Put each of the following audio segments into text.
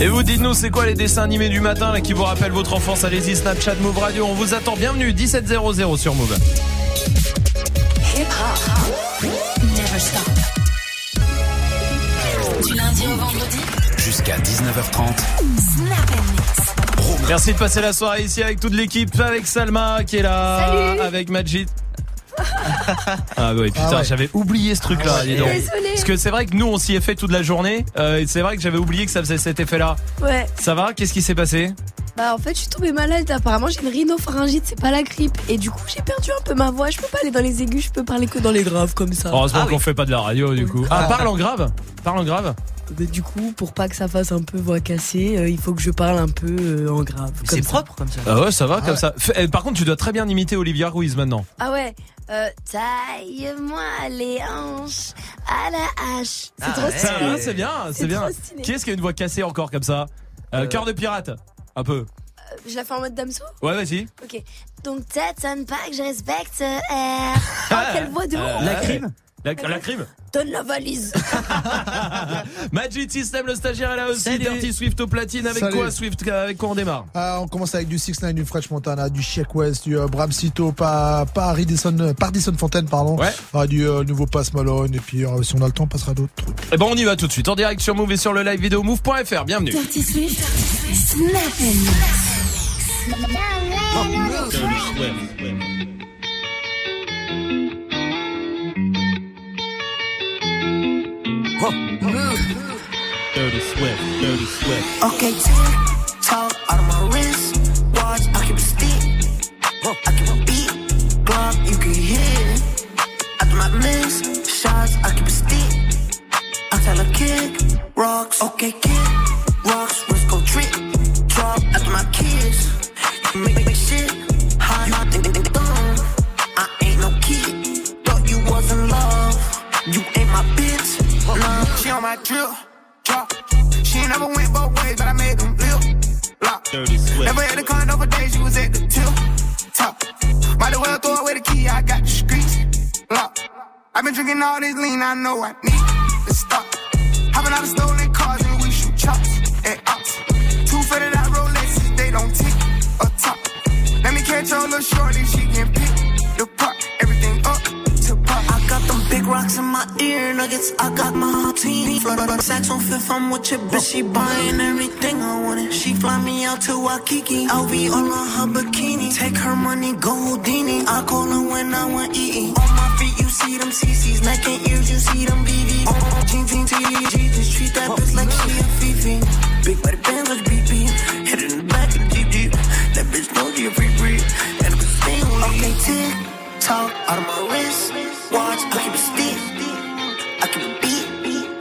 Et vous dites-nous c'est quoi les dessins animés du matin là, qui vous rappellent votre enfance? Allez-y Snapchat Move Radio, on vous attend. Bienvenue 1700 sur Move. Du lundi au vendredi Jusqu'à 19h30. Merci de passer la soirée ici avec toute l'équipe, avec Salma qui est là, Salut. avec Majid. ah ouais putain Ah ouais. j'avais oublié ce truc là dis donc. Désolée. Parce que c'est vrai que nous on s'y est fait toute la journée euh, et c'est vrai que j'avais oublié que ça faisait cet effet là Ouais. Ça va? Qu'est-ce qui s'est passé? Bah en fait je suis tombée malade. Apparemment j'ai une rhinopharyngite, c'est pas la grippe. Et du coup j'ai perdu un peu ma voix. Je peux pas aller dans les aigus, je peux parler que dans les graves comme ça. Heureusement Ah qu'on oui. fait pas de la radio du coup Ah parle en grave Parle en grave Mais du coup pour pas que ça fasse un peu voix cassée, euh, il faut que je parle un peu euh, en grave. C'est ça. propre comme ça. Ah ouais ça va comme ça Fais- eh, Par contre tu dois très bien imiter Olivia Ruiz maintenant Ah ouais. Euh, taille-moi les hanches à la hache. C'est Ah trop ouais. stylé. Ah, C'est bien c'est C'est bien trop stylé. Qui est-ce qui a une voix cassée encore comme ça? Euh, Euh. Cœur de pirate Un peu Euh, Je la fais en mode damso? Ouais vas-y Ok. Donc t'étonnes pas que je respecte R. Oh, quelle voix de ouf. La crime la, la crime Donne la valise. Magic System, le stagiaire est là aussi. Salut. Dirty Swift au platine. Avec Salut. quoi Swift Avec quoi on démarre? Ah, on commence avec du 6 9 du French Montana, du Sheck West, du euh, Bramsito, pas, pas Ridison, euh, Pardison Fontaine, pardon. Ouais. Ah, du euh, nouveau Pass Malone, et puis euh, si on a le temps, on passera à d'autres trucs. Eh ben on y va tout de suite. En direct sur Move et sur le live vidéo move.fr. Bienvenue. Dirty Swift, Snap Dirty Swift, Dirty Swift. Okay, tick tock out of my wrist. Watch, I keep a stick. I keep a beat. Glock, you can hear. After my miss shots, I keep a stick. I tell her kick rocks. Okay, kick rocks. Wrist go trick. Drop after my kids. Make, Drip, drop. She ain't never went both ways, but I made them lip. Lock. Never had a condo for days, she was at the tip. Top. Might as well throw away the key, I got the streets. Lock. I've been drinking all this lean, I know I need to stop. Hopping out of stolen cars and we shoot chops at ops. Two fitted out Rolexes, they don't tick or top. Let me catch your little shorty, she can pick rocks in my ear nuggets. I got my team. Flood sex on fifth, I'm with your bitch. She buying everything I wanted. She fly me out to Waikiki. LV all on her bikini. Take her money, go Houdini. I call her when I want eating. On my feet, you see them CCs. Neck and ears, you see them BVs. On my jeans, jeans, jeans, treat that bitch like she a Fifi. Big body bands like BP. Hit it in the back of the Jeep. That bitch know she a free breed. And I'm staying Okay, tick tock out of my wrist.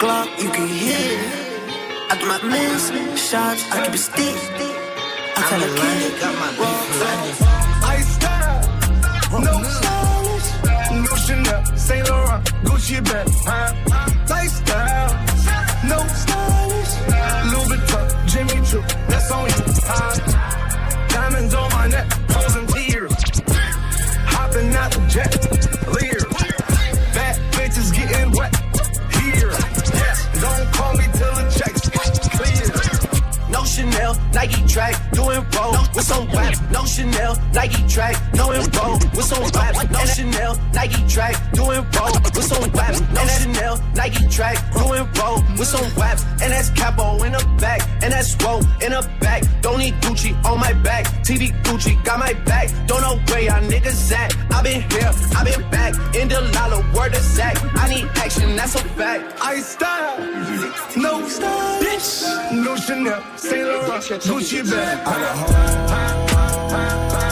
Glock, you can hear. I do my miss shots. I keep a stick. I tell a kid. I style, no stylish, no Chanel, Saint Laurent, Gucci bag, huh? Lifestyle, no Nike track, doing roll with some rap. No Chanel, Nike track, doing roll with some rap. No Chanel, Nike track, doing roll with some rap. No Chanel, Nike track, doing roll with some rap. And that's capo in the back, and that's roll in the back. Don't need Gucci on my back, TV Gucci got my back. Don't know where y'all niggas at. I been here, I been back in the lala, word of Zach. I need action, that's a fact. I style, no style, bitch, no Chanel, Saint Laurent, Gucci bag. I got Calling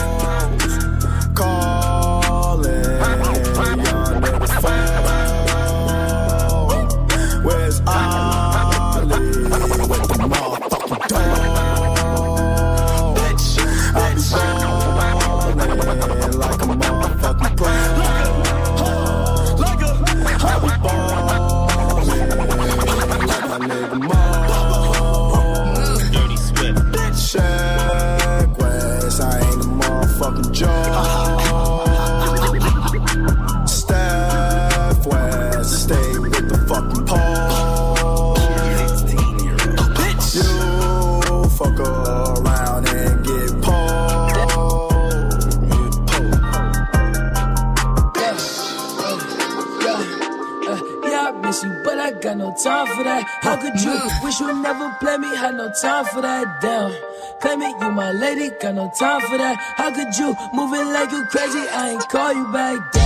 time for that. Damn. Play me, you my lady, got no time for that. How could you move it like you crazy? I ain't call you back down.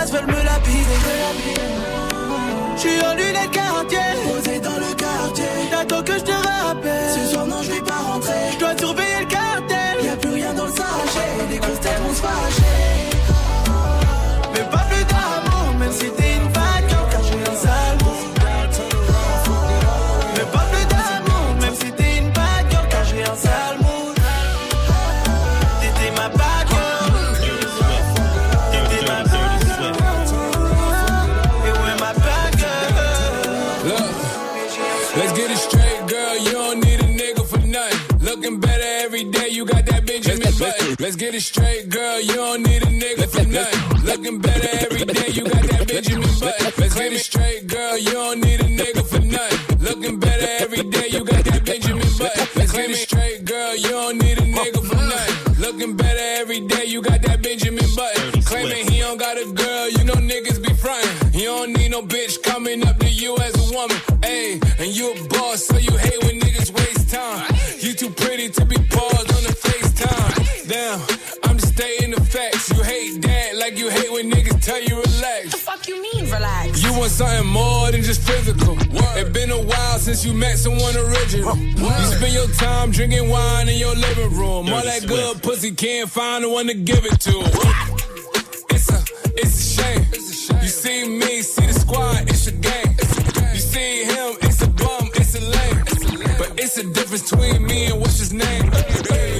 Place veulent me lapider. Je suis en lunettes quartier, posé dans le quartier. T'attends que je te rappelle. Ce soir, non. Je get it straight, girl. You don't need a nigga for nothing. Looking better every day, you got that Benjamin Button. Let's get it straight, girl. You don't need a nigga for nothing. Looking better every day, you got that Benjamin Button. Let's get it straight, girl. You don't need a nigga for nothing. Looking better every day, you got that Benjamin Button. Claiming he don't got a girl, you know niggas be frontin'. You don't need no bitch want something more than just physical. It's been a while since you met someone original. You spend your time drinking wine in your living room. All that good pussy can't find the one to give it to. It's a, it's a shame. You see me, see the squad, it's a game. You see him, it's a bum, it's a lame. But it's a difference between me and what's his name. I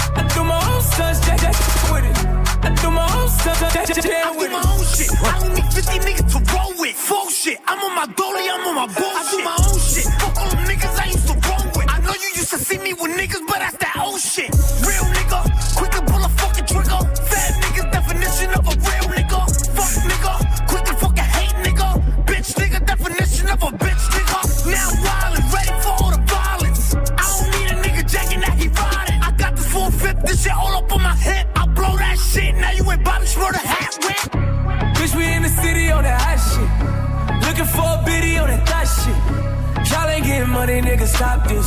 I do my own stunts, Jackie Chan with it. I do my own stunts, Jackie Chan with it. I do my own shit. I don't need 50 niggas to roll with. Full shit. I'm on my dolly, I'm on my bullshit. I do my own shit. Fuck all them niggas I used to roll with. I know you used to see me with niggas, but that's money, nigga,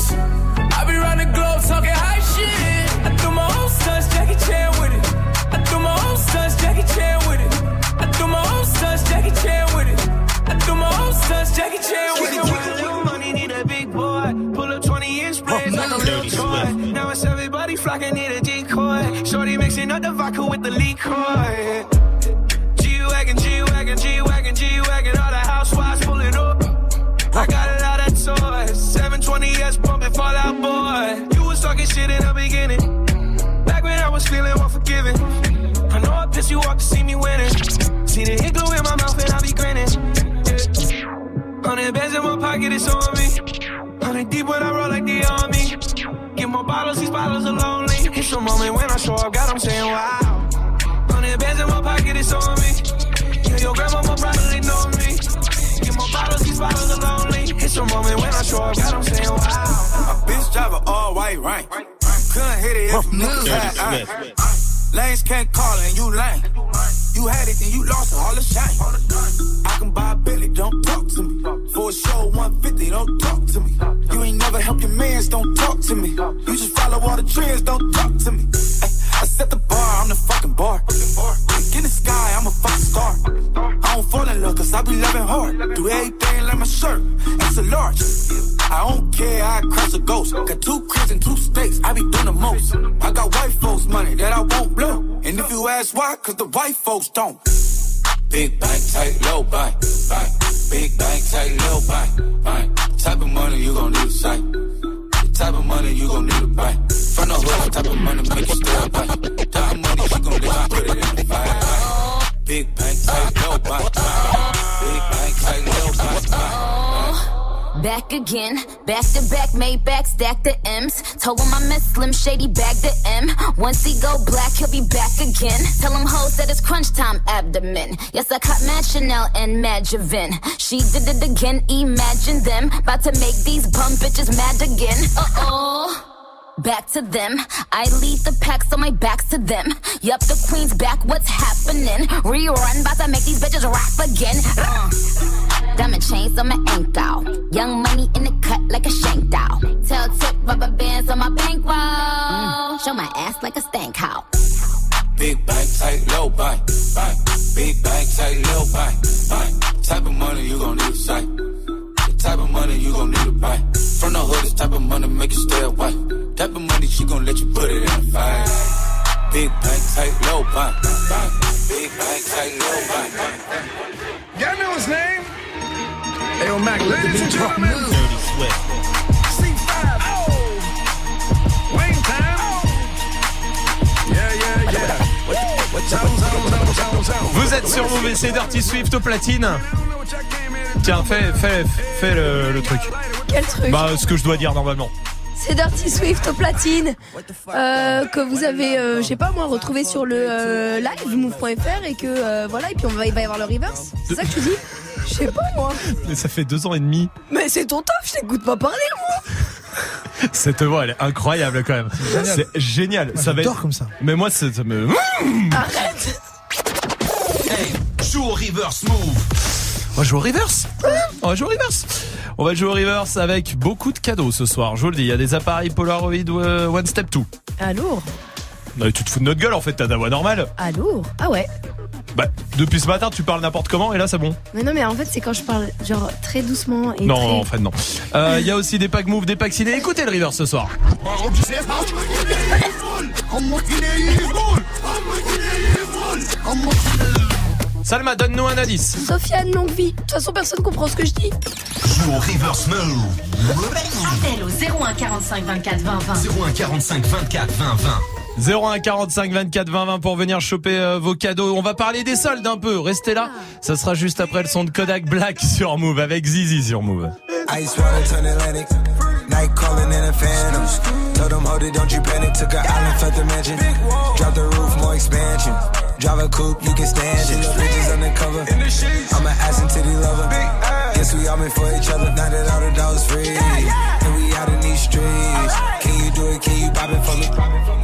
back to back, made back, stack the M's. Told him I miss Slim Shady, bag the M. Once he go black, he'll be back again. Tell him hoes that it's crunch time abdomen. Yes, I caught Mad Chanel and Mad Javin. She did it again, imagine them. About to make these bum bitches mad again. Uh oh. Back to them. I lead the pack, so my back's to them. Yup, the queen's back, what's happening? Rerun, about to make these bitches rap again. Uh. Diamond chains on my ankle. Young money in the cut like a shank doll. Tell tip rubber bands on my bankroll. Mm. Show my ass like a stank house. Big bank, tight, low bank. Ladies and gentlemen. Dirty Swift. C5. Oh. Wayne time. Yeah, yeah, yeah. Zone, zone, zone, zone, zone. Vous êtes sur Move et c'est Dirty Swift au platine. Tiens, fais, fais, fais le, le truc. Quel truc Bah, ce que je dois dire normalement. C'est Dirty Swift au platine euh, que vous avez, euh, je sais pas moi, retrouvé sur le euh, live move.fr et que euh, voilà et puis on va, il va y avoir le reverse. C'est ça que tu dis sais pas moi. Mais ça fait deux ans et demi. Mais c'est ton taf, je t'écoute pas parler moi. Cette voix, elle est incroyable quand même. C'est génial. Moi, Ça va j'adore être- comme ça. Mais moi, ça, me. Arrête. Joue au reverse move. On va jouer au reverse. On va jouer au reverse. On va jouer au reverse avec beaucoup de cadeaux ce soir. Je vous le dis, il y a des appareils Polaroid euh, One Step 2. Ah lourd, Non, mais tu te fous de notre gueule en fait, t'as ta voix normale. ah lourd. Ah ouais. Bah, depuis ce matin, tu parles n'importe comment et là, c'est bon. Mais non mais en fait c'est quand je parle genre très doucement et Non, très... en fait, non. Euh, Il y a aussi des packs move, des packs ciné. Écoutez le reverse ce soir. Salma, donne-nous un indice. Sofiane longue vie. De toute façon personne comprend ce que je dis. Joue au reverse move. Appel au 01 45 24 20 20. 01 45 24 20 20. 01 45 24 20 20 pour venir choper euh, vos cadeaux. On va parler des soldes un peu. Restez là. Ça sera juste après le son de Kodak Black sur Move avec Zizi sur Move. Ice water turn Atlantic. Night calling in a phantom. Told them, hold it, don't you panic. Took an island, felt the mansion. Drop the roof, more expansion. Drive a coupe, you can stand it. Bitches undercover. I'm an ass and titty lover. Guess we all meant for each other. Now that all the dogs free. And we out in these streets. Can you do it? Can you pop it for me?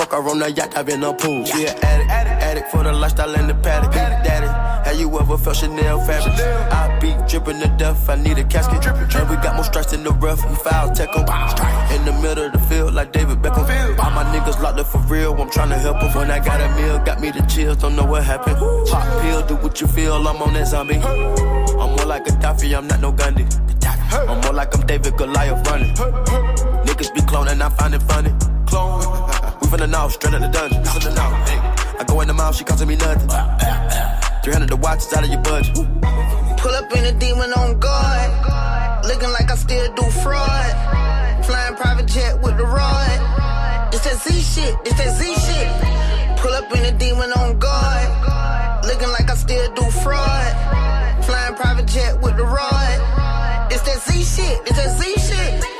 Fuck her on the yacht, I've been a pool. She an addict, addict for the lifestyle and the paddock. Daddy, had you ever felt Chanel fabric? I be dripping to death, I need a casket. And we got more strikes in the rough, we foul tech 'em. In the middle of the field, like David Beckham. All my niggas locked up for real, I'm tryna help 'em. When I got a meal, got me the chills, don't know what happened. Pop pill, do what you feel, I'm on that zombie. I'm more like a Daffy, I'm not no Gandhi. I'm more like I'm David Goliath running. Niggas be cloning, I find it funny. Clone. We from the know, straight out the dungeon. Finna know. I go in the mouth, she costing me nothing. 300 the watch is out of your budget. Pull up in a demon on guard. Looking like I still do fraud. Flying private jet with the rod. It's that Z shit, it's that Z shit. Pull up in a demon on guard. Looking like I still do fraud. Flying private jet with the rod. It's that Z shit, it's that Z shit.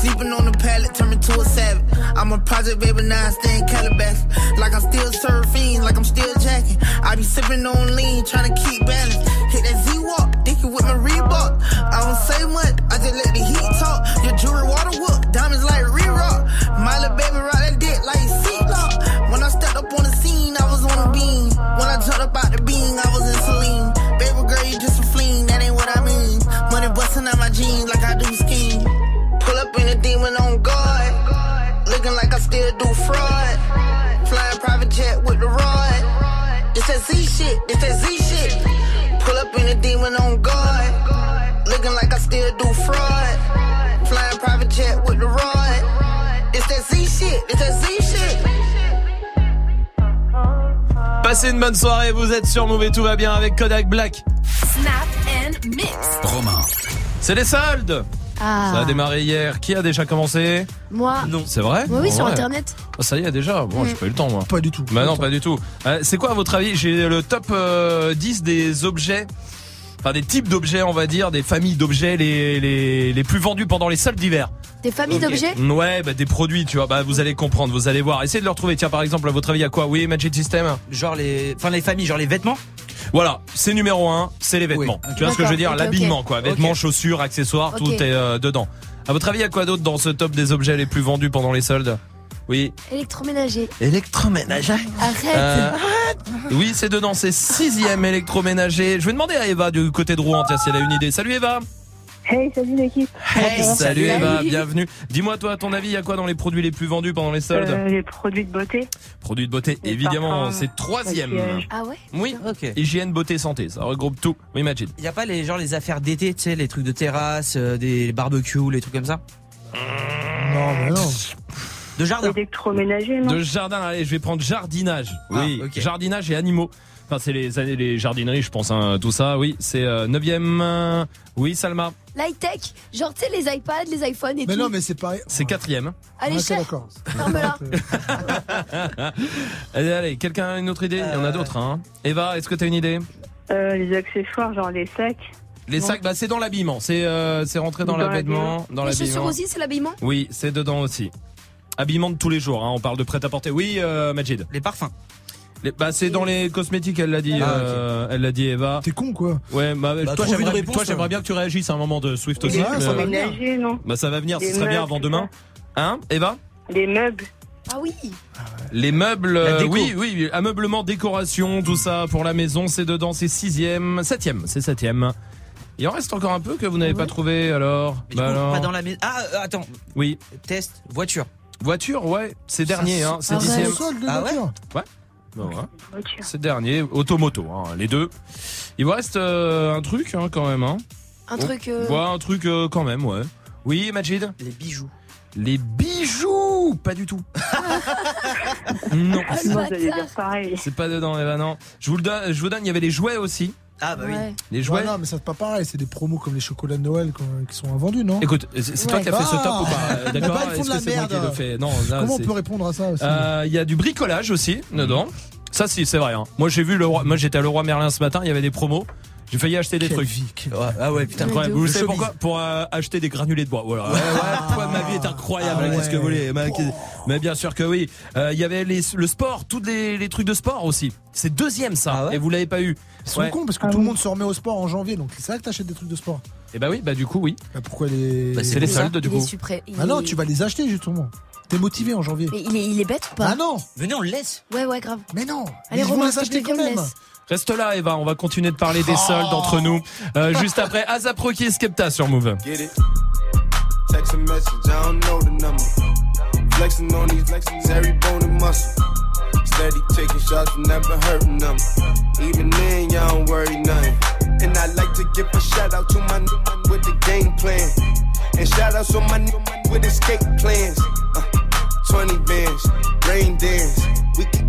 Sleeping on the pallet, turn me to a savage. I'm a project baby, now I stay in Calabasas. Like I'm still surfing, like I'm still jacking. I be sipping on lean, trying to keep balance. Hit that Z-Walk, dicky with my Reebok. I don't say much, I just let the heat talk. Your jewelry water whoop, diamonds like re-rock. My little baby rock that dick like seatlock. When I stepped up on the scene, I was on a beam. When I jumped up out the beam, I was in saline. Baby girl, you just a fleen, that ain't what I mean. Money busting out my jeans demon on guard. Looking like I still do fraud. Flying private jet with the rod. It's that Z shit, it's that Z shit. Pull up in a demon on guard. Looking like I still do fraud. Flying private jet with the rod. It's that Z shit, it's that Z shit. Passez une bonne soirée, vous êtes sur Move et tout va bien avec Kodak Black. Snap and mix. Romain. C'est les soldes Ah. Ça a démarré hier. Qui a déjà commencé Moi. Non. C'est vrai Oui, sur vrai internet. Oh, ça y est déjà, bon, Mm. j'ai pas eu le temps moi. Pas du tout. Bah non, pas du tout. Euh, c'est quoi à votre avis J'ai le top euh, 10 des objets, enfin des types d'objets on va dire, des familles d'objets les, les, les plus vendus pendant les soldes d'hiver. Des familles d'objets? Ouais, bah des produits, tu vois, bah vous allez comprendre, vous allez voir. Essayez de le retrouver. Tiens, par exemple, à votre avis, à quoi? Oui, Magic System? Genre les, enfin les familles, genre les vêtements? Voilà, c'est numéro un, c'est les vêtements. Tu vois ce que je veux dire? L'habillement, quoi. Vêtements, chaussures, accessoires, tout est euh, dedans. À votre avis, il y a quoi d'autre dans ce top des objets les plus vendus pendant les soldes? Oui. Électroménager. Électroménager Arrête. Euh, oui, c'est dedans, c'est sixième électroménager. Je vais demander à Eva du côté de Rouen, tiens, si elle a une idée. Salut Eva Hey, salut l'équipe. Hey, salut Eva, bienvenue. Dis-moi toi, à ton avis, il y a quoi dans les produits les plus vendus pendant les soldes Euh, les produits de beauté. Produits de beauté, les évidemment, c'est troisième. maquillage. Ah ouais Oui, hygiène, beauté, santé, ça regroupe tout. Oui, Majid. Il y a pas les genre les affaires d'été, tu sais, les trucs de terrasse, euh, des barbecues, les trucs comme ça? Non, mais non. De jardin. Électroménager, non De jardin, allez, je vais prendre jardinage. Oui, Ah, jardinage et animaux. Enfin, c'est les, les jardineries, je pense, hein, tout ça. Oui, c'est euh, neuvième. euh, oui, Salma. L'high-tech. Genre, tu sais, les iPads, les iPhones et Mais tout. non, mais c'est pareil. C'est quatrième. Allez, Ok, cher. allez, allez, quelqu'un a une autre idée? Il y en a d'autres, hein. Eva, est-ce que t'as une idée? Euh, Les accessoires, genre les sacs. Les sacs, bah c'est dans l'habillement. C'est euh, c'est rentré dans, Dans l'habillement, dans Les chaussures aussi, c'est l'habillement? Oui, c'est dedans aussi. Habillement de tous les jours. Hein. On parle de prêt à porter. Oui, euh, Majid. Les parfums. Les- bah c'est dans les cosmétiques, elle l'a dit. Ah, euh, Elle l'a dit, Eva. T'es con, quoi. Ouais, bah, Bah, toi j'aimerais, réponse, toi j'aimerais bien que tu réagisses à un moment de Swift aussi. Mais- électroménagers, non? Bah ça va venir, ce serait bien avant demain. Hein, Eva? Les meubles. Ah oui. Les meubles, euh, oui, oui, ameublement, décoration, tout ça pour la maison, c'est dedans, c'est sixième, septième, c'est septième. Il en reste encore un peu que vous n'avez pas trouvé alors? Mais Bah coup, alors. pas dans la maison. Ah, euh, attends. Oui. Test voiture. Voiture, ouais, c'est dernier, hein, c'est c'est dixième. le solde de Ah ouais voiture. Ouais. Ouais. Voiture. C'est dernier, automoto, hein, les deux. Il vous reste euh, un truc hein, quand même, hein. Un truc. euh, Ouais, un truc euh, quand même, ouais. Oui, Majid Les bijoux. Les bijoux Pas du tout. non. Ah, Moi, le j'allais dire bâtard. pareil. C'est pas dedans, Eva, non. Je vous le donne, je vous donne, il y avait les jouets aussi. Ah bah oui. Ouais. Les jouets. Ouais, non, mais ça c'est pas pareil. C'est des promos comme les chocolats de Noël qui sont invendus, non? Écoute, c'est c'est toi qui as fait ce top Ah. ou pas? Euh, Mais D'accord bah, Est-ce la que c'est moi qui merde. le fais? Non, là, Comment on peut répondre à ça aussi? Euh, Il y a du bricolage aussi dedans. Ça, si, c'est vrai. hein. Moi, j'ai vu le roi. Moi, j'étais à le roi Merlin ce matin. Il y avait des promos. J'ai failli acheter des Quelle trucs. vie, quelle- Ouais, ah ouais, putain. Incroyable. de Vous savez pourquoi Pour euh, acheter des granulés de bois. Voilà. Ouais, ouais, toi, ma vie est incroyable. incroyable. Ah Qu'est-ce que ouais. vous voulez mais, mais bien sûr que oui. Euh, Il y avait les, le sport, tous les, les trucs de sport aussi. C'est deuxième ça. et vous l'avez pas eu. Ils sont Ouais. cons parce que tout le monde se remet au sport en janvier, donc c'est vrai que t'achètes des trucs de sport. Et bah oui, bah du coup oui. Bah pourquoi les. Bah, c'est les soldes du coup. Il Ah non, tu vas les acheter justement. T'es motivé en janvier. Mais il est, il est bête ou pas? Ah non Venez, on le laisse. Ouais, ouais, grave. Mais non Allez, Romain, les acheter quand même. Reste là Eva, on va continuer de parler des soldes entre nous. Euh, juste après Azap Rocky et Skepta sur Move. Text a message, I don't know the number. Flexing on these flexing every bone and muscle. Steady taking shots, never hurting them. Even then, y'all don't worry nothing. And I like to give a shout out to my new man with the game plan. And shout outs to my new man with escape plans. Uh, 20 bands, rain dance. We can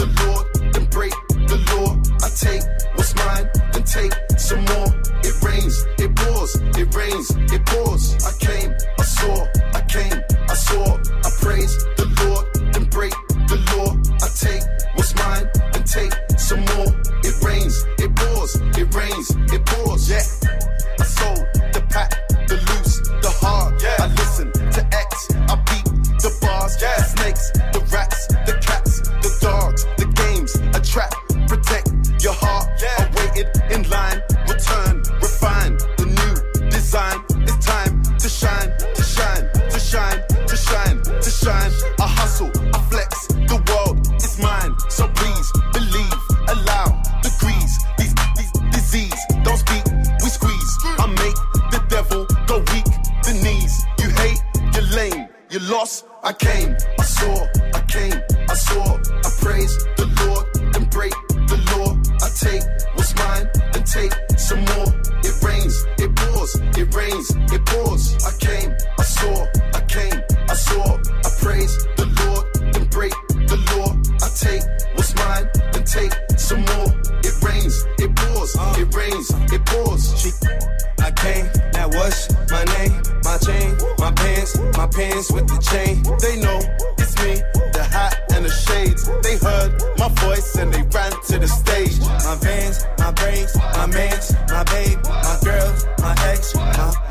take what's mine, then take some more. It rains, it pours, it rains, it pours. I came, I saw, I came, I saw, I praise the Lord, then break the law. I take what's mine, then take some more. It rains, it pours, it rains, it pours. Yeah, I sold the pack, the loose, the hard. Yeah, I listen to X, I beat the bars, yeah. the snakes, the rats, the cats, the dogs, the games, a trap, lost. I came, I saw, I came, I saw. I praise the Lord, then break the law. I take what's mine, then take some more. It rains, it pours, it rains, it pours. I came, I saw, I came, I saw. I praise the Lord, then break the law. I take what's mine, then take some more. It rains, it pours, it rains, it pours. She, I came, now what's my name? My chain, my pants, with the chain. They know it's me, the hat and the shades. They heard my voice and they ran to the stage. My vans, my brakes, my mans, my babe, my girls, my ex, my,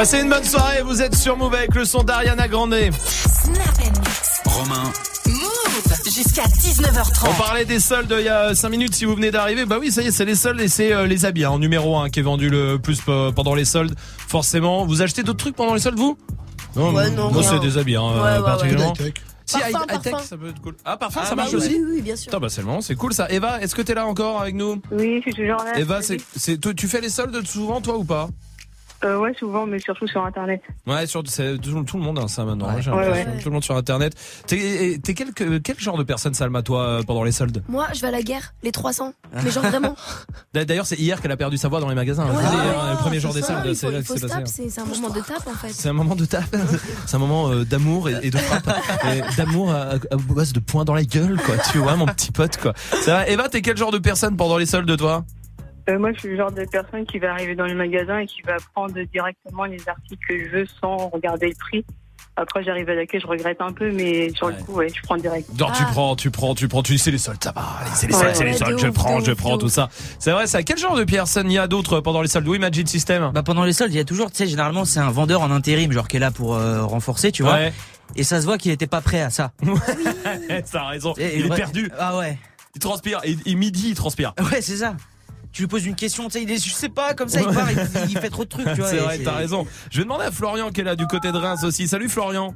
Passez une bonne soirée, vous êtes sur Move avec le son d'Ariana Grande. Snap and mix. Romain. Move jusqu'à 19h30. On parlait des soldes il y a 5 minutes si vous venez d'arriver. Bah oui, ça y est, c'est les soldes et c'est euh, les habits hein, en numéro 1 qui est vendu le plus euh, pendant les soldes. Forcément, vous achetez d'autres trucs pendant les soldes vous? Non, Ouais, non, moi c'est des habits hein, Ouais, euh, ouais, particulièrement. ouais. Si Parfum, high- high-tech, parfum. ça peut être cool. Ah parfum, Ah, ça bah marche oui, aussi oui, oui, bien sûr. Putain, bah c'est le moment, c'est cool ça. Eva, est-ce que t'es là encore avec nous? Oui, je suis toujours là. Eva, c'est, c'est, toi, tu fais les soldes souvent toi ou pas? Euh, ouais, souvent, mais surtout sur Internet. Ouais, sur, c'est tout, tout le monde hein, ça maintenant. hein, Ouais, l'impression. ouais. Tout le monde sur internet. T'es, t'es quel, quel genre de personne Salma toi euh, pendant les soldes? Moi, je vais à la guerre, les 300. Mais genre vraiment. D'ailleurs, c'est hier qu'elle a perdu sa voix dans les magasins. Ouais, Vous savez, ouais, hein, le premier jour des soldes, c'est là que c'est passé. tape, c'est un moment de tape en fait. C'est un moment de tape, c'est un moment euh, d'amour et, et de frappe, d'amour à, à, à base de poing dans la gueule, quoi. Tu vois, mon petit pote, quoi. Ça va, Eva, t'es quel genre de personne pendant les soldes, toi? Euh, moi, je suis le genre de personne qui va arriver dans le magasin et qui va prendre directement les articles que je veux sans regarder le prix. Après, j'arrive à la caisse, je regrette un peu, mais sur le coup, ouais, je prends direct. Non, tu prends, tu prends, tu prends, tu sais les soldes, ça va. C'est les Ouais, soldes, c'est ouais, les soldes, de je ouf, prends, je ouf, prends, tout ça. C'est vrai, ça. Quel genre de personne il y a d'autres pendant les soldes Oui, Magic System. Bah pendant les soldes, il y a toujours, tu sais, généralement c'est un vendeur en intérim, genre qui est là pour euh, renforcer, tu vois. Ouais. Et ça se voit qu'il était pas prêt à ça. T'as raison. Et- et Il est vrai- perdu. Ah ouais. Il transpire. Et, et midi, il transpire. Ouais, c'est ça. Tu lui poses une question, tu sais, il est, je sais pas, comme ça, il part, il, il fait trop de trucs, tu vois. C'est vrai, t'as raison. Je vais demander à Florian qui est là du côté de Reims aussi. Salut Florian.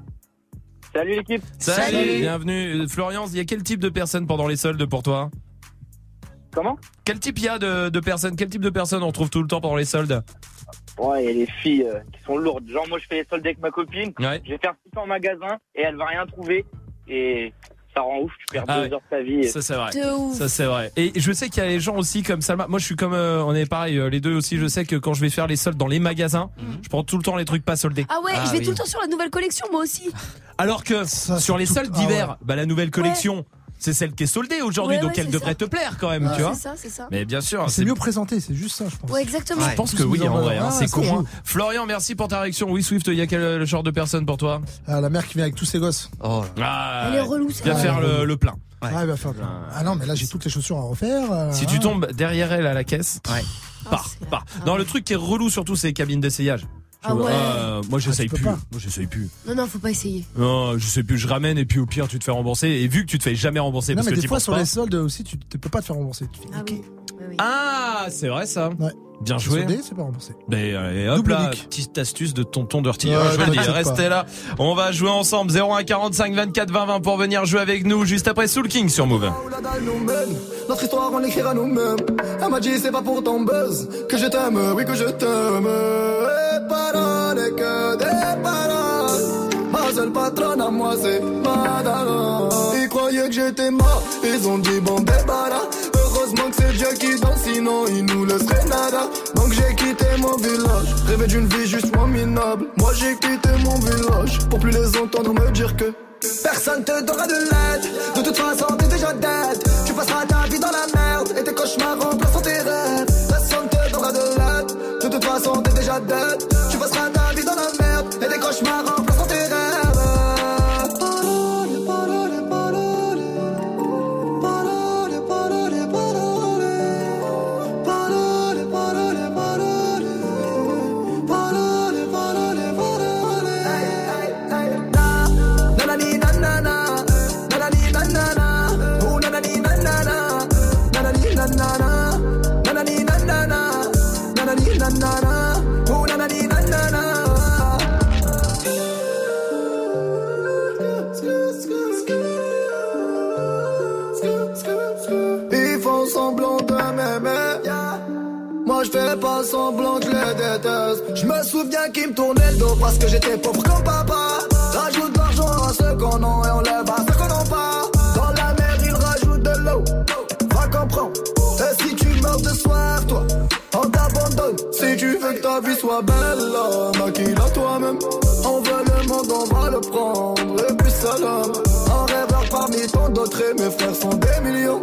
Salut l'équipe. Salut. Bienvenue. Florian, il y a quel type de personnes pendant les soldes pour toi? Comment? Quel type il y a de, de personnes? Quel type de personnes on trouve tout le temps pendant les soldes? Ouais, il y a les filles euh, qui sont lourdes. Genre, moi, je fais les soldes avec ma copine. Ouais. Je vais faire tout ça en magasin et elle va rien trouver. Et ça rend ouf. Tu perds Ah deux ouais. heures de ta vie. et- Ça c'est vrai. Ça c'est vrai. Et je sais qu'il y a les gens aussi comme Salma. Moi je suis comme euh, on est pareil euh, les deux aussi. Je sais que quand je vais faire les soldes dans les magasins, je prends tout le temps les trucs pas soldés. Ah ouais, je vais tout le temps sur la nouvelle collection, moi aussi. Alors que sur les soldes ah d'hiver, ouais. bah la nouvelle collection, c'est celle qui est soldée aujourd'hui, Ouais, donc ouais, elle devrait ça. te plaire quand même, Ouais, tu vois. c'est ça, c'est ça. Mais bien sûr, C'est mieux présenté, c'est juste ça, je pense. Ouais, exactement. Je pense que oui, en vrai, hein, Ah, c'est ça con. joue. hein. Florian, merci pour ta réaction. Oui, Swift, il y a quel genre de personne pour toi? Ah, la mère qui vient avec tous ses gosses. Oh. Ah, Elle est relou, Viens celle-là. faire le, le plein. Ouais, il va faire plein. Ah non, mais là j'ai toutes les chaussures à refaire. euh, Si ah. tu tombes derrière elle à la caisse, pars, pars. Non, le truc qui est relou surtout, c'est les cabines d'essayage. Ah Je- ouais. euh, moi, j'essaye tu peux plus. pas. Moi, j'essaye plus. Non, non, faut pas essayer. Non, je sais plus. Je ramène et puis au pire, tu te fais rembourser. Et vu que tu te fais jamais rembourser Non, parce mais que des tu fois sur pas. les soldes aussi, tu ne peux pas te faire rembourser. Tu fais niquer. Ah, c'est vrai ça. Bien C'est joué. c'est pas remboursé. Mais euh, et hop Double là, nique. petite astuce de tonton Dirty. Ouais, je le dis, t'inquiète pas. restez là. On va jouer ensemble 01 45 24 20 20 pour venir jouer avec nous juste après Soul King sur Move. Notre histoire on l'écrira nous-mêmes. Elle m'a dit c'est pas pour ton buzz que je t'aime, oui que je t'aime. Et paroles que des paroles. Ma seule patronne à moi c'est Madara. Ils croyaient que j'étais mort, ils ont dit bon débarras. Heureusement que c'est Dieu qui danse, sinon il nous laisserait nada. Donc j'ai quitté mon village, rêvé d'une vie juste moins minable. Moi j'ai quitté mon village pour plus les entendre me dire que. Personne te donnera de l'aide. De toute façon, t'es déjà dead. Tu passeras ta vie dans la merde. Et tes cauchemars remplaceront tes rêves. Personne te donnera de l'aide. De toute façon, t'es déjà dead. pas semblant que les déteste. Je me souviens qu'ils me tournaient le dos parce que j'étais pauvre comme papa. Rajoute l'argent à ceux qu'on a et on lève à ceux qu'on n'a pas. Dans la mer, ils rajoutent de l'eau. Va comprendre. Et si tu meurs de soif, toi, on t'abandonne. Si tu veux que ta vie soit belle, Maquille à toi-même. On veut le monde, on va le prendre. Et puis salam. Un rêveur parmi tant d'autres et mes frères sont des millions.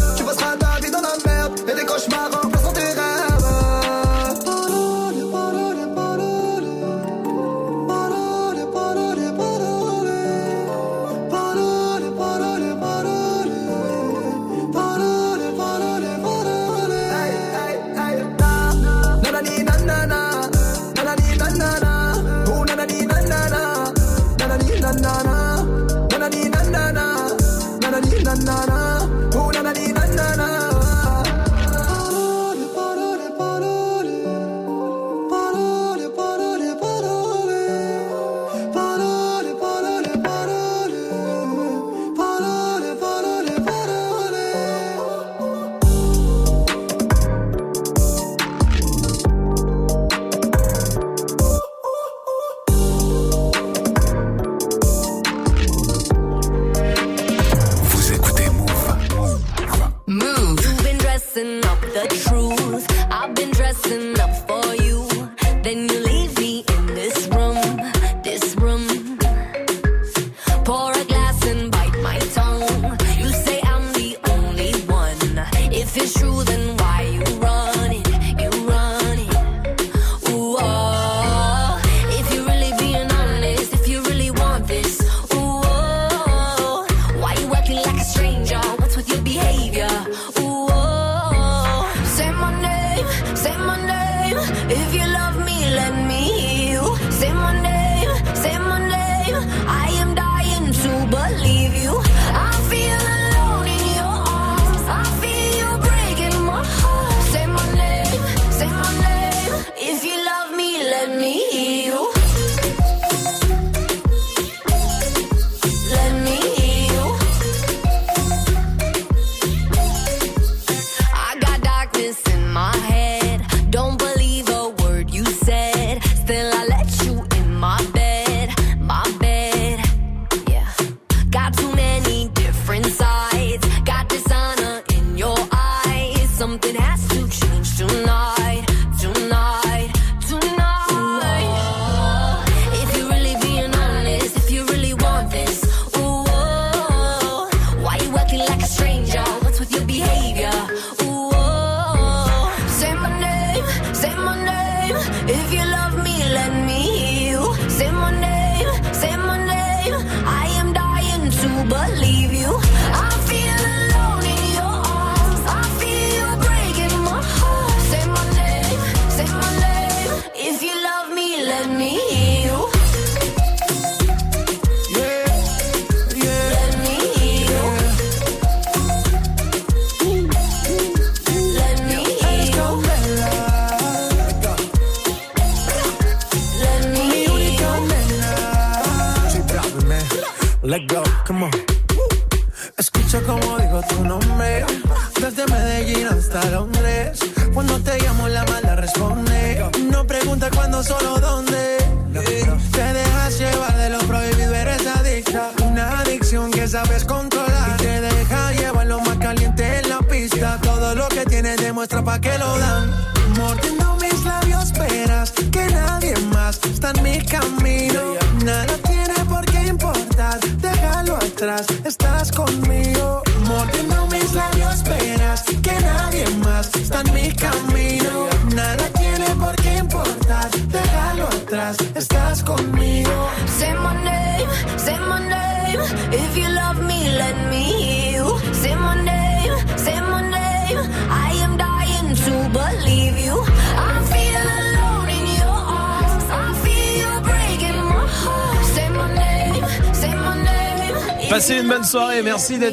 dressing up for you.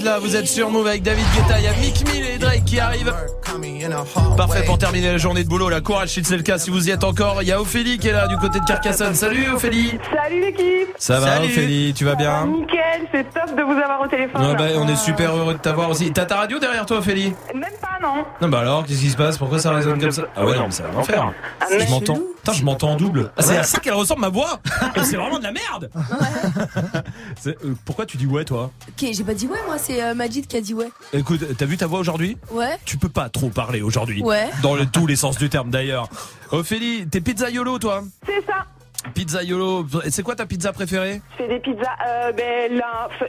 Là. Vous êtes sur Move avec David Guetta, il y a Mick Mill et Drake qui arrivent. Parfait pour terminer la journée de boulot. La courage si c'est le cas, si vous y êtes encore. Il y a Ophélie qui est là du côté de Carcassonne. Salut Ophélie. Salut l'équipe Ça va Salut. Ophélie, tu vas bien Nickel, c'est top de vous avoir au téléphone. Ouais, bah, On est super heureux de t'avoir aussi. T'as ta radio derrière toi Ophélie? Même pas, non Non bah alors, qu'est-ce qui se passe? Pourquoi ça résonne comme ça? Ah ouais non, mais c'est un enfer. mais Je m'entends. Putain, je m'entends en double. Ah, c'est Ouais. à ça qu'elle ressemble ma voix. C'est vraiment de la merde. Euh, pourquoi tu dis ouais toi? Ok, j'ai pas dit ouais, moi, c'est euh, Majid qui a dit ouais. Écoute, t'as vu ta voix aujourd'hui? Ouais. Tu peux pas trop parler aujourd'hui. Ouais. Dans le- tous les sens du terme d'ailleurs. Ophélie, t'es pizzaiolo toi? C'est ça. Pizzaiolo. Et C'est quoi ta pizza préférée? Je fais des pizzas. Euh, ben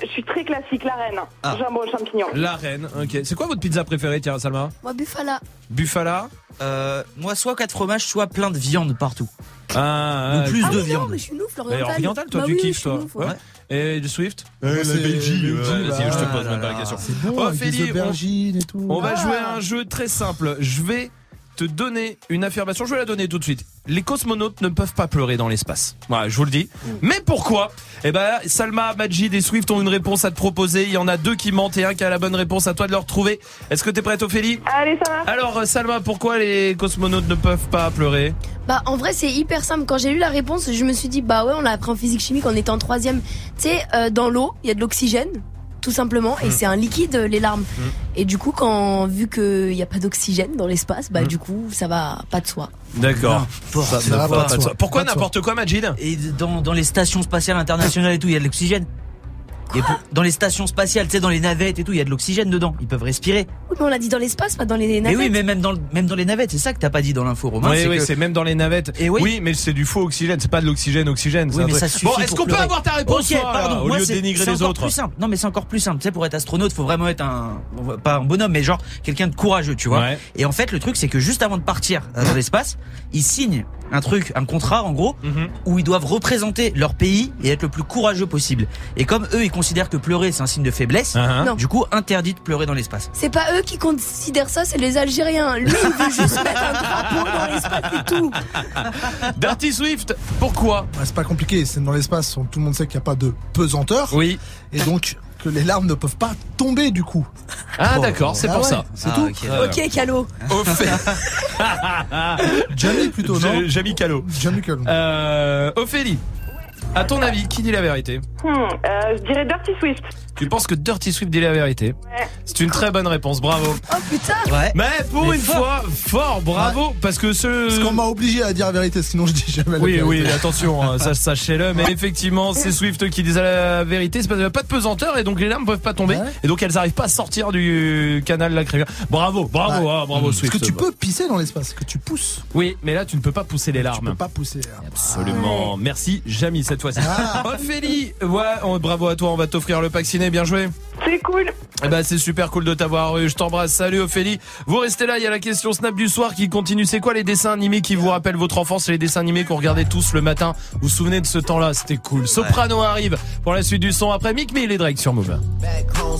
je suis très classique, la reine. Ah. Jambon champignon. La reine. Ok. C'est quoi votre pizza préférée, tiens, Salma? Moi, Buffala. Buffala? Euh, moi, soit 4 fromages, soit plein de viande partout. Ah, Ou plus Ah de oui, non, viande. mais je suis une ouf, Mais l'oriental. oriental, toi, Bah tu oui, kiffes, toi. ouais. Et du Swift Ouais, la c'est Belgique. Ouais, bah, vas-y, je te pose même pas la question. c'est bon, Ophélie, des on- aubergines et tout. On va Ah. jouer à un jeu très simple. Je vais te donner une affirmation. Je vais la donner tout de suite. Les cosmonautes ne peuvent pas pleurer dans l'espace. Voilà, je vous le dis. Mais pourquoi? Eh ben, Salma, Majid et Swift ont une réponse à te proposer. Il y en a deux qui mentent et un qui a la bonne réponse. À toi de le retrouver. Est-ce que t'es prête, Ophélie? Allez, ça va. Alors, euh, Salma, pourquoi les cosmonautes ne peuvent pas pleurer? Bah en vrai c'est hyper simple. Quand j'ai lu la réponse, je me suis dit bah ouais on l'a appris en physique chimique, on était en troisième. Tu sais euh, dans l'eau il y a de l'oxygène tout simplement et Mm. c'est un liquide euh, les larmes. Et du coup quand vu qu'il n'y a pas d'oxygène dans l'espace, Mm. bah du coup ça va pas de soi. D'accord. N'importe Ça va quoi. pas de soi. Pourquoi n'importe quoi, Majid? Et dans, dans les stations spatiales internationales et tout, il y a de l'oxygène? Et pour- dans les stations spatiales, tu sais, dans les navettes et tout, il y a de l'oxygène dedans. Ils peuvent respirer. Oui mais on l'a dit dans l'espace pas dans les Mais navettes. oui, mais même dans, le- même dans les navettes, c'est ça que t'as pas dit dans l'info, Romain. Oui, oui, que- c'est même dans les navettes. Et oui. mais c'est du faux oxygène, c'est pas de l'oxygène, oxygène. c'est Oui, mais ça suffit Bon, est-ce qu'on peut avoir ta réponse Ok, toi, là, pardon, au moi, lieu de c'est- dénigrer les encore autres plus simple. Non, mais c'est encore plus simple. Tu sais, pour être astronaute, faut vraiment être un, pas un bonhomme, mais genre quelqu'un de courageux, tu vois. Ouais. Et en fait, le truc, c'est que juste avant de partir dans l'espace, ils signent un truc, un contrat, en gros, Mhm. où ils doivent représenter leur pays et être le plus courageux possible. Et comme eux, ils considèrent que pleurer, c'est un signe de faiblesse, Uh-huh. Du coup, interdit de pleurer dans l'espace. C'est pas eux qui considèrent ça, c'est les Algériens. Lui, il veut juste mettre un drapeau dans l'espace et tout. Dirty Swift, pourquoi? Ouais, c'est pas compliqué, c'est dans l'espace, tout le monde sait qu'il n'y a pas de pesanteur. Oui. Et donc que les larmes ne peuvent pas tomber du coup. Ah d'accord, c'est Ah pour ouais, ça. C'est Ah, tout. ok. Ok Calo. Au fait. Jamie plutôt, non J'ai- Jamie Calo. Jamie Cullum. Euh, Ophélie, à ton avis, qui dit la vérité Hmm, euh, je dirais Dirty Swift. Tu penses que Dirty Swift dit la vérité Ouais. C'est une très bonne réponse, bravo. Oh putain. Ouais. Mais pour Mais une fort. fois, fort, bravo, parce que ce... Parce qu'on m'a obligé à dire la vérité, sinon je dis jamais la Oui, vérité. oui, attention, hein, ça sachez-le, mais effectivement, c'est Swift qui disait la vérité, c'est parce qu'il n'y a pas de pesanteur et donc les larmes peuvent pas tomber Ouais. et donc elles arrivent pas à sortir du canal lacrymien. Bravo, bravo, Ouais. ah, bravo Parce Swift. que tu peux pisser dans l'espace, que tu pousses. Oui, mais là tu ne peux pas pousser les Tu larmes. peux pas pousser. Absolument. Merci, Jamie, cette fois-ci. Ah. Ophélie, ouais, on- bravo à toi, on va t'offrir le pack ciné, bien joué. C'est cool. Eh ben, c'est super cool de t'avoir eu. Je t'embrasse. Salut Ophélie. Vous restez là. Il y a la question Snap du soir qui continue. C'est quoi les dessins animés qui vous rappellent votre enfance? C'est les dessins animés qu'on regardait tous le matin. Vous vous souvenez de ce temps-là? C'était cool. Soprano arrive pour la suite du son après Mick Mill et Drake sur Move. Back home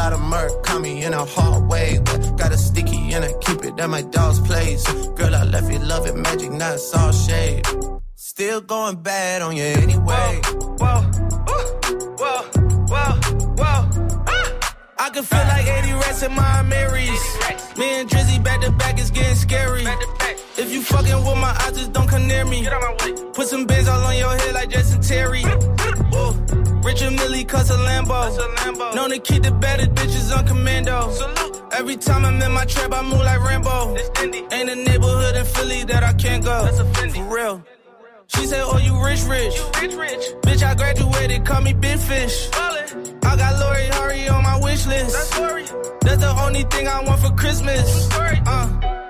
Lot of murk caught me in a hard way. But got a sticky and I keep it at my dog's place. Girl, I left you love it magic, not all shade. Still going bad on you anyway. Whoa, whoa, whoa, whoa. whoa. Ah. I can feel like 80 rats in my Marys. Me and Drizzy back to back is getting scary. If you fucking with my eyes, just don't come near me. Put some bins all on your head like Jason Terry. Whoa. Richard Millie cuss a Lambo. Known to keep the better bitches on commando. Salute. Every time I'm in my trap, I move like Rambo. Ain't a neighborhood in Philly that I can't go. that's a For real. She said, Oh, you rich, rich. You rich, rich. Bitch, I graduated, call me Big Fish. I got Lori Hurry on my wish list. That's the only thing I want for Christmas. Uh.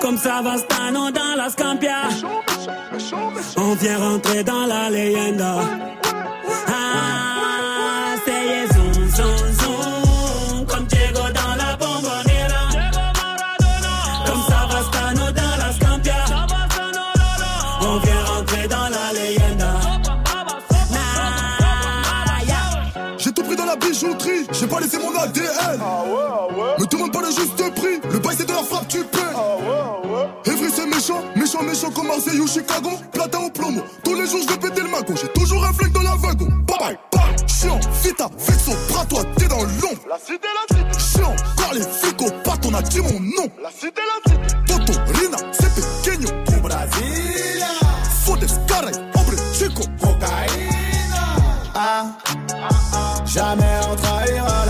Comme Savastano dans la Scampia. On vient rentrer dans la leyenda. Bijouterie, j'ai pas laissé mon ADN. Me demande pas le juste prix, le bail c'est de la frappe, tu paies. Evry c'est méchant, méchant, méchant comme Marseille ou Chicago. Platin au plomo, tous les jours je vais péter le mago. J'ai toujours un flingue dans la wagon. Bye bye, bye. Chiant, vita, vexo, bras toi, t'es dans l'ombre. La cité, la cité. Chiant, car les flics au pattes, on a dit mon nom. La cité, la cité. Toto, Rina, c'est pequeño. Au Brasilia. Fodes, caray, hombre, chico. Cocaïna. Ah, jamais on trahira.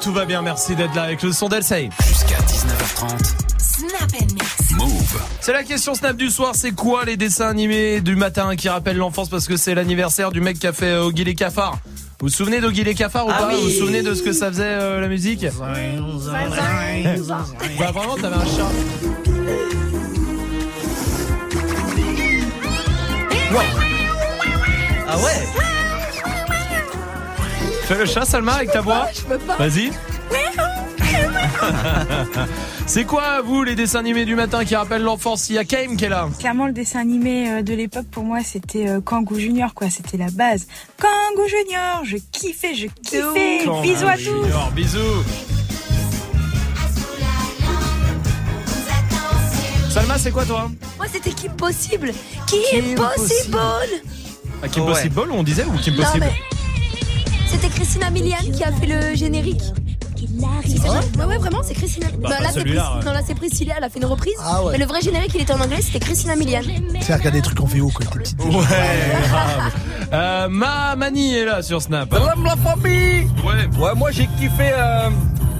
tout va bien, merci d'être là avec le son d'Elsei. Jusqu'à 19h30. Snap and mix. Move. C'est la question Snap du soir, c'est quoi les dessins animés du matin qui rappellent l'enfance parce que c'est l'anniversaire du mec qui a fait euh, Oggy les cafards vous vous souvenez d'Oggy les cafards ou Ah pas? oui. Vous vous souvenez de ce que ça faisait euh, la musique? Bah vraiment t'avais un chat. Ah ouais? Fais le chat Salma avec ta voix Je peux pas. Vas-y. c'est quoi vous les dessins animés du matin qui rappellent l'enfance? Il y a Kaim qui est là. Clairement, le dessin animé euh, de l'époque, pour moi, c'était euh, Kangoo Junior, quoi. C'était la base. Kangoo Junior, je kiffais, je kiffais. Quand Bisous à tous. Junior, bisous. Salma, c'est quoi toi? Moi, c'était Kim Possible. Kim, Kim Possible. À Kim. Possible on disait ou Kim Non, Possible? mais c'était Christina Milian qui a fait le générique. Si, c'est vrai Ouais, ouais, vraiment, c'est Christina. Bah, non, pas là, c'est celui-là, Pris- ouais. non, là, c'est Priscilla, elle a fait une reprise. Ah ouais. Mais le vrai générique, il était en anglais, c'était Christina Milian. C'est regarder des trucs en VO quand il était petit. Ouais, grave. Euh, Ma Mani est là sur Snap. Salam la famille Ouais. Ouais, moi j'ai kiffé euh,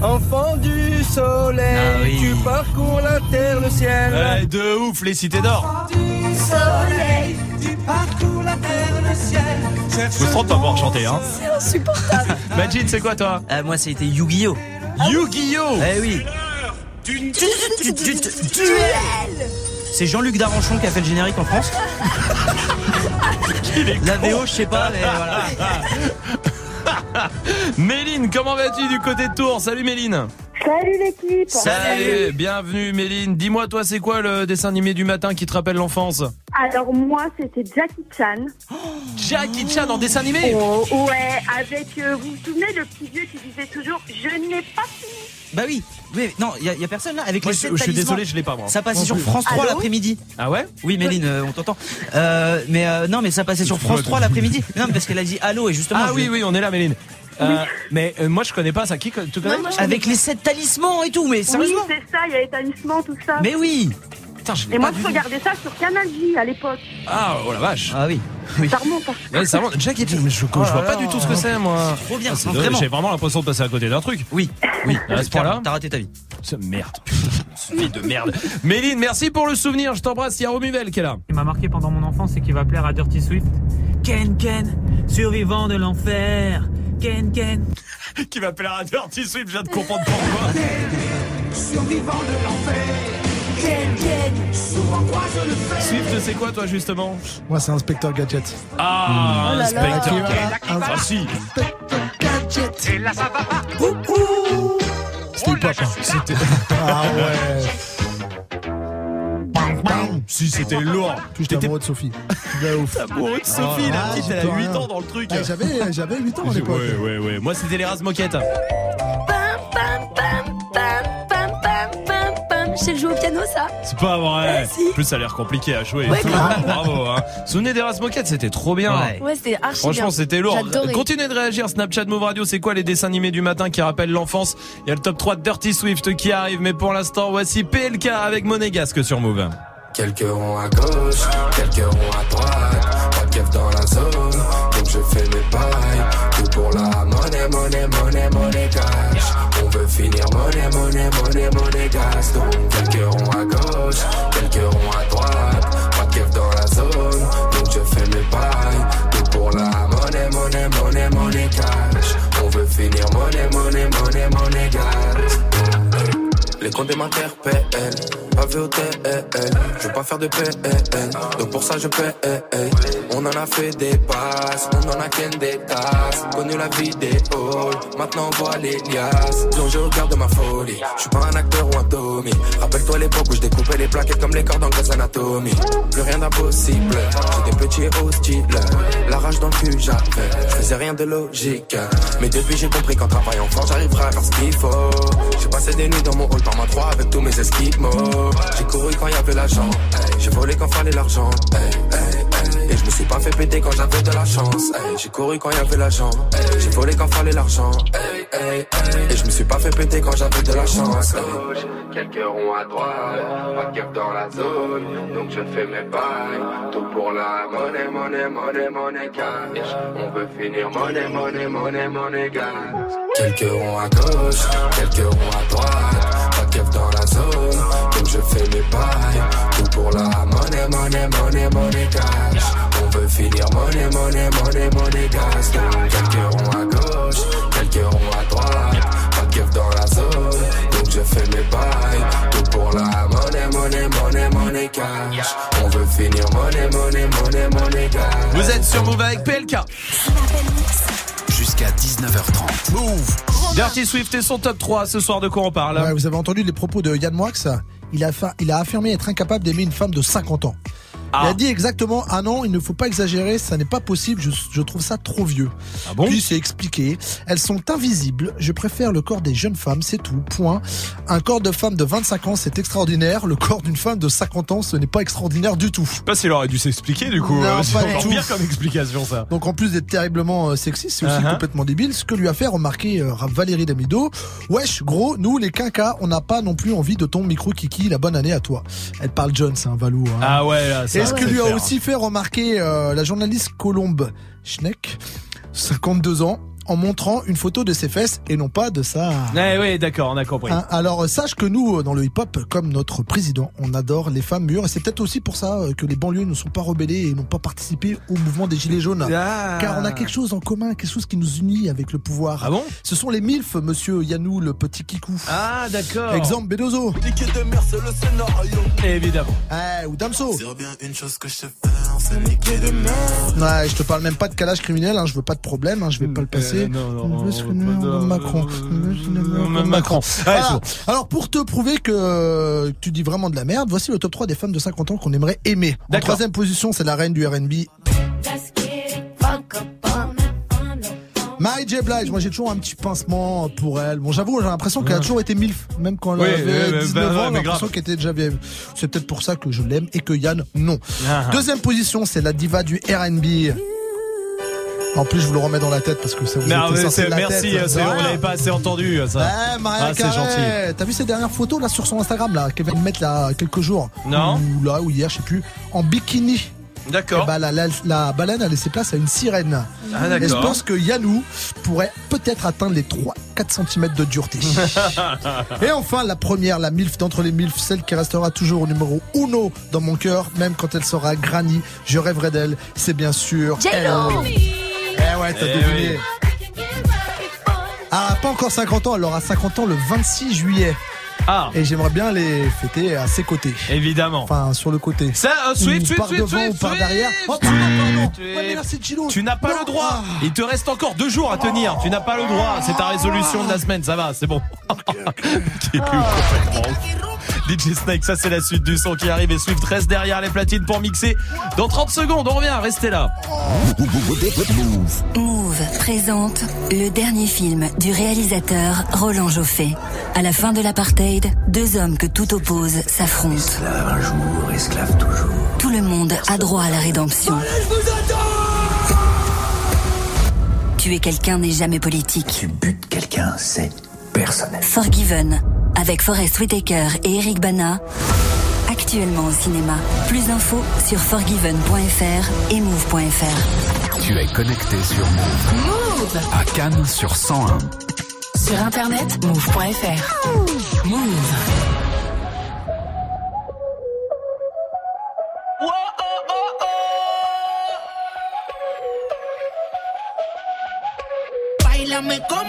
Enfant du soleil, Ah oui. tu parcours la terre, le ciel. Ouais, de ouf, les cités d'or. Soleil, tu parcours la terre, le ciel. Je me trompe pas pouvoir chanter, hein. C'est insupportable. Majid, c'est quoi toi Euh, Moi, c'était Yu-Gi-Oh! Yu-Gi-Oh Eh oui. C'est Jean-Luc Daranchon qui a fait le générique en France. La VO, je sais pas, mais voilà. Méline, comment vas-tu du côté de Tours? Salut Méline. Salut l'équipe. Salut, bienvenue Méline. Dis-moi toi, c'est quoi le dessin animé du matin qui te rappelle l'enfance? Alors moi c'était Jackie Chan. Jackie Chan en dessin animé? Oh, ouais, avec, euh, vous vous souvenez le petit vieux qui disait toujours Je n'ai pas fini Bah oui. Oui, non, il y, a- y a personne là avec Moi, les je, sept je suis talismans. désolé, je l'ai pas moi. Ça passait sur plus. France 3 Allô l'après-midi. Ah ouais? Oui, Méline, euh, on t'entend. Euh, mais euh, non, mais ça passait sur France 3 l'après-midi. Non, parce qu'elle a dit allô et justement. Ah oui, oui, on est là Méline. Euh, mais euh, moi je connais pas ça. Qui tu connais moi, Avec les sept talismans et tout, mais Oui, sérieusement. c'est ça, il y a les talismans, tout ça. Mais oui. Putain, je l'ai Et moi je regardais ça sur Canal J à l'époque. Ah oh la vache. Ah oui. Ça remonte. hein. Ouais, ça remonte. Jackie Chan, mais je, je vois là pas là. du tout ce que c'est moi. Trop bien, Ah, c'est vraiment. J'ai vraiment l'impression de passer à côté d'un truc. Oui, oui. À ce point-là T'as raté ta vie. Ce merde. Ce Vie de merde. Méline, merci pour le souvenir. Je t'embrasse. Il y a Romuvel qui est là. qui m'a marqué pendant mon enfance et qui va plaire à Dirty Swift. Ken Ken, survivant de l'enfer. Ken Ken. qui va plaire à Dirty Swift. Je viens de comprendre pourquoi. Survivant de l'enfer. Swift, c'est quoi toi justement Moi, c'est Inspecteur Gadget. Ah, Oh Qui va- Gadget. Ah si. Inspecteur Gadget. Et là ça va pas. C'était hip-hop. hein. C'était. Ah ouais. Bang, bang. Si c'était lourd. J'étais amoureux de Sophie. Amoureux de Sophie, la Ah, petite, elle a 8 rien. ans dans le truc. Ah, J'avais, j'avais 8 ans à l'époque. Ouais, ouais, ouais. Moi, c'était les Razmoquettes. sais le jouer au piano, ça C'est pas vrai. Ouais, si. En plus, ça a l'air compliqué à jouer. Ouais, grave. Bravo. Hein. Souvenez d'Eras Moquette, c'était trop bien. Ouais, c'était archi Franchement, c'était lourd. Continuez de réagir. Snapchat Move Radio, c'est quoi les dessins animés du matin qui rappellent l'enfance Il y a le top 3 de Dirty Swift qui arrive, mais pour l'instant, voici PLK avec Monégasque sur Move. Quelques ronds à gauche, quelques ronds à droite. Pas de keuf dans la zone, donc je fais mes pailles. Tout pour la monnaie, monnaie, monnaie, monnaie cash. Veut finir monnaie, monnaie, monnaie, monnaie gas. Donc quelques ronds à gauche, quelques ronds à droite. Pas de dans la zone, donc je fais mes pailles. Tout pour la monnaie, monnaie, monnaie, monnaie cash. On veut finir monnaie, monnaie, monnaie, monnaie gas. Les comptes m'interpellent, pas vu au TL. Je veux pas faire de PN, donc pour ça je paie. On en a fait des passes, on en a qu'un des tasses. Connu la vidéo, maintenant on voit les liasses. Plongé au cœur de ma folie, je suis pas un acteur ou un Tommy. Rappelle-toi l'époque où je découpais les plaquettes comme les cordes en Grey's Anatomy. Plus rien d'impossible, j'étais petit et hostile. La rage dans le cul j'avais, je faisais rien de logique. Mais depuis j'ai compris qu'en travaillant fort j'arriverai à faire ce qu'il faut. J'ai passé des nuits dans mon hall par ma 3 avec tous mes esquimaux. J'ai couru quand y avait l'argent, j'ai volé quand fallait l'argent. Et je me suis pas fait péter quand j'avais de la chance. hey. J'ai couru quand il y avait l'argent, j'ai volé quand fallait l'argent. hey. Et je me suis pas fait péter quand j'avais de la chance. hey. Quelques ronds à droite, pas de dans la zone, donc je fais mes bails. Tout pour la monnaie, monnaie, monnaie, monnaie cash. On veut finir monnaie, monnaie, monnaie, monnaie gas. Quelques ronds à gauche, quelques ronds à droite. Pas de dans la zone, je fais mes bails. Tout pour la monnaie, monnaie, monnaie, monnaie cash. On veut finir monnaie, monnaie, monnaie, monnaie. Donc quelques ronds à gauche, quelques ronds à droite. Pas de keuf dans la zone, donc je fais mes bails. Tout pour la monnaie, monnaie, monnaie, monnaie cash. On veut finir monnaie, monnaie, monnaie, monnaie gas. Vous êtes sur Move avec PLK. Jusqu'à 19h30. Move. Dirty Swift et son top 3. Ce soir, de quoi on parle Ouais, vous avez entendu les propos de Yann Moix il a, affirmé être incapable d'aimer une femme de 50 ans. Il Ah. a dit exactement Ah non, il ne faut pas exagérer, ça n'est pas possible, je, je trouve ça trop vieux. Ah bon Puis c'est expliqué Elles sont invisibles, je préfère le corps des jeunes femmes, c'est tout, point. Un corps de femme de 25 ans, c'est extraordinaire, le corps d'une femme de 50 ans, ce n'est pas extraordinaire du tout. Je sais pas s'il aurait dû s'expliquer du coup. Non, Euh, c'est pas du tout. pire comme explication ça. Donc en plus d'être terriblement euh, sexiste, c'est aussi Uh-huh. complètement débile. Ce que lui a fait remarquer euh, Valérie Damido. Wesh, gros, nous les quinquas, on n'a pas non plus envie de ton micro kiki. La bonne année à toi. Elle parle John, c'est un Valou. hein. Ah ouais, là, Et ce que lui a aussi fait remarquer euh, la journaliste Colombe Schneck, 52 ans, en montrant une photo de ses fesses et non pas de sa. Ouais, ouais, d'accord, on a compris. Hein, alors euh, sache que nous, euh, dans le hip-hop, comme notre président, on adore les femmes mûres et c'est peut-être aussi pour ça euh, que les banlieues ne sont pas rebellées et n'ont pas participé au mouvement des Gilets jaunes. Ah. Car on a quelque chose en commun, quelque chose qui nous unit avec le pouvoir. Ah bon? Ce sont les MILF, monsieur Yanou, le petit kikou. Ah d'accord. Exemple Bedozo. de mer, c'est le scénario. Évidemment. Eh, ou Damso. C'est bien une chose que je sais faire, c'est niquer de mer. Ouais, je te parle même pas de calage criminel, hein, je veux pas de problème, hein, je vais pas le passer. Euh, Macron. Macron. Alors pour te prouver que tu dis vraiment de la merde, voici le top 3 des femmes de 50 ans qu'on aimerait aimer. En troisième position, c'est la reine du R&B. Mary J. Blige, moi j'ai toujours un petit pincement pour elle. Bon, j'avoue, j'ai l'impression qu'elle a toujours été MILF, même quand elle Oui, avait oui, oui, 19 bah, ans, j'ai l'impression qu'elle était déjà vieille. C'est peut-être pour ça que je l'aime et que Yann, non. Ah. Deuxième position, c'est la diva du R&B. En plus, je vous le remets dans la tête parce que ça vous de la merci, tête. on l'avait pas assez entendu ça. Ouais, Maria ah, c'est gentil. T'as vu ses dernières photos là sur son Instagram là qu'elle vient de mettre là quelques jours? Non. Ou là ou hier, je sais plus, en bikini. D'accord. Eh ben, la, la- la baleine a laissé place à une sirène. Ah, d'accord. Et je pense que Yanou pourrait peut-être atteindre les 3-4 cm de dureté. Et enfin, la première, la MILF d'entre les MILF, celle qui restera toujours au numéro uno dans mon cœur, même quand elle sera granny, je rêverai d'elle, c'est bien sûr elle. Eh ouais, t'as Eh deviné. Ah, pas encore 50 ans, elle aura 50 ans le 26 juillet. Ah, Et j'aimerais bien les fêter à ses côtés. évidemment. Enfin, sur le côté. Ça, euh, Swift, Swift, par Swift, devant Swift, ou par Swift. derrière. Oh, pardon, pardon. Tu- Ouais, mais là, c'est Gilo. Tu n'as pas Non. le droit. Ah. Il te reste encore deux jours à tenir. Tu n'as pas le droit. C'est ta résolution de la semaine. Ça va, c'est bon. Qui est plus complètement ouf. DJ Snake, ça c'est la suite du son qui arrive et Swift reste derrière les platines pour mixer. Dans 30 secondes, on revient. Restez là. Move. Move présente le dernier film du réalisateur Roland Joffé À la fin de l'apartheid, deux hommes que tout oppose s'affrontent. Esclave un jour, esclave toujours. Tout le monde a droit à la rédemption. Tuer quelqu'un n'est jamais politique. Tu butes quelqu'un, c'est personnel. Forgiven, avec Forest Whitaker et Eric Bana, actuellement au cinéma. Plus d'infos sur forgiven.fr et move.fr. Tu es connecté sur Move. Move À Cannes sur 101. Sur internet, move.fr. Move.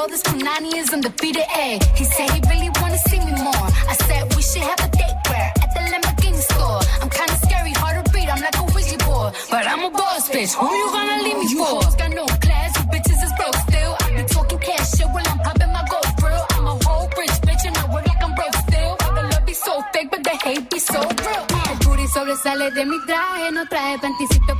Know, this Punani is undefeated. He said he really wanna see me more. I said we should have a date where at the Lamborghini store. I'm kinda scary, hard to read. I'm like a Ouija board, but I'm a boss bitch. Who you gonna leave me for? hoes got no class, you bitches is broke still. I be talking cash shit while I'm popping my gold grill. I'm a whole rich bitch and I work like I'm broke still. The love be so fake, but the hate be so real. Uh, El booty sobresale de mi traje, no traje panticito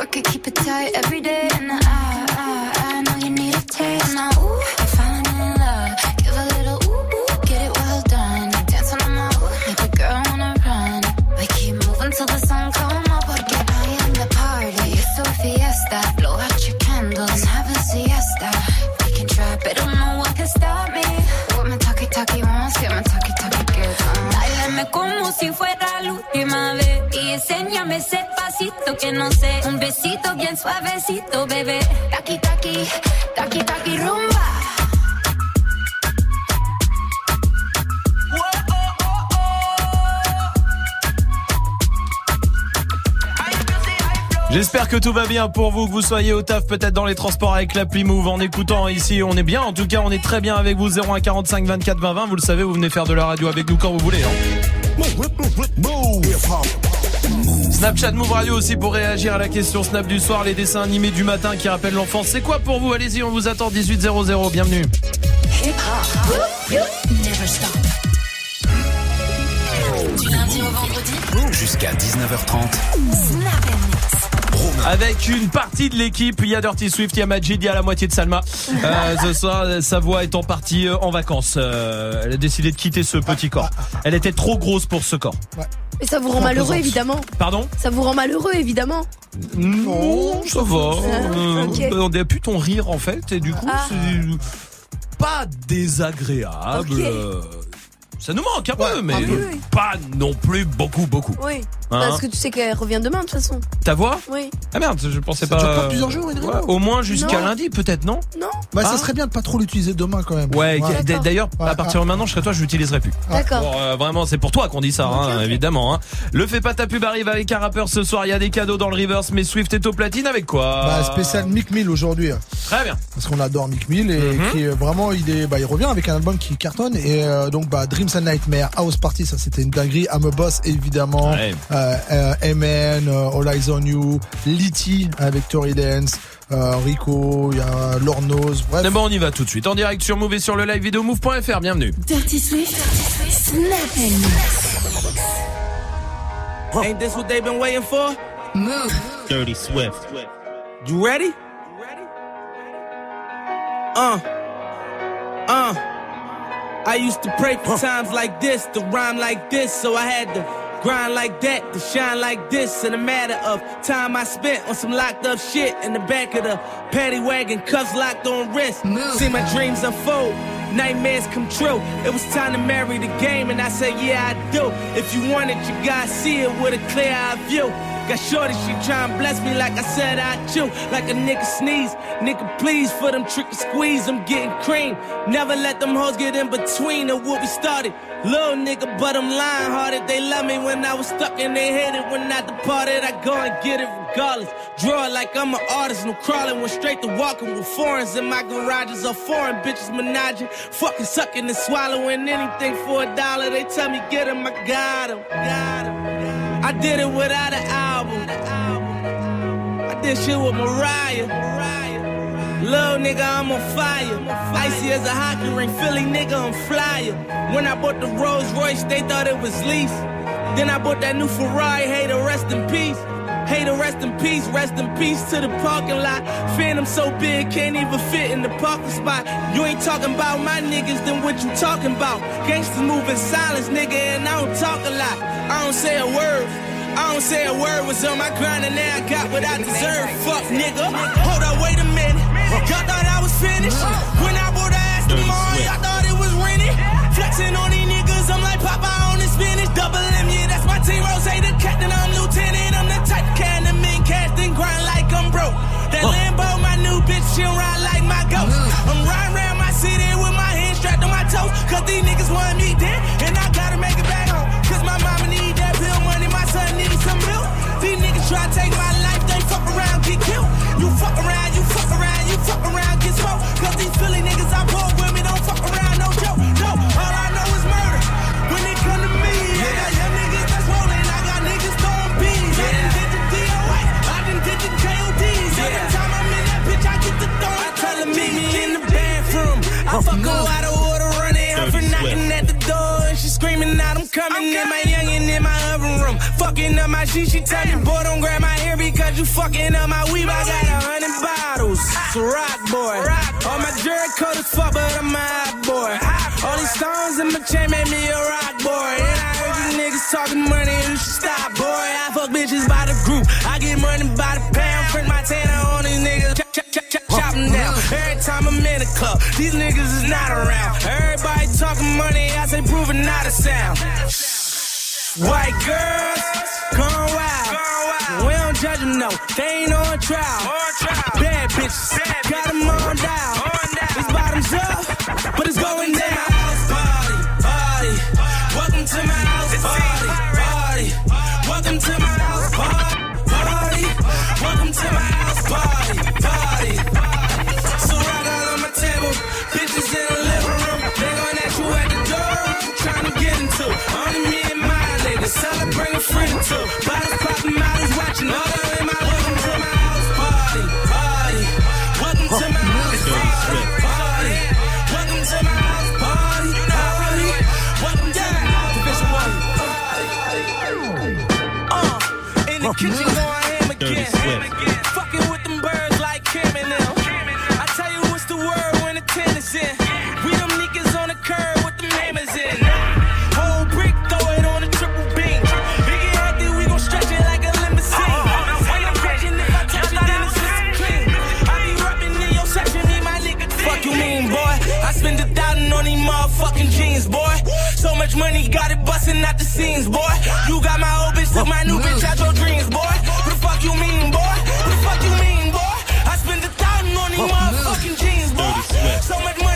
work it, keep it tight every day. And I, I, I know you need a taste. Now, ooh, pasito que no sé, un besito bien suavecito, bebé. Taqui taqui, taqui taqui rumba. J'espère que tout va bien pour vous, que vous soyez au taf, peut-être dans les transports avec l'appli Move en écoutant ici. On est bien, en tout cas, on est très bien avec vous. 01 45 24 20 20. Vous le savez, vous venez faire de la radio avec nous quand vous voulez. hein. Snapchat Move Radio aussi pour réagir à la question Snap du soir, les dessins animés du matin qui rappellent l'enfance. C'est quoi pour vous Allez-y, on vous attend 1800. Bienvenue. Du lundi au vendredi, Jusqu'à 19h30. Snap Avec une partie de l'équipe, il y a Dirty Swift, il y a Majid, il y a la moitié de Salma. Euh, ce soir, sa voix étant partie euh, en vacances. Euh, elle a décidé de quitter ce petit corps. Elle était trop grosse pour ce corps. Et ça vous rend malheureux, évidemment. Pardon? Ça vous rend malheureux, évidemment. Non, ça va. Ah, Euh. On a pu ton rire en fait, et du coup, Ah. c'est pas désagréable. Euh, Ça nous manque un peu, mais Ah oui, oui. pas non plus beaucoup, beaucoup. Oui. Hein Parce que tu sais qu'elle revient demain, de toute façon. Ta voix Oui. Ah merde, je pensais Ça pas. dure pas plusieurs jours, Adrien Ouais, Au moins jusqu'à lundi, peut-être, non Non. Bah, ça Ah. serait bien de pas trop l'utiliser demain quand même. Ouais, d'ailleurs, à partir de maintenant, je serai toi, je l'utiliserai plus. D'accord. Bon, euh, vraiment, c'est pour toi qu'on dit ça, hein, évidemment. Hein. Le fais pas ta pub arrive avec un rappeur ce soir. Il y a des cadeaux dans le reverse, mais Swift est au platine avec quoi Bah, spécial Mick Mill aujourd'hui. Très bien. Parce qu'on adore Mick Mill et Mhm. qui est vraiment il est bah il revient avec un album qui cartonne et euh, donc bah Dreams and Nightmare House Party ça c'était une dinguerie I'm a Boss évidemment Ouais. euh, euh, Amen euh, All Eyes on You Litty avec Tory Dance euh, Rico il y a Lornos bref D'abord, on y va tout de suite. En direct sur Move et sur le live vidéo move.fr. Bienvenue. Dirty Swift, Snap and Ain't this what they've been waiting for? Move. Dirty Swift. You ready? Uh, uh. I used to pray for times like this, to rhyme like this, so I had to grind like that, to shine like this. In a matter of time I spent on some locked up shit in the back of the paddy wagon, cuffs locked on wrist. See my dreams unfold. Nightmares come true. It was time to marry the game, and I said, Yeah, I do. If you want it, you gotta see it with a clear eye view. Got shorty, she tryin' bless me like I said I chew. Like a nigga sneeze. Nigga, please, for them trick and squeeze, I'm getting cream. Never let them hoes get in between of what we started. Little nigga, but I'm lying hearted. They love me when I was stuck and they hated when I departed. I go and get it regardless. Draw it like I'm an artist. No crawling, went straight to walking with foreigns in my garages. Or foreign bitches menaging. Fucking sucking and swallowing anything for a dollar. They tell me get 'em, I got 'em. Got 'em. I did it without an album. I did shit with Mariah. Little nigga, I'm on fire. Icy as a hockey ring, Philly nigga, I'm flyer. When I bought the Rolls Royce, they thought it was lease. Then I bought that new Ferrari, hey, to rest in peace. Hey, to rest in peace, rest in peace to the parking lot. Phantom so big, can't even fit in the parking spot. You ain't talking about my niggas, then what you talking about? Gangsters move in silence, nigga, and I don't talk a lot. I don't say a word. I don't say a word was on my grind and now I got what I deserve. Fuck nigga. Hold up, wait a minute. Y'all thought I was finished. When I bought the Aston Martin, y'all thought it was rented. Flexing on these niggas, I'm like Papa on the spinach. Double M, yeah, that's my team. Rose, the captain, I'm lieutenant. I'm of can the main cast and grind like I'm broke. That Lambo, my new bitch, she'll ride like my ghost. Mm-hmm. I'm riding around my city with my hands strapped on my toes. Cause these niggas want me dead, and I gotta make it back home. Cause my mama need that bill money, my son needs some milk. These niggas try to take my life, they fuck around, get killed. You fuck around, you fuck around, you fuck around, I fuck her out of order, running her for knocking at the door. And she screaming out, I'm coming in my youngin' in my oven room. Fucking up my shit, she tell me, boy, don't grab my hair because you fucking up my weave. I got a hundred bottles. It's a rock boy. All my jury coat is fuck, but I'm a hot boy. All these stones in my chain made me a rock boy. And I heard you niggas talking money, you should stop, boy. I fuck bitches by the group. I get money by the pound. Print my tanner on. Chop, chop, chop, chop, chop 'em down. Every time I'm in a club, these niggas is not around. Everybody talking money, I say proving not a sound. White girls, gone wild. We don't judge them, no. They ain't on trial. Bad bitches, got them on down. Uh, in the kitchen going again. Ham again. Fucking with them birds like Kim and them. I tell you what's the word when the tennis in. We them niggas on the curb with them hammers in. Whole brick, throw it on a triple beam. It get hectic, we gon' stretch it like a limousine. When I'm catching, if I touch it, then it's just clean. I be rapping in your section, me my nigga. Fuck you mean, boy? I spend a thousand on these motherfucking jeans, boy. So much money, got it busting out the scenes, boy. You got my old bitch, took my new bitch out your dreams, boy. What the fuck you mean, boy? What the fuck you mean, boy? I spend a thousand on these motherfucking jeans, boy. So much money,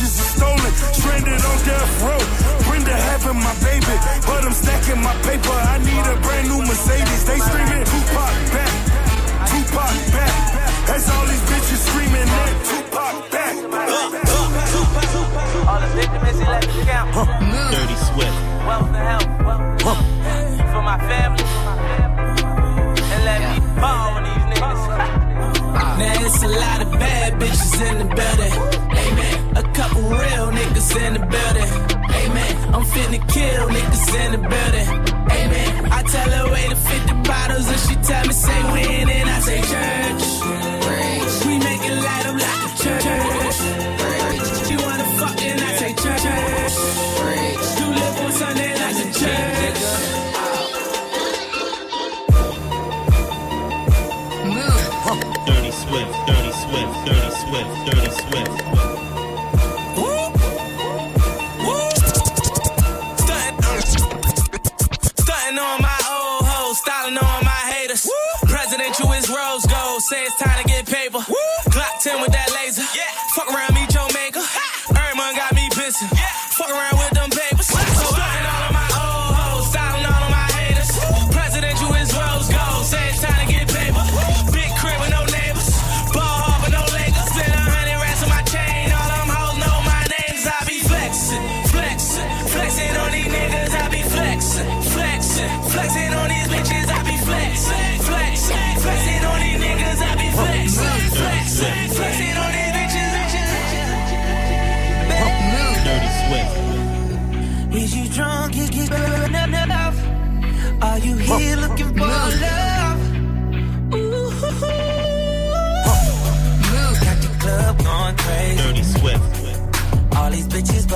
but are stolen. Stranded on death row. Brenda having my baby, but I'm stacking my paper. I need a brand new Mercedes. They screaming Tupac back, Tupac back. That's all these bitches screaming at Tupac back. All the victims, let me count. Dirty Swift. Wealth and health. For my family. And let me ball on these niggas. Now it's a lot of bad bitches in the building. A couple real niggas in the building. Amen. I'm finna kill niggas in the building. Amen. I tell her wait to 50 bottles and she tell me say when and I say church. We make it light up like a church.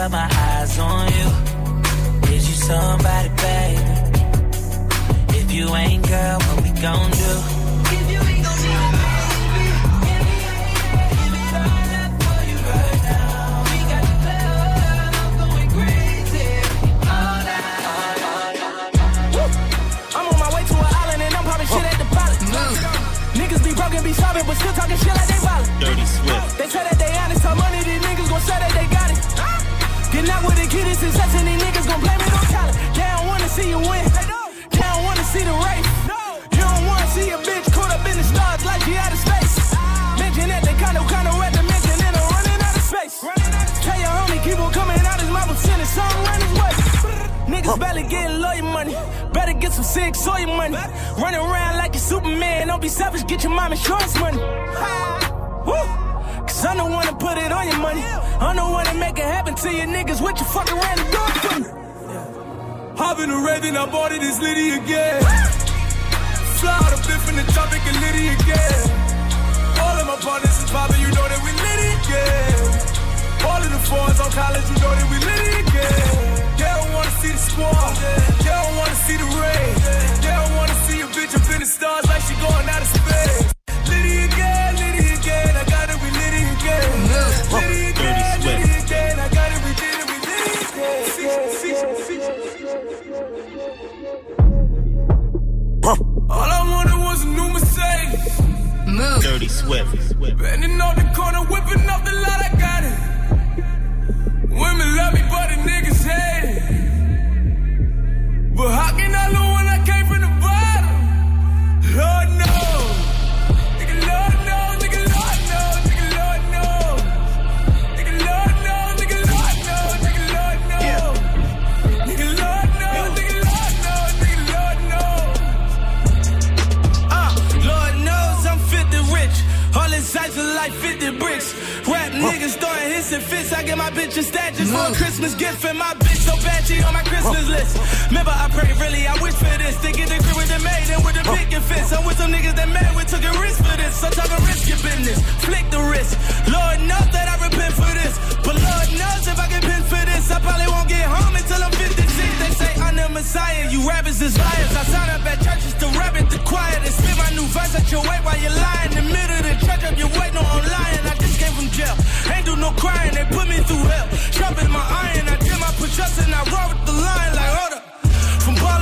But my eyes on you. Is you somebody, baby? If you ain't, girl, what we gon' do? Get out with the kid, it's success, and these niggas gon' blame it on talent. They don't wanna see you win. They don't wanna see the race. You don't wanna see a bitch caught up in the stars like she out of space. Mention that they kinda, kinda at the mention and I'm running out of space. Tell your homie, keep on coming out his mouth and send his song run his way. Niggas barely getting lawyer money. Better get some sick soy money. Running around like a Superman. Don't be selfish, get your mom insurance money. Woo! I'm the one to put it on your money. I'm the one to make it happen to you niggas. What you fucking ran the door for me? In the Raven, I bought it, it's Liddy again. Fly out a bit from the topic and Liddy again. All of my partners is poppin', you know that we Liddy again. All of the fours on college, you know that we Liddy again. They don't wanna see the squad, they don't wanna see the rain. They don't wanna see a bitch up in the stars like she going out of space. Again. All I wanted was a new Mercedes. Dirty Swift. Bending on the corner, whipping up the lot, I got it. Women love me, but the niggas hate it. But how can I know get my bitch a statue for a Christmas gift, and my bitch so bad she on my Christmas list. Remember, I pray really, I wish for this. To get the grip with the maid and with the picket fist. I'm with some niggas that mad, we took a risk for this. So talk a risk your business, flick the wrist. Lord knows that I repent for this, but Lord knows if I get pinned for this, I probably won't get home until I'm 56. Messiah, you rappers is liars. I sign up at churches to rap at the choir, and spit my new verse at your weight while you're lying. In the middle of the church up your weight, no I'm lying. I just came from jail, ain't do no crying, they put me through hell. Sharpen my iron, I did my push-ups and I roll with the line like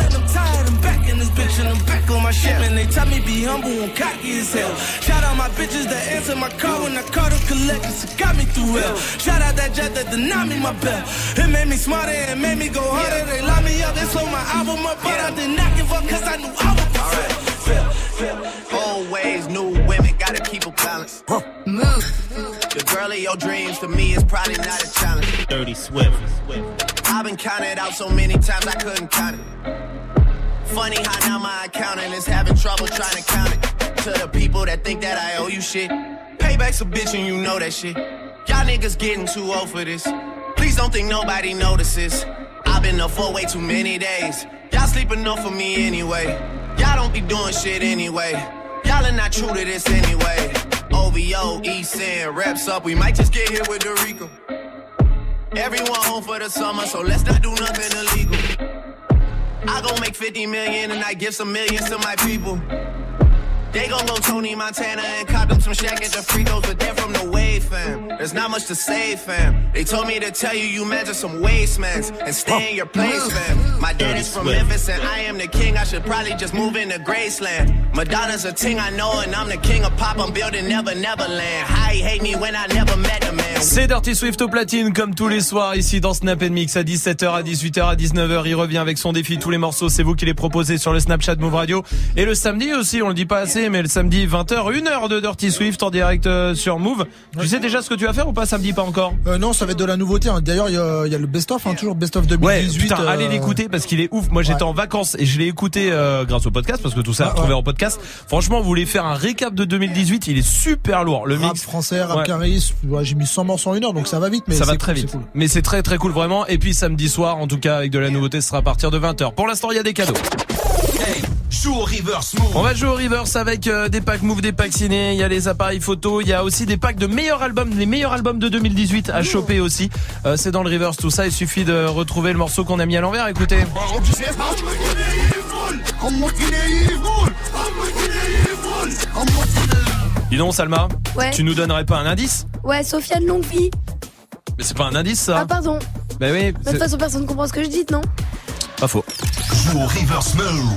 hold up. From ballin', I'm tired, I'm back in this bitch and I'm back on my shit. Man, they tell me be humble and cocky as hell. Shout out my bitches that answer my call when I call them collectors. It got me through hell. Shout out that jet that denied me my bell. It made me smarter and made me go harder. They lock me up, they slow my album up, but I did not give up cause I knew I would fail. Always ways, new women, gotta keep a balance. Move. The girl of your dreams to me is probably not a challenge. Dirty Swift. I've been counted out so many times I couldn't count it. Funny how now my accountant is having trouble trying to count it. To the people that think that I owe you shit. Payback's a bitch and you know that shit. Y'all niggas getting too old for this. Please don't think nobody notices. I've been up for way too many days. Y'all sleep enough for me anyway. Y'all don't be doing shit anyway. Y'all are not true to this anyway. OVO, East End, reps up. We might just get here with Dorico. Everyone home for the summer, so let's not do nothing illegal. I gon' make 50 million and I give some millions to my people. They gon' go Tony Montana and cop them some shack at the free throws, but they're from the wave, fam. There's not much to say, fam. They told me to tell you you measure some wastemans and stay in your place, fam. My daddy's from Memphis and I am the king. I should probably just move into Graceland. Madonna's a ting I know and I'm the king of pop. I'm building Never Neverland. How he hate me when I never met a man. C'est Dirty Swift au platine comme tous les soirs ici dans Snap Mix à 17h, à 18h, à 19h. Il revient avec son défi. Tous les morceaux, c'est vous qui les proposez sur le Snapchat Move Radio. Et le samedi aussi, on le dit pas assez, mais le samedi 20h, une heure de Dirty Swift en direct euh, sur Move. Tu sais déjà ce que tu vas faire ou pas samedi Pas encore? Euh, non, ça va être de la nouveauté. hein. D'ailleurs, il y, a- il y a le best-of, hein, toujours best-of 2018. Putain, euh, allez l'écouter parce qu'il est ouf. Moi, j'étais Ouais. en vacances et je l'ai écouté euh, grâce au podcast parce que tout ça Ouais, à retrouver ouais. en podcast. Franchement, vous voulez faire un récap de 2018, il est super lourd. Le Rap mix français, rap Ouais. caris. Ouais, J'ai mis 100 morceaux en une heure, donc ça va vite. Mais ça va très cool, vite. cool. Mais c'est très très cool vraiment. Et puis samedi soir, en tout cas, avec de la nouveauté, ce sera à partir de 20h. Pour l'instant, il y a des cadeaux. Joue au reverse move. On va jouer au reverse avec euh, des packs Move, des packs ciné. Il y a les appareils photo. Il y a aussi des packs de meilleurs albums, les meilleurs albums de 2018 à choper aussi. Euh, c'est dans le reverse tout ça. Il suffit de retrouver le morceau qu'on a mis à l'envers. Écoutez. Dis donc, Salma. Ouais. Tu nous donnerais pas un indice Ouais, Sofiane Longueville. Mais c'est pas un indice ça. Ah, pardon. Bah oui. De toute façon, personne ne comprend ce que je dis, non? Pas faux. Joue au reverse move.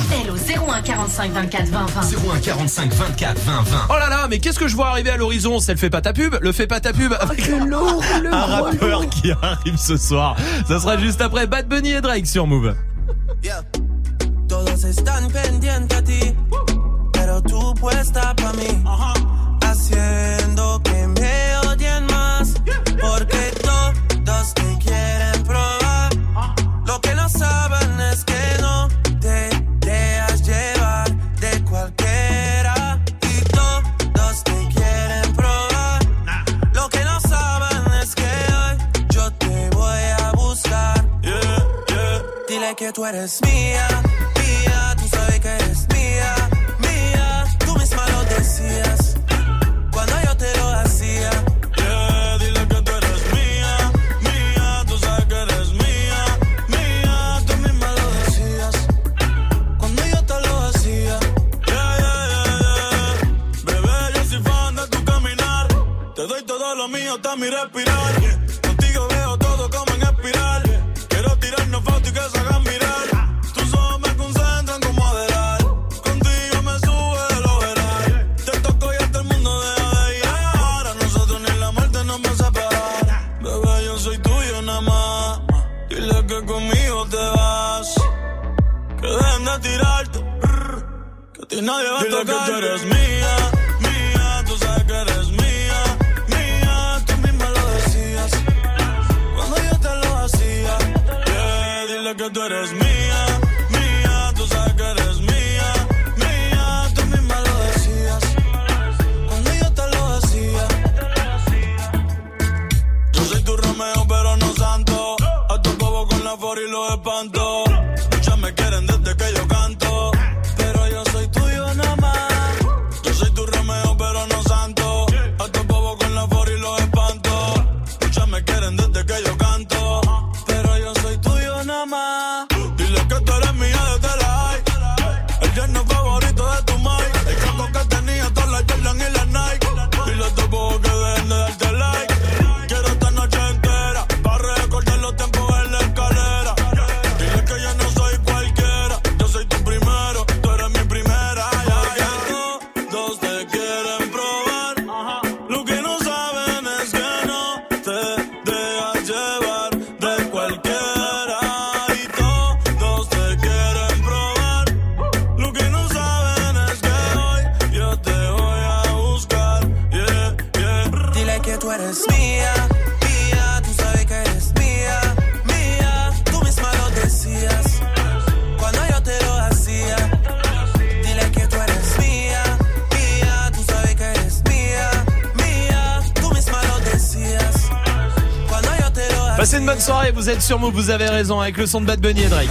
Appel au 01 45 24 20 20. 01 45 24 20 20. Oh là là, mais qu'est-ce que je vois arriver à l'horizon? C'est le fait pas ta pub, le fait pas ta pub avec Le lourd, le un rappeur lourd. qui arrive ce soir. Ça sera juste après Bad Bunny et Drake sur Move. Yeah. Todos están pendientes a ti, pero tú puesta pa' mí. Haciendo tú eres mía, êtes sur Move, vous avez raison, avec le son de Bad Bunny et Drake.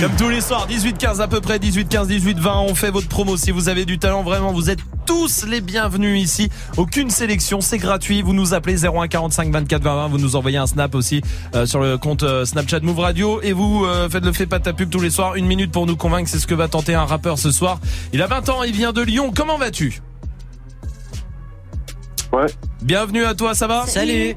Comme tous les soirs, 18-15 à peu près, 18-15, 18-20, on fait votre promo. Si vous avez du talent, vraiment, vous êtes tous les bienvenus ici. Aucune sélection, c'est gratuit. Vous nous appelez 01 45 24 20 20. Vous nous envoyez un snap aussi euh, sur le compte euh, Snapchat Move Radio et vous euh, faites le fait pas de ta pub tous les soirs. Une minute pour nous convaincre, c'est ce que va tenter un rappeur ce soir. Il a 20 ans, il vient de Lyon. Comment vas-tu? Ouais. Bienvenue à toi, ça va? Salut.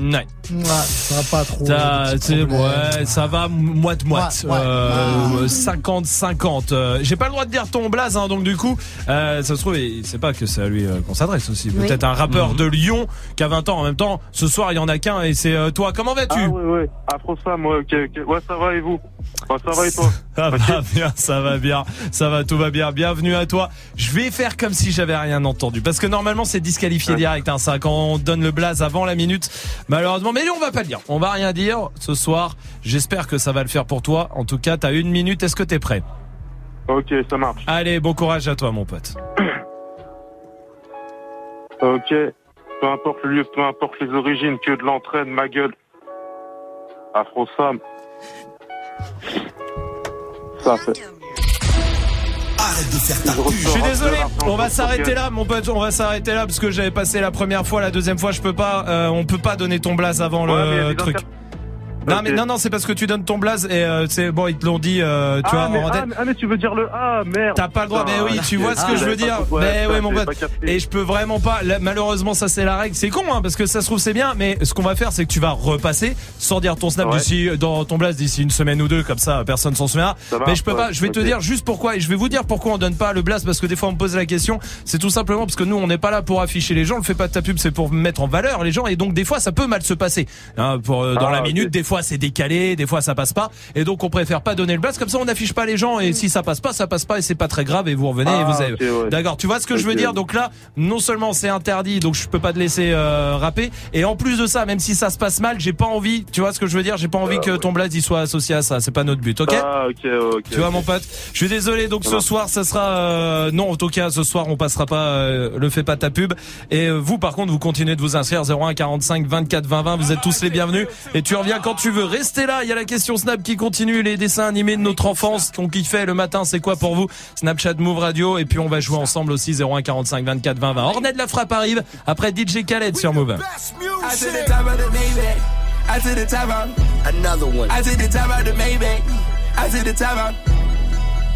Ouais. Ouais, ça va pas trop. Ça, c'est- ouais, ça va moite moite. Ouais, ouais. Euh, 50-50. Euh, J'ai pas le droit de dire ton blaze, hein, donc du coup, euh, ça se trouve, il sait pas que c'est à lui euh, qu'on s'adresse aussi. Oui. Peut-être un rappeur Mhm. de Lyon qui a 20 ans en même temps. Ce soir, il y en a qu'un et c'est euh, toi. Comment vas-tu? Ah ouais, ouais. Afro Sam, ouais, ok, ok. Ouais, ça va et vous? Ouais, Ça va et toi Ça va bien, ça va bien, ça va, tout va bien. Bienvenue à toi. Je vais faire comme si j'avais rien entendu, parce que normalement c'est disqualifié direct. Hein, ça, quand on donne le blaze avant la minute, malheureusement. Mais nous, on va pas le dire. On va rien dire ce soir. J'espère que ça va le faire pour toi. En tout cas, t'as une minute. Est-ce que t'es prêt? Ok, ça marche. Allez, bon courage à toi, mon pote. Ok. Peu importe le lieu, peu importe les origines, que de l'entraîne, ma gueule. Afro Sam. Ça fait. Arrête de faire ta Je suis désolé, on va s'arrêter là, mon pote. On va s'arrêter là parce que j'avais passé la première fois, la deuxième fois, je peux pas. euh, on peut pas donner ton blaze avant Ouais, le truc. Non mais non non c'est parce que tu donnes ton blaze et euh, c'est bon ils te l'ont dit euh, tu ah, vois mais, en ah, mais, ah, mais tu veux dire le A, merde. T'as pas le droit, mais oui, tu vois ce que je veux dire. mais oui, mon pote. Et je peux vraiment pas. là, malheureusement, ça c'est la règle. C'est con, hein, parce que ça se trouve c'est bien. Mais ce qu'on va faire, c'est que tu vas repasser, sans dire ton snap Ouais. d'ici, dans ton blast d'ici une semaine ou deux, comme ça, personne s'en souviendra. Mais je peux pas. ouais, Je vais te dire juste pourquoi. Et je vais vous dire pourquoi on donne pas le blast, parce que des fois on me pose la question. C'est tout simplement parce que nous, on n'est pas là pour afficher les gens. Le fait pas de ta pub, c'est pour mettre en valeur les gens. Et donc des fois, ça peut mal se passer. Hein, pour euh, dans Ah, la minute, des fois c'est décalé, des fois ça passe pas. Et donc on préfère pas donner le blast. Comme ça, on n'affiche pas les gens. Et si ça passe pas, ça passe pas. Et c'est pas très grave. Et vous revenez. et Ah, vous avez. ok, ouais. D'accord. Tu vois ce que je veux dire? Donc là, non seulement c'est interdit, donc je peux pas te laisser euh, rapper. Et en plus de ça, même si ça se passe mal, j'ai pas envie. Tu vois ce que je veux dire? J'ai pas envie que ton blast il soit associé à ça. C'est pas notre but. Ok? Ah, ok, ok. tu vois mon pote, je suis désolé donc ce soir ça sera euh, non en tout cas ce soir on passera pas euh, le fait pas ta pub et euh, vous par contre vous continuez de vous inscrire 01 45 24 20 20 vous êtes tous les bienvenus et tu reviens quand tu veux restez là? Il y a la question Snap qui continue les dessins animés de notre enfance qu'on kiffait le matin c'est quoi pour vous? Snapchat Move Radio et puis on va jouer ensemble aussi 01 45 24 20 20 Ornette la frappe arrive après DJ Khaled sur Move I the top. I the another one. I the top of the Maybach. I to the top of.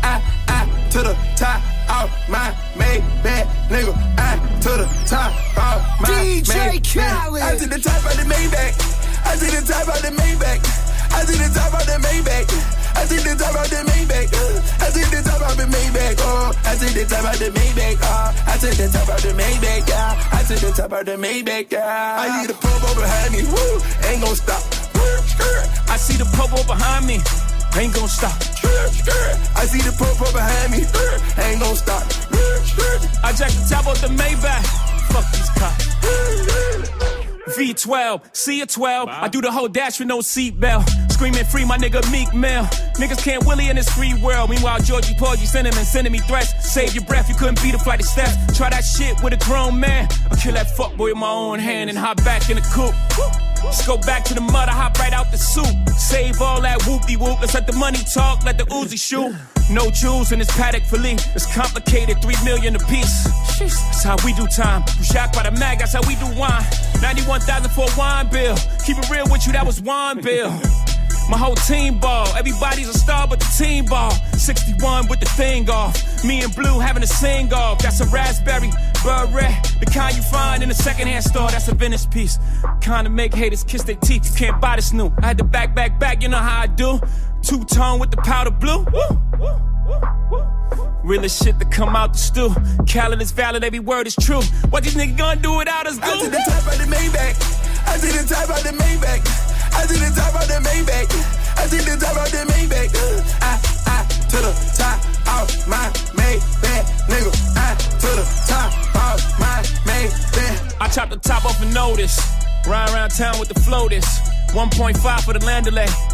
I I to the top of my Maybach, nigga. I to the top of my DJ Maybach. Khaled. I to the top of the Maybach. I to the top of the Maybach. I to the top of the Maybach. I to the top of the Maybach. uh, I to the top of the Maybach. Oh, I to the top of the Maybach. Oh, I to the top of the Maybach. Yeah, I to the top of the Maybach. Yeah, I need a purple behind me. Woo, ain't gon' stop. I see the purple behind me. Ain't gonna stop. I see the purple behind me. Ain't gon' stop. I jack the top of the Maybach. Fuck these cops. V12, C a 12. I do the whole dash with no seatbelt. Screaming free, my nigga Meek Mill. Niggas can't Willie in this free world. Meanwhile, Georgie Porgy sending and sending me threats. Save your breath, you couldn't beat a flight of steps. Try that shit with a grown man. I'll kill that fuckboy with my own hand and hop back in the coupe. Just go back to the mud, I hop right out the soup. Save all that whoopty whoop. Let's let the money talk, let the Uzi shoot. No jewels in this paddock for Lee. It's complicated, three million a piece. That's how we do time. You shocked by the mag, that's how we do wine. 91,000 for a wine bill. Keep it real with you, that was wine bill. My whole team ball. Everybody's a star, but the team ball. 61 with the thing off. Me and Blue having a sing off. That's a raspberry beret. The kind you find in a secondhand store. That's a Venice piece. Kind of make haters kiss their teeth. You can't buy this new. I had to back, back, back. You know how I do. Two tone with the powder blue. Woo. Realest shit to come out the stew. Khaled is valid, every word is true. What these niggas gonna do without us? I did the top of the Maybach. I did the top of the Maybach. I did the top of the Maybach. I did the top of the Maybach. Uh, I, I, to the top of my Maybach, nigga. I, to the top of my Maybach. I chopped the top off a notice. Ride around town with the floaters. 1.5 for the landolay.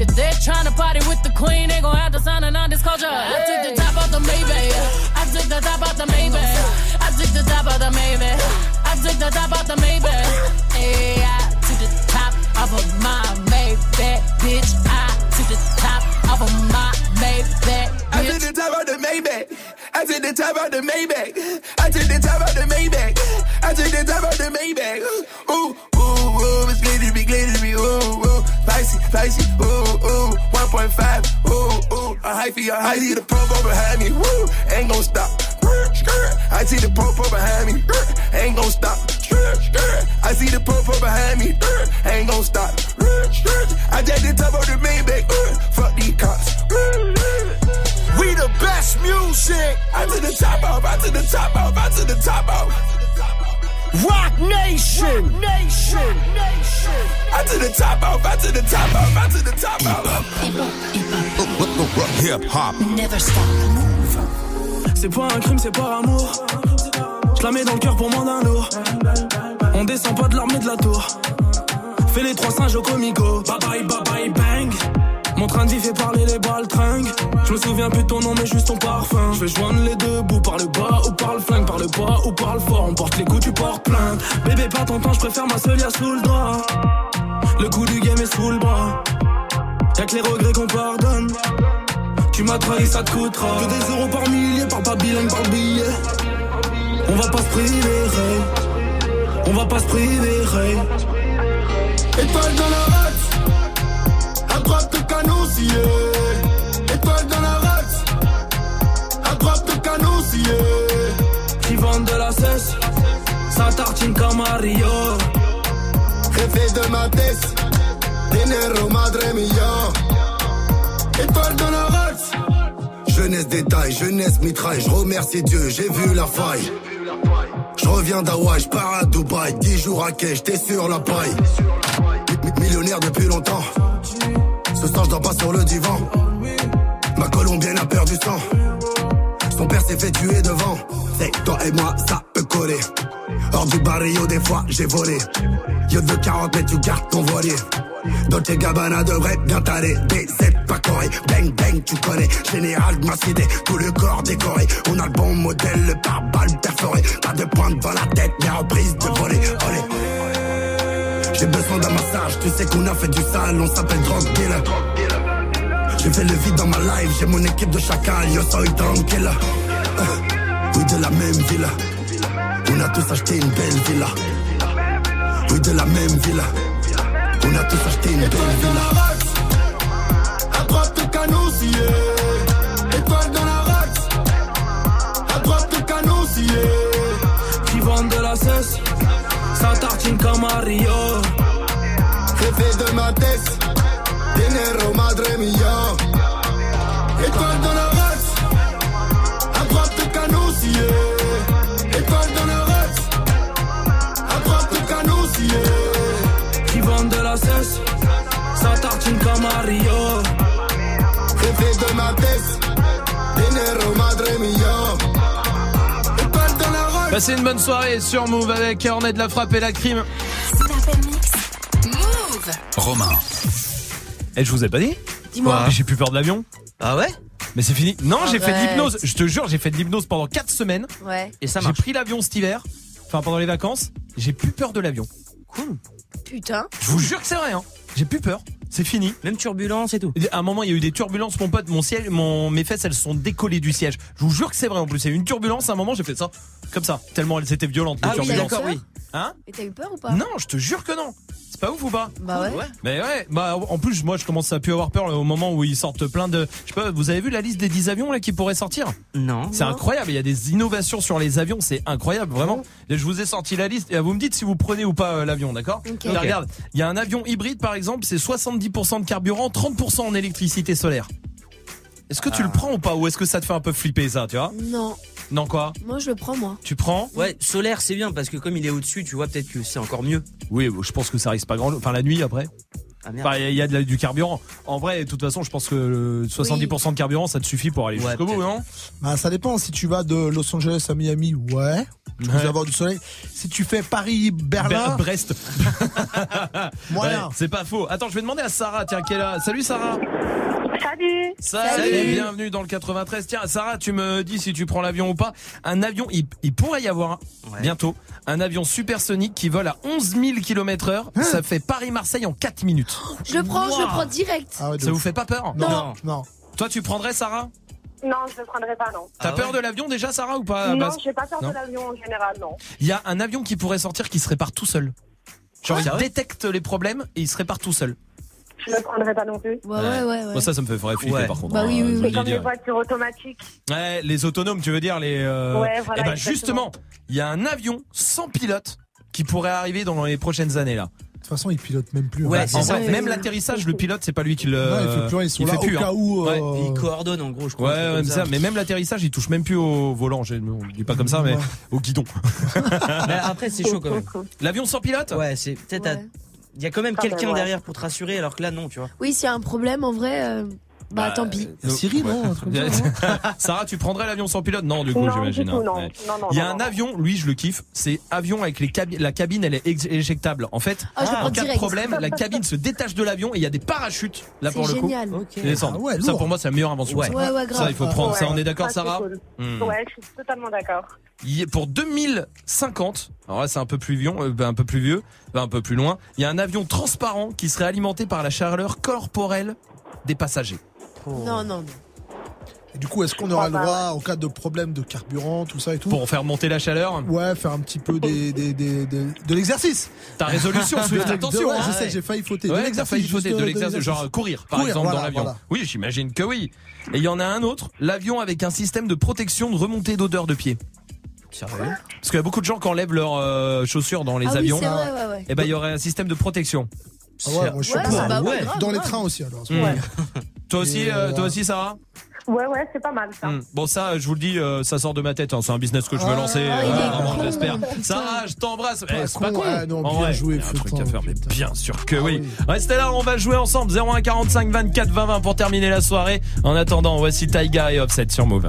If they're trying to party with the queen, they gon' have to sign a non-disclosure. I took the top off the Maybach. I took the top off the Maybach. I took the top off the Maybach. I took the top off the Maybach. Hey, I took the top off of my Maybach, bitch. I took the top off of my Maybach, I did the top of the Maybach. I did the top of the Maybach. I did the top of the Maybach. I did the top of the Maybach. Ooh, ooh, ooh, it's glittery, glittery, ooh, ooh, spicy, spicy, ooh, ooh, 1.5, ooh, ooh, a hyphy, a see the popo behind me, woo, ain't gon' stop. I see the popo behind me, ain't gon' stop. I see the popo behind me, uh, ain't gon' stop. Uh, I did the top of the main Maybach, uh, fuck these cops. We the best music. I to the top off, I to the top off, I to the top off. Rock Nation, Nation, Nation. I to the top off, I to the top off, I to the top off. Hip hop. Never stop. C'est pas un crime, c'est par amour. La dans le cœur pour moins d'un lourd. On descend pas de l'armée de la tour. Fais les trois singes au comico. Bye bye, bye bye, bang. Mon train vie fait parler les balles tringues. Je me souviens plus de ton nom, mais juste ton parfum. Je vais joindre les deux bouts par le bas ou par le flingue, par le bas ou par le fort. On porte les coups, tu portes plainte. Bébé, pas ton temps, je préfère ma seule sous le doigt. Le coup du game est sous le bras. Y'a que les regrets qu'on pardonne. Tu m'as trahi, ça te coûtera. Que des euros par millier, par pas bilingue, par billet. On va pas se priver. On va pas se priver. Étoile dans la race, à droite de canon scié. Étoile dans la race, à droite de canon scié. Qui vendent de la cesse, ça tartine comme Mario. Jefe de ma tête, dinero madre mia. Étoile dans la race. Jeunesse détail, jeunesse mitraille, je remercie Dieu, j'ai vu la faille. Je reviens d'Hawaï, je pars à Dubaï, 10 jours à quai, j'étais sur la paille. Mi- Millionnaire depuis longtemps, ce soir je pas sur le divan. Ma colombienne a peur du sang, son père s'est fait tuer devant. C'est toi et moi, ça peut coller. Hors du barrio, des fois j'ai volé. Yo de 40 mètres, tu gardes ton voilier. Dolce Gabbana devrait bien t'aller. BZ pas coré, bang bang, tu connais. Général de ma cité, tout le corps décoré. On a le bon modèle, le pare-balles perforé. Pas de pointe dans la tête, mais reprise de voler. Olé. J'ai besoin d'un massage, tu sais qu'on a fait du sale, on s'appelle drug dealer. J'ai fait le vide dans ma life, j'ai mon équipe de chacal, yo soy tranquille. Euh, Oui, de la même villa. On a tous acheté une belle villa. Oui, de la même villa. On a tous acheté une belle villa. À droite de canon scié. Étoile dans la race, à droite de canon scié. Qui de la cesse, ça tartine comme Mario. Jefe de ma tête, dinero madre mia. Étoile dans la cesse, ça tartine Jefe de ma tête, dinero madre mia. Passez une bonne soirée sur Move avec Ornette de la frappe et la crime. Move. Romain. Eh, je vous ai pas dit Dis-moi. J'ai plus peur de l'avion. Ah ouais Mais c'est fini. Non, j'ai fait de l'hypnose. Je te jure, j'ai fait de l'hypnose pendant 4 semaines. Ouais. Et ça J'ai marche. pris l'avion cet hiver. Enfin, pendant les vacances. J'ai plus peur de l'avion. Cool. Putain. Je vous jure que c'est vrai, hein. J'ai plus peur. C'est fini. Même turbulence et tout. À un moment, il y a eu des turbulences, mon pote, mon siège, mon, mes fesses, elles sont décollées du siège. Je vous jure que c'est vrai en plus. Il y a eu une turbulence, à un moment, j'ai fait ça. Comme ça. Tellement elles étaient violentes, les Ah oui, turbulences. d'accord, oui. Hein? Et t'as eu peur ou pas? Non, je te jure que non. C'est pas ouf ou pas? Bah ouais. Mais ouais, bah en plus moi je commence à plus avoir peur au moment où ils sortent plein de je sais pas, vous avez vu la liste des 10 avions là qui pourraient sortir? Non. C'est incroyable, il y a des innovations sur les avions, c'est incroyable vraiment. Et je vous ai sorti la liste et vous me dites si vous prenez ou pas euh, l'avion, d'accord? Regarde, il y a un avion hybride par exemple, c'est 70% de carburant, 30% en électricité solaire. Est-ce que tu Ah. le prends ou pas ou est-ce que ça te fait un peu flipper ça, tu vois? Non. Non quoi Moi, je le prends, moi. Tu prends Ouais, solaire c'est bien parce que comme il est au-dessus, tu vois peut-être que c'est encore mieux. Oui, je pense que ça risque pas grand enfin la nuit après. Ah. Enfin, il y a de la- du carburant. En vrai, de toute façon, je pense que le 70% de carburant, ça te suffit pour aller Ouais, jusqu'au bout, non? Bah, ça dépend. Si tu vas de Los Angeles à Miami, ouais. Tu Ouais. avoir du soleil. Si tu fais Paris-Berlin, Ber- Brest. moyen. Ouais, c'est pas faux. Attends, je vais demander à Sarah, tiens, qui est là? Salut Sarah. Salut Salut. Bienvenue dans le 93. Tiens, Sarah, tu me dis si tu prends l'avion ou pas. Un avion, il, il pourrait y avoir Ouais. bientôt un avion supersonique qui vole à 11 000 km heure. Hein Ça fait Paris-Marseille en 4 minutes. Je le prends, je le prends direct. Ah ouais, de Ça ouf. vous fait pas peur non, Non. non. Toi, tu prendrais Sarah Non, je ne prendrai pas, non. T'as Ah peur ouais de l'avion déjà, Sarah, ou pas non, j'ai pas peur Non. de l'avion en général, non. Il y a un avion qui pourrait sortir qui se répare tout seul. Genre, il Ah ouais détecte les problèmes et il se répare tout seul. Je ne le prendrai pas non plus. Ouais, ouais, ouais. ouais. Moi, ça, ça me fait vrai flipper Ouais. par contre. Bah oui, hein, oui, je oui. le C'est comme les direct. voitures automatiques. Ouais, les autonomes, tu veux dire les. euh, Ouais, voilà, Eh ben exactement. justement, il y a un avion sans pilote qui pourrait arriver dans les prochaines années là. De toute façon, ils pilotent même plus. Ouais, hein. c'est En ça. vrai, même l'atterrissage, le pilote, c'est pas lui qui le. Non, il fait plus rien, ils sont il là fait plus, au cas hein. où. Ouais. euh, Il coordonne en gros, je Ouais, crois. ouais, mais, ça, mais même l'atterrissage, il touche même plus au volant. Je ne dis pas comme ça, mais Ouais. au guidon. Mais après c'est chaud quand même. L'avion sans pilote? Ouais, c'est peut-être. à- Ouais. Il y a quand même Quand même, quelqu'un ouais. derrière pour te rassurer, alors que là non, tu vois. Oui, s'il y a un problème, en vrai, euh, bah, Bah, tant pis. Y a Siri, non Sarah, tu prendrais l'avion sans pilote Non, du coup, j'imagine. hein. non. Ouais. non, non. Il y a non, un non. avion, lui je le kiffe, c'est avion avec les cabi- la cabine, elle est éjectable. En fait, Ah, en cas de problème, la cabine se détache de l'avion et il y a des parachutes là C'est pour le coup. génial. Ok. Ils descendent. Ah ouais, ça pour moi c'est la meilleure invention. Ouais. ça. Ouais, ouais, grave. Ça il faut prendre. Ça Ouais. on est d'accord Sarah cool. Hmm. Ouais, je suis totalement d'accord. Pour 2050, alors là c'est un peu plus vieux, euh, ben, un peu plus vieux, ben, un peu plus loin, il y a un avion transparent qui serait alimenté par la chaleur corporelle des passagers. Non, non, non. Et du coup, est-ce qu'on aura le droit, en cas de problème de carburant, tout ça et tout Pour faire monter la chaleur Ouais, faire un petit peu des, des, des, des- de l'exercice. Ta résolution, Swift, De- attention. ouais, hein. je sais, j'ai failli fauter. de Ouais, l'exercice. failli de l'exercice, genre courir par Courir, exemple voilà, dans l'avion. voilà. Oui, j'imagine que oui. Et il y en a un autre, l'avion avec un système de protection de remontée d'odeur de pied. Sérieux Parce qu'il y a beaucoup de gens qui enlèvent leurs euh, chaussures dans les ah oui, avions. c'est vrai, ouais, ouais. Et ben il y aurait un système de protection. Ah ouais, moi je suis Ouais, pour. bah ouais, Ouais. grave, Dans les trains aussi alors. Toi aussi, Et, euh, euh, toi aussi, Sarah. Ouais, ouais, c'est pas mal ça. Hmm. Bon ça, je vous le dis, euh, ça sort de ma tête. hein. C'est un business que je veux Ah, lancer. il euh, est vraiment, con, j'espère. Sarah, je t'embrasse. Eh, Pas c'est pas con, con. ouais, non, En bien vrai, joué, il y a un truc à putain, faire, mais putain. bien sûr que Ah oui. oui. Restez là, on va jouer ensemble. 01 45 24 20 20 pour terminer la soirée. En attendant, voici Taiga et Offset sur Move.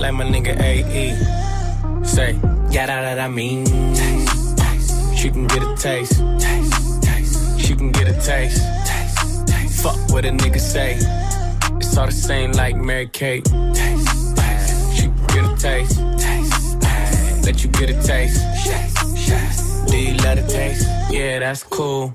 Like my nigga AE. Say, yeah, that, that I mean. She can get a taste. She can get a taste. Fuck what a nigga say. It's all the same like Mary Kate. She can get a taste. Let you get a taste. Do you love the taste? Yeah, that's cool.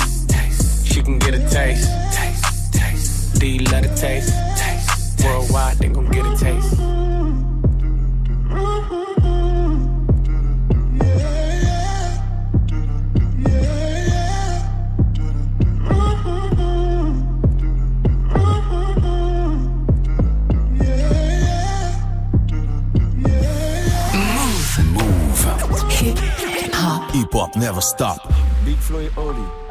Taste. She can get a taste. taste. taste. Do you love the taste? taste. taste. Worldwide, they gon' get a taste. Move. Move. Hip hop never stop. Big Flo et Oli.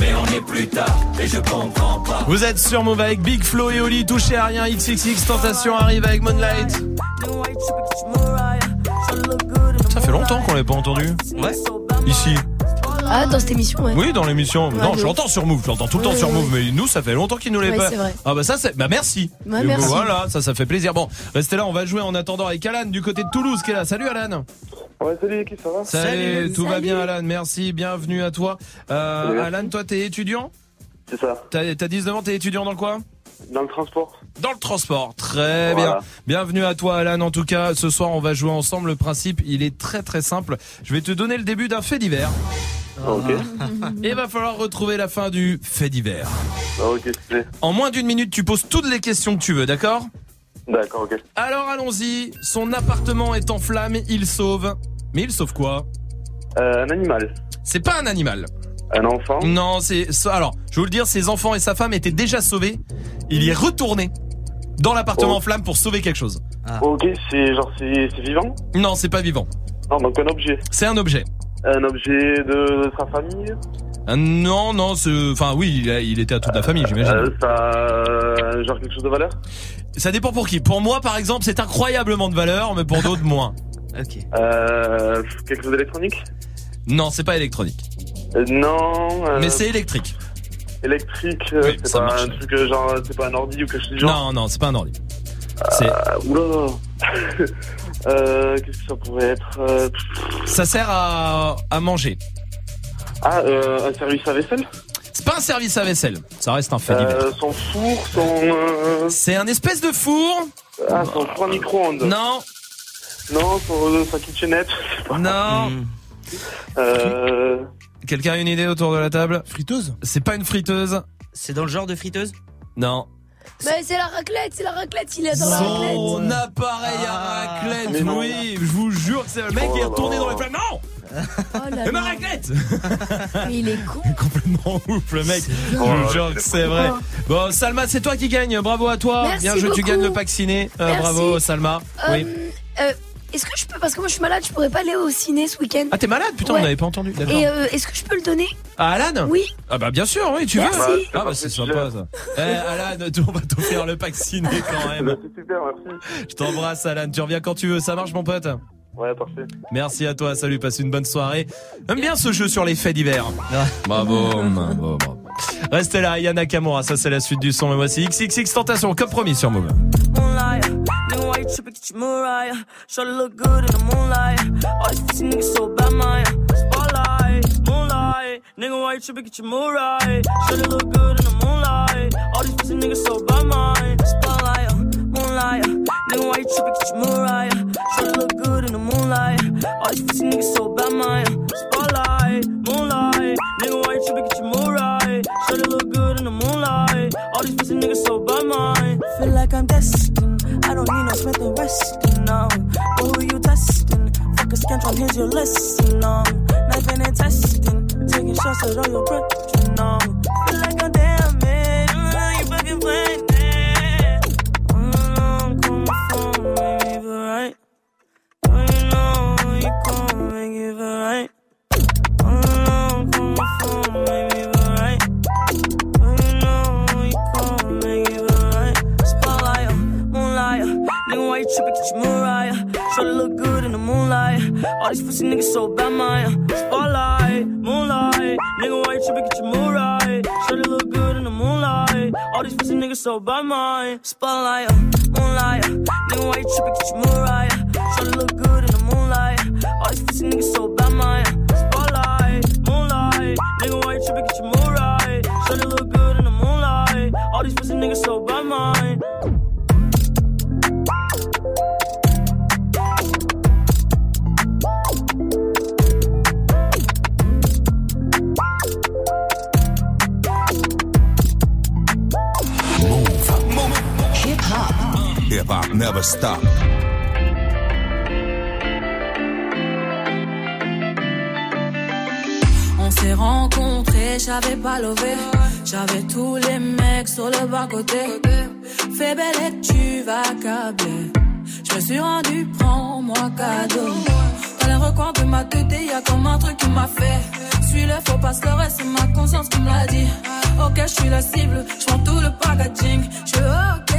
Mais on est plus tard et je comprends pas. Vous êtes sur Move avec Big Flo et Oli, touché à rien, XXX, Tentation arrive avec Moonlight. Ça fait longtemps qu'on l'a pas entendu. Ouais. Ici. Ah, dans cette émission, ouais. Oui, dans l'émission. non, je l'entends sur Move, je l'entends tout le temps Ouais, sur ouais. Move, mais nous, ça fait longtemps qu'il nous l'est Ouais, pas. c'est vrai. Ah bah ça, c'est. Bah merci. Merci. Voilà, ça, ça fait plaisir. Bon, restez là, on va jouer en attendant avec Alan du côté de Toulouse qui est là. Salut Alan. Ouais, salut, qui ça va? Salut, tout va bien Alan, merci, bienvenue à toi. Euh. Alan, toi, t'es étudiant? C'est ça. T'as t'as 19 ans, t'es étudiant dans quoi? Dans le transport. Dans le transport, très Voilà. bien. Bienvenue à toi Alan. En tout cas, ce soir, on va jouer ensemble. Le principe, il est très très simple. Je vais te donner le début d'un fait divers. Ok. Et il va falloir retrouver la fin du fait divers. Ah, ok. En moins d'une minute, tu poses toutes les questions que tu veux, d'accord? D'accord, ok. Alors allons-y. Son appartement est en flammes, il sauve. Mais il sauve quoi? Euh, un animal. C'est pas un animal. Un enfant? Non, c'est alors. Je vais vous le dire, ses enfants et sa femme étaient déjà sauvés. Il y est retourné dans l'appartement Oh. en flammes pour sauver quelque chose. Ok, c'est genre, c'est vivant? Non, c'est pas vivant. Non, donc un objet. C'est un objet. Un objet de sa famille? Euh, non, non, c'est- enfin oui, il, a- il était à toute la famille, j'imagine. euh, ça, euh, Genre quelque chose de valeur? Ça dépend pour qui. Pour moi, par exemple, c'est incroyablement de valeur, mais pour d'autres, moins. Ok. euh, Quelque chose d'électronique? Non, c'est pas électronique. Euh, Non. euh, Mais c'est électrique. Électrique, euh, Oui, c'est ça pas marche. un truc euh, genre, c'est pas un ordi ou quelque chose du genre? Non, non, c'est pas un ordi. C'est, Euh, oula euh, Qu'est-ce que ça pourrait être euh, ça sert à, à manger. Ah, euh, un service à vaisselle? C'est pas un service à vaisselle. Ça reste un fait divers. euh, Son four, son... euh, C'est un espèce de four. Ah, son four à micro-ondes Non, Non, son, euh, sa kitchenette je sais pas. non. Hmm. Euh, Quelqu'un a une idée autour de la table? Friteuse? C'est pas une friteuse. C'est dans le genre de friteuse? Non. Bah, c'est la raclette, c'est la raclette, il est dans la raclette. Son appareil à raclette, Mais non. oui, je vous jure que c'est le mec Oh qui est là retourné dans les flammes. Non Oh Mais ma raclette Mais il est con. Complètement ouf le mec. Je Oh vous jure que c'est vrai. Bon, Salma, c'est toi qui gagne. Bravo à toi. Merci Bien joué, tu gagnes le pack ciné. Euh, bravo, Salma. Euh, Oui. euh, est-ce que je peux, parce que moi je suis malade, je pourrais pas aller au ciné ce week-end. Ah, t'es malade Putain, Ouais. on n'avait pas entendu. D'accord. Et euh, est-ce que je peux le donner Ah, Alan Oui. Ah, bah, bien sûr, oui, tu Merci. veux. Ah, bah, c'est sympa ça. Eh, Alan, tu- on va t'offrir le pack ciné quand même. c'est super, merci. Je t'embrasse, Alan. Tu reviens quand tu veux. Ça marche, mon pote Ouais, parfait. Merci à toi, salut, passe une bonne soirée. J'aime bien ce jeu sur les faits divers. Bravo, bravo, bravo. Restez là, Yana Kamura, ça c'est la suite du son. Mais voici XXX Tentation, comme promis sur Move. Moonlight, nigga, why you tripping? Get your Mariah. Shorty look good in the moonlight. All these pussy niggas so bad, man. Spotlight, moonlight, nigga, why you tripping? Get your Mariah. Shorty look good in the moonlight. All these pussy niggas so bad, man. Spotlight, moonlight, nigga, why you tripping? Get your Mariah. Shorty look good in the moonlight. All these pussy niggas so bad, man. Spotlight, moonlight, nigga, why you tripping? Get your Mariah. Shorty look good in the moonlight. All these pussy niggas so bad, man. Feel like I'm destined. I don't need no Smith and Weston, no. But who you testing? Fuck a scantron, here's your lesson, no. Knifing and testing. Taking shots at all your brethren, no. Feel like I'm damaged. Mm, you fucking playing you tripping? Get your Mariah. Shorty look good in the moonlight. All these pussy niggas so bad, man. Spotlight, moonlight, nigga, why you tripping? Get your Mariah. Shorty look good in the moonlight. All these pussy niggas so bad, man. Spotlight, uh, moonlight, uh, nigga, why you tripping? Get your Mariah. Shorty look good in the moonlight. All these pussy niggas so bad, Spotlight, moonlight. Nigga, why you tripping? Get your look good in the moonlight. All these pussy niggas by mine. Hip hop never stop. s'est rencontré, j'avais pas lové. J'avais tous les mecs sur le bas-côté. Fais belle et tu vas câbler. Je suis rendu, prends-moi cadeau. Dans les recoins de ma tête, y a comme un truc qui m'a fait. Suis le faux pasteur et c'est ma conscience qui me l'a dit. Ok, je suis la cible, je tout le packaging. Je ok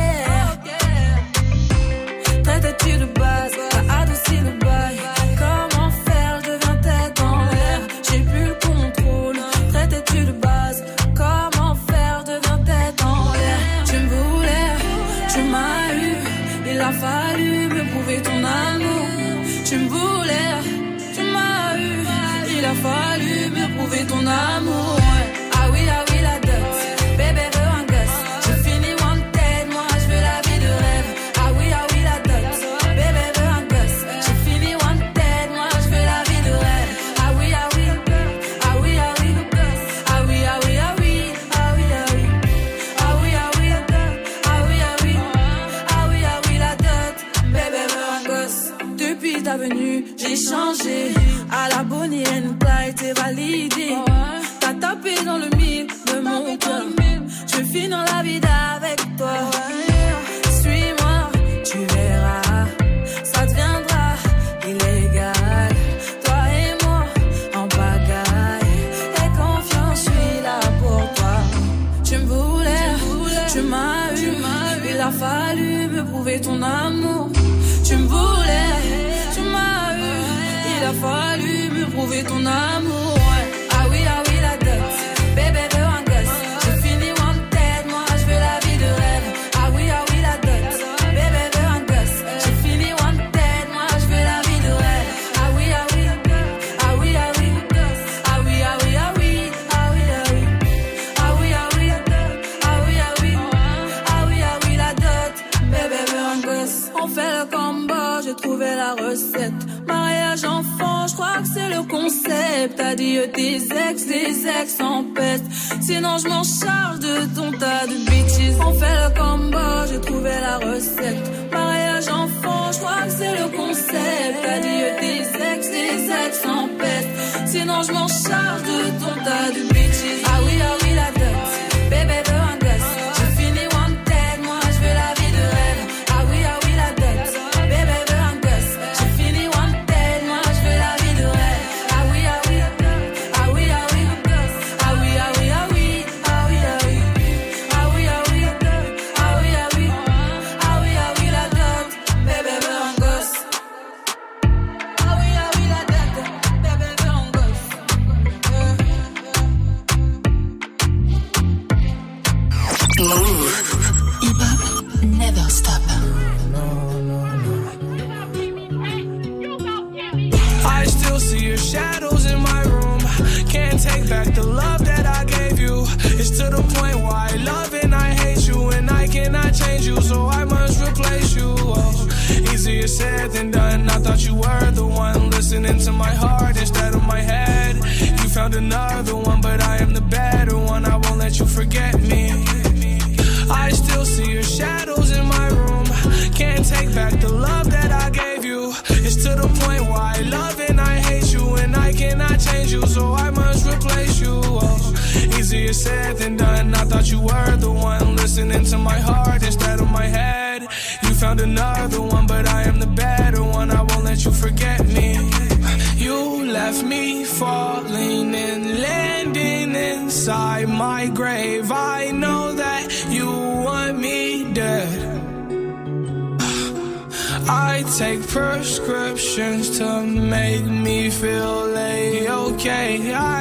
tu m'as eu, il a fallu me prouver ton amour. Tu me voulais, tu m'as eu, il a fallu me prouver ton amour. t'as tes ex, tes ex en peste. Sinon je m'en charge de ton tas de bitches. On fait le combo, j'ai trouvé la recette. Mariage enfant, je crois que c'est le concept. T'as dit tes ex, tes ex en peste. Sinon je m'en charge de ton tas de bitches. Ah oui, ah oui, la tête. potions to make me feel like okay. I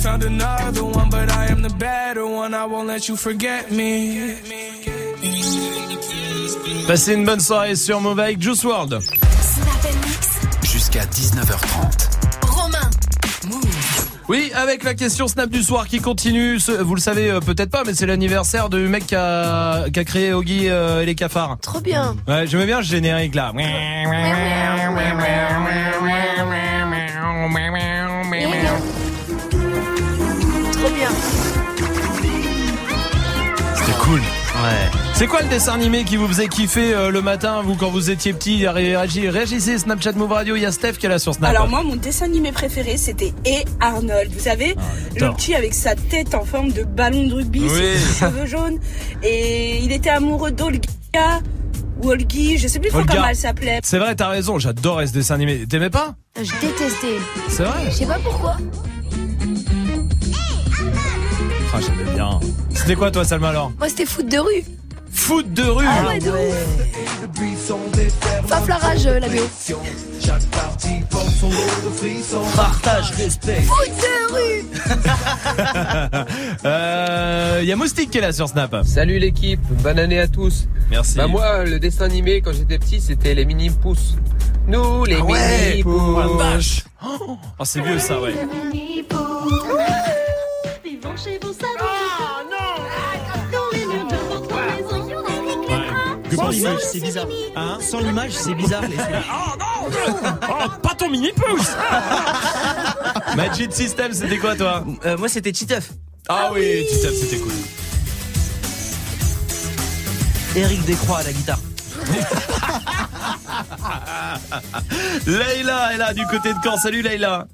You found another one, but I am the better one. I won't let you forget me. Passez une bonne soirée sur Move avec Juice World. Jusqu'à 19h30. Romain. Move. Oui, avec la question Snap du soir qui continue. Vous le savez euh, peut-être pas, mais c'est l'anniversaire du mec qui a, qui a créé Oggy euh, et les cafards. Trop bien. Ouais, j'aimais bien ce générique là. C'est quoi le dessin animé qui vous faisait kiffer euh, le matin, vous, quand vous étiez petit Ré- réagi- Réagissez, Snapchat Move Radio, il y a Steph qui est là sur Snap. Alors moi, mon dessin animé préféré, c'était Et Arnold. Vous savez, le j'adore. petit avec sa tête en forme de ballon de rugby, Oui. ses cheveux jaunes, et il était amoureux d'Olga ou Olgi, je sais plus trop comment elle s'appelait. C'est vrai, t'as raison, j'adorais ce dessin animé. T'aimais pas? Je détestais. C'est vrai? Je sais pas pourquoi. Ah, j'aimais bien. C'était quoi toi, Salma alors? Moi, c'était foot de rue. Foot de rue Ah ouais, de ouf. Faf la rage, euh, la BO. Partage, respect. Foot de rue. Euh, Il y a Moustique qui est là sur Snap. Salut l'équipe, bonne année à tous. Merci. Bah moi, le dessin animé quand j'étais petit, c'était les mini pouces. Nous, les Ah ouais mini Oh pouces. vache Oh, c'est vieux ça, ouais. Vivant chez vous, ça l'image, c'est bizarre. Hein Sans l'image, c'est bizarre. les- Oh, pas ton mini pouce Magic System, c'était quoi toi Euh, Moi, c'était Titeuf. Ah oui, Titeuf, c'était cool. Eric Descroix à la guitare. Leïla est là du côté de Caen. Salut Leïla.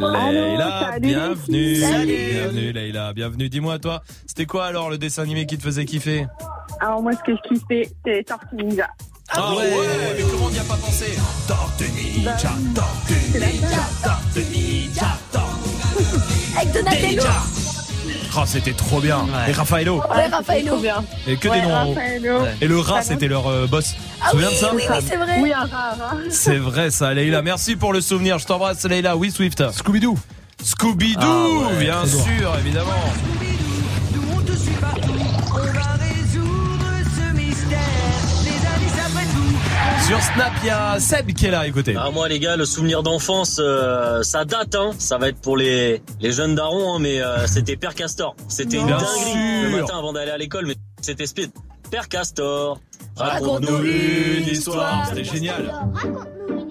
Leïla, bienvenue. Salut. Bienvenue Leïla, bienvenue. Dis-moi toi, c'était quoi alors le dessin animé qui te faisait kiffer? Alors moi, ce que je kiffais, c'est Tortue Ninja. Ah ouais, mais comment on n'y a pas pensé? Tortue Ninja, Tortue Ninja, Tortue Ninja, Avec Donatello. Oh, c'était trop bien. Et Raffaello. Ouais, Raffaello. Et que Ouais, des noms en haut. Raffaello. Et le rat, c'était leur euh, boss. Tu Ah te souviens oui, de ça oui, oui, c'est vrai. Oui, un rat. C'est vrai ça, Leïla. Merci pour le souvenir. Je t'embrasse, Leïla. Oui, Swift. Scooby-Doo. Scooby-Doo, Ah ouais, bien sûr, évidemment. On te suit partout, Sur Snap, il y a Seb qui est là, écoutez. Ah, moi les gars, le souvenir d'enfance, euh, ça date, hein. Ça va être pour les, les jeunes darons, hein, mais euh, c'était Père Castor. C'était une dinguerie le matin avant d'aller à l'école, mais c'était speed. Père Castor, Raconte-nous une histoire. C'était génial.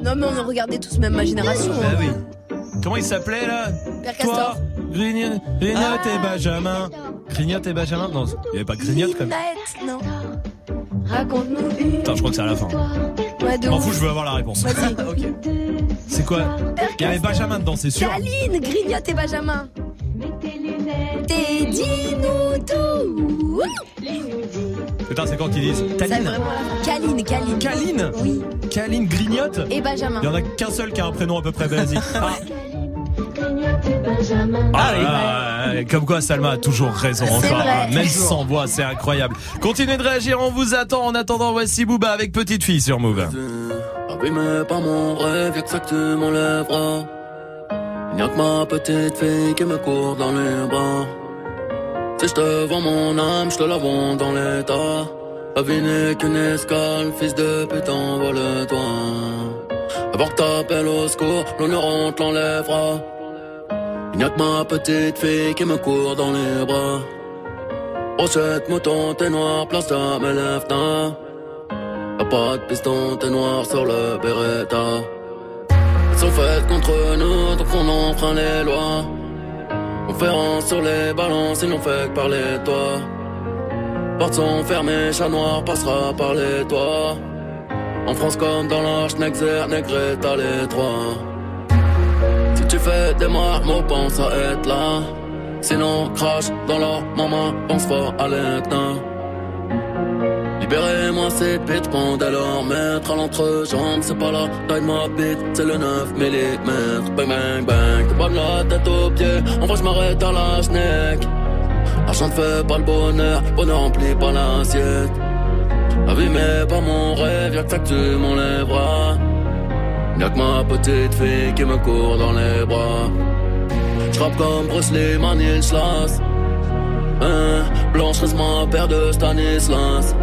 Non, mais on regardait tous même ma génération. Bah hein. oui. Comment il s'appelait là? Père Toi, Castor. Grignote, Grignote et Benjamin. Grignote et Benjamin? Non, il n'y avait pas Grignote quand même. Ninette, non. Raconte-nous une. Attends, je crois que c'est à la fin. De M'en fous, je veux avoir la réponse. C'est quoi Il y avait Benjamin dedans, c'est sûr. Caline, Grignote et Benjamin. T'es dis-nous tout. Putain, c'est quand qu'ils disent la- Caline, Caline. Caline Oui. Caline Grignote Et Benjamin. Il y en a qu'un seul qui a un prénom à peu près basique. Ah, Benjamin. Ah, Ouais, comme quoi Salma a toujours raison encore, vrai. hein, même Toujours. sans voix, c'est incroyable. Continuez de réagir, on vous attend. En attendant, voici Booba avec Petite Fille sur Move. Abîmé par mon rêve, y'a que ça que tu m'enlèveras. Il n'y a que ma petite fille qui me court dans les bras. Si je te vends mon âme, je te la vends dans l'état. La vie n'est qu'une escale, fils de pute, envole-toi. Avant que au secours, l'honneur on te l'enlèvera. Il n'y a que ma petite fille qui me court dans les bras. Brochette, mouton, t'es noir, place à mes lèvres, Y'a pas de piston, t'es noir sur le Beretta. Ils sont faites contre nous, donc on enfreint les lois. Conférence sur les balances, ils n'ont fait que parler toi. Portes sont fermées, chat noir passera par les toits. En France comme dans l'Arche, Nexer, Negreta, les trois. Si tu fais des marmots, pense à être là. Sinon, crache dans leur maman, pense fort à l'Etna. Libérez-moi ces bêtes, pendant leur maître à l'entrejambe, c'est pas la taille de ma bite, c'est le 9 mm. Bang bang bang, t'es la tête aux pieds, en vrai je m'arrête à la schneck. L'argent ne fait pas le bonheur, bonheur remplit pas l'assiette. Vie mais pas mon rêve, y'a que ça que tu m'enlèveras. Y'a que ma petite fille qui me court dans les bras. J'rappe comme Bruce Lee, Stanislas. Hein, Blanche ma paire de Stanislas.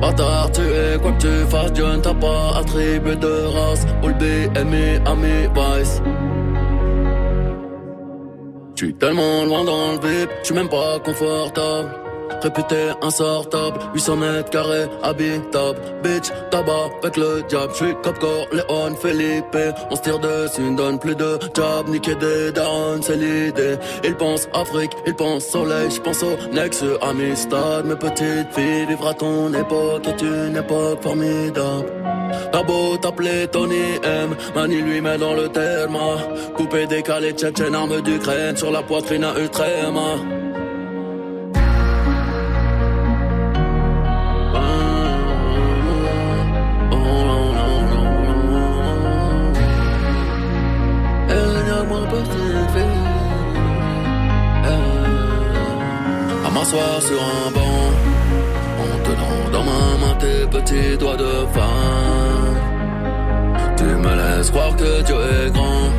Bâtard, tu es quoi que tu fasses, Dieu ne t'a pas attribué de race. All BMI, ami, vice. J'suis tellement loin dans le vip, j'suis même pas confortable. Réputé insortable, 800 mètres carrés, habitable. Bitch, tabac avec le diable. J'suis Capcor, Léon, Felipe. On se tire dessus, ne donne plus de job. Niquer des darons, c'est l'idée. Ils pensent Afrique, ils pensent soleil. J'pense au Nexus, Amistad. Mes petites filles, vivre à ton époque est une époque formidable. T'as beau t'appeler Tony M, Mani lui met dans le terme. Coupé, décalé, tchétchène, arme d'Ukraine sur la poitrine à Ultrema. Sur un banc. En tenant dans ma main tes petits doigts de femme. Tu me laisses croire que Dieu est grand.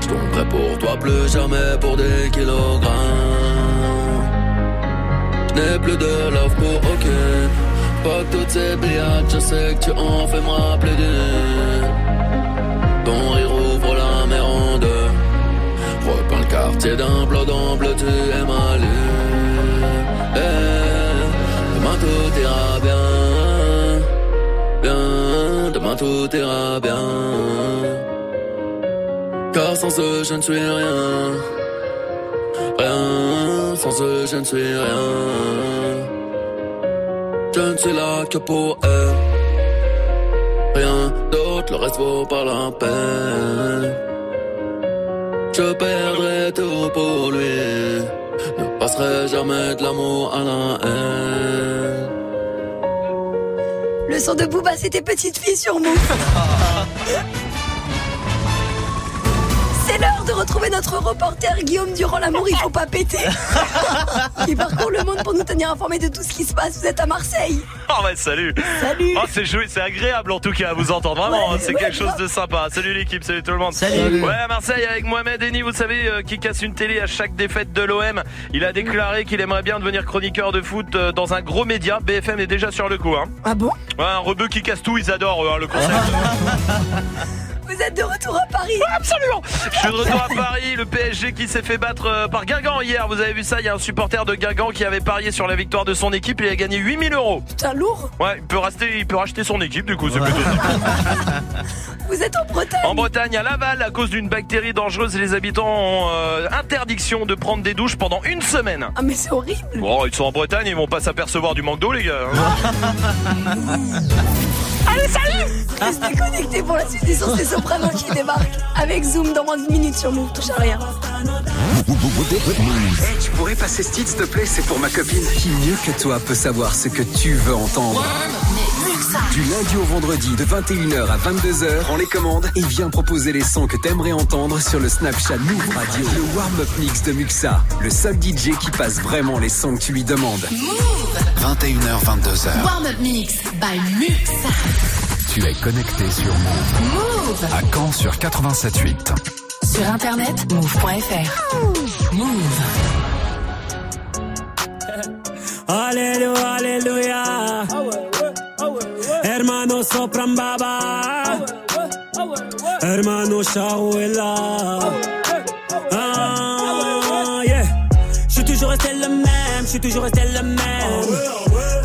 Je tomberai pour toi plus jamais pour des kilogrammes. Je n'ai plus de love pour aucune. Pas toutes ces billades, je sais que tu en fais me rappeler d'une. Ton rire ouvre la mer en deux. Repeins le quartier d'un bleu bleu, tu es ma lune. Eh, demain tout ira bien, bien, demain tout ira bien. Car sans eux je ne suis rien, rien, sans eux je ne suis rien. Je ne suis là que pour eux, rien d'autre, le reste vaut pas la peine. Je perdrai tout pour lui. Ne passerai jamais de l'amour à la haine. Le son de Booba, c'était petite fille sur Move. De retrouver notre reporter Guillaume Durand l'amour, il faut pas péter. Il parcourt le monde pour nous tenir informés de tout ce qui se passe. Vous êtes à Marseille. Oh ouais, salut. Salut. Oh, c'est joué, c'est agréable en tout cas à vous entendre. Vraiment, Ouais, c'est ouais, quelque chose de sympa. Salut l'équipe, salut tout le monde. Salut. Ouais, à Marseille avec Mohamed Eni, vous savez, euh, qui casse une télé à chaque défaite de l'OM. Il a déclaré qu'il aimerait bien devenir chroniqueur de foot euh, dans un gros média. BFM est déjà sur le coup. Hein. Ah bon? Ouais, un rebeu qui casse tout, ils adorent hein, le concept. Vous êtes de retour à Paris. Absolument. Je suis de retour à Paris, le PSG qui s'est fait battre euh, par Guingamp hier. Vous avez vu ça Il y a un supporter de Guingamp qui avait parié sur la victoire de son équipe. Il a gagné 8000 euros. Putain, lourd. Ouais, il peut rester, il peut racheter son équipe. Du coup, c'est plutôt Vous êtes en Bretagne. En Bretagne, à Laval, à cause d'une bactérie dangereuse, les habitants ont euh, interdiction de prendre des douches pendant une semaine. Ah, mais c'est horrible. Bon, ils sont en Bretagne, ils vont pas s'apercevoir du manque d'eau, les gars. Allez, salut Restez connectés pour la suite des sons, c'est Soprano qui débarque avec Zoom dans moins de minutes sur Move. Touche à rien. Hey, tu pourrais passer ce titre, s'il te plaît C'est pour ma copine. Qui mieux que toi peut savoir ce que tu veux entendre? Du lundi au vendredi de 21h à 22h, prends les commandes et viens proposer les sons que t'aimerais entendre sur le Snapchat Move Radio. Le warm-up mix de Muxa, le seul DJ qui passe vraiment les sons que tu lui demandes. 21h, 22h. Warm-up mix by Muxa. Tu es connecté sur Move. Move. À Caen sur 87.8. Sur internet, move.fr. Move. Alléluia, alléluia. Hermano sopran baba. Hermano Shawela. Ah, yeah. Je suis toujours resté le même, je suis toujours resté le même.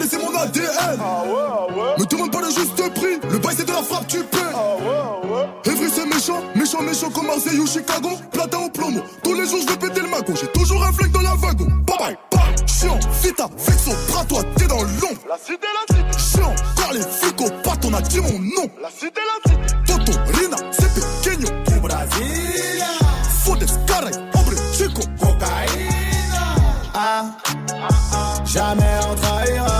Bijouterie, j'ai pas laissé mon ADN. Me demande pas le juste prix, le bail c'est de la frappe, tu paies. Evry c'est méchant, méchant, méchant comme Marseille ou Chicago. Platin au plomo, tous les jours je vais péter le mago. J'ai toujours un flingue dans la wagon. Bye bye, bye. Chiant, vita, vexo, bras toi, t'es dans l'ombre. La cité, la cité. Chiant, car les flics au pattes, on a dit mon nom. La cité, la cité. Toto, Rina, c'est pequeño. Du Brasilia. Fodes, caray, hombre, chico. Cocaïna. Ah, jamais on trahira.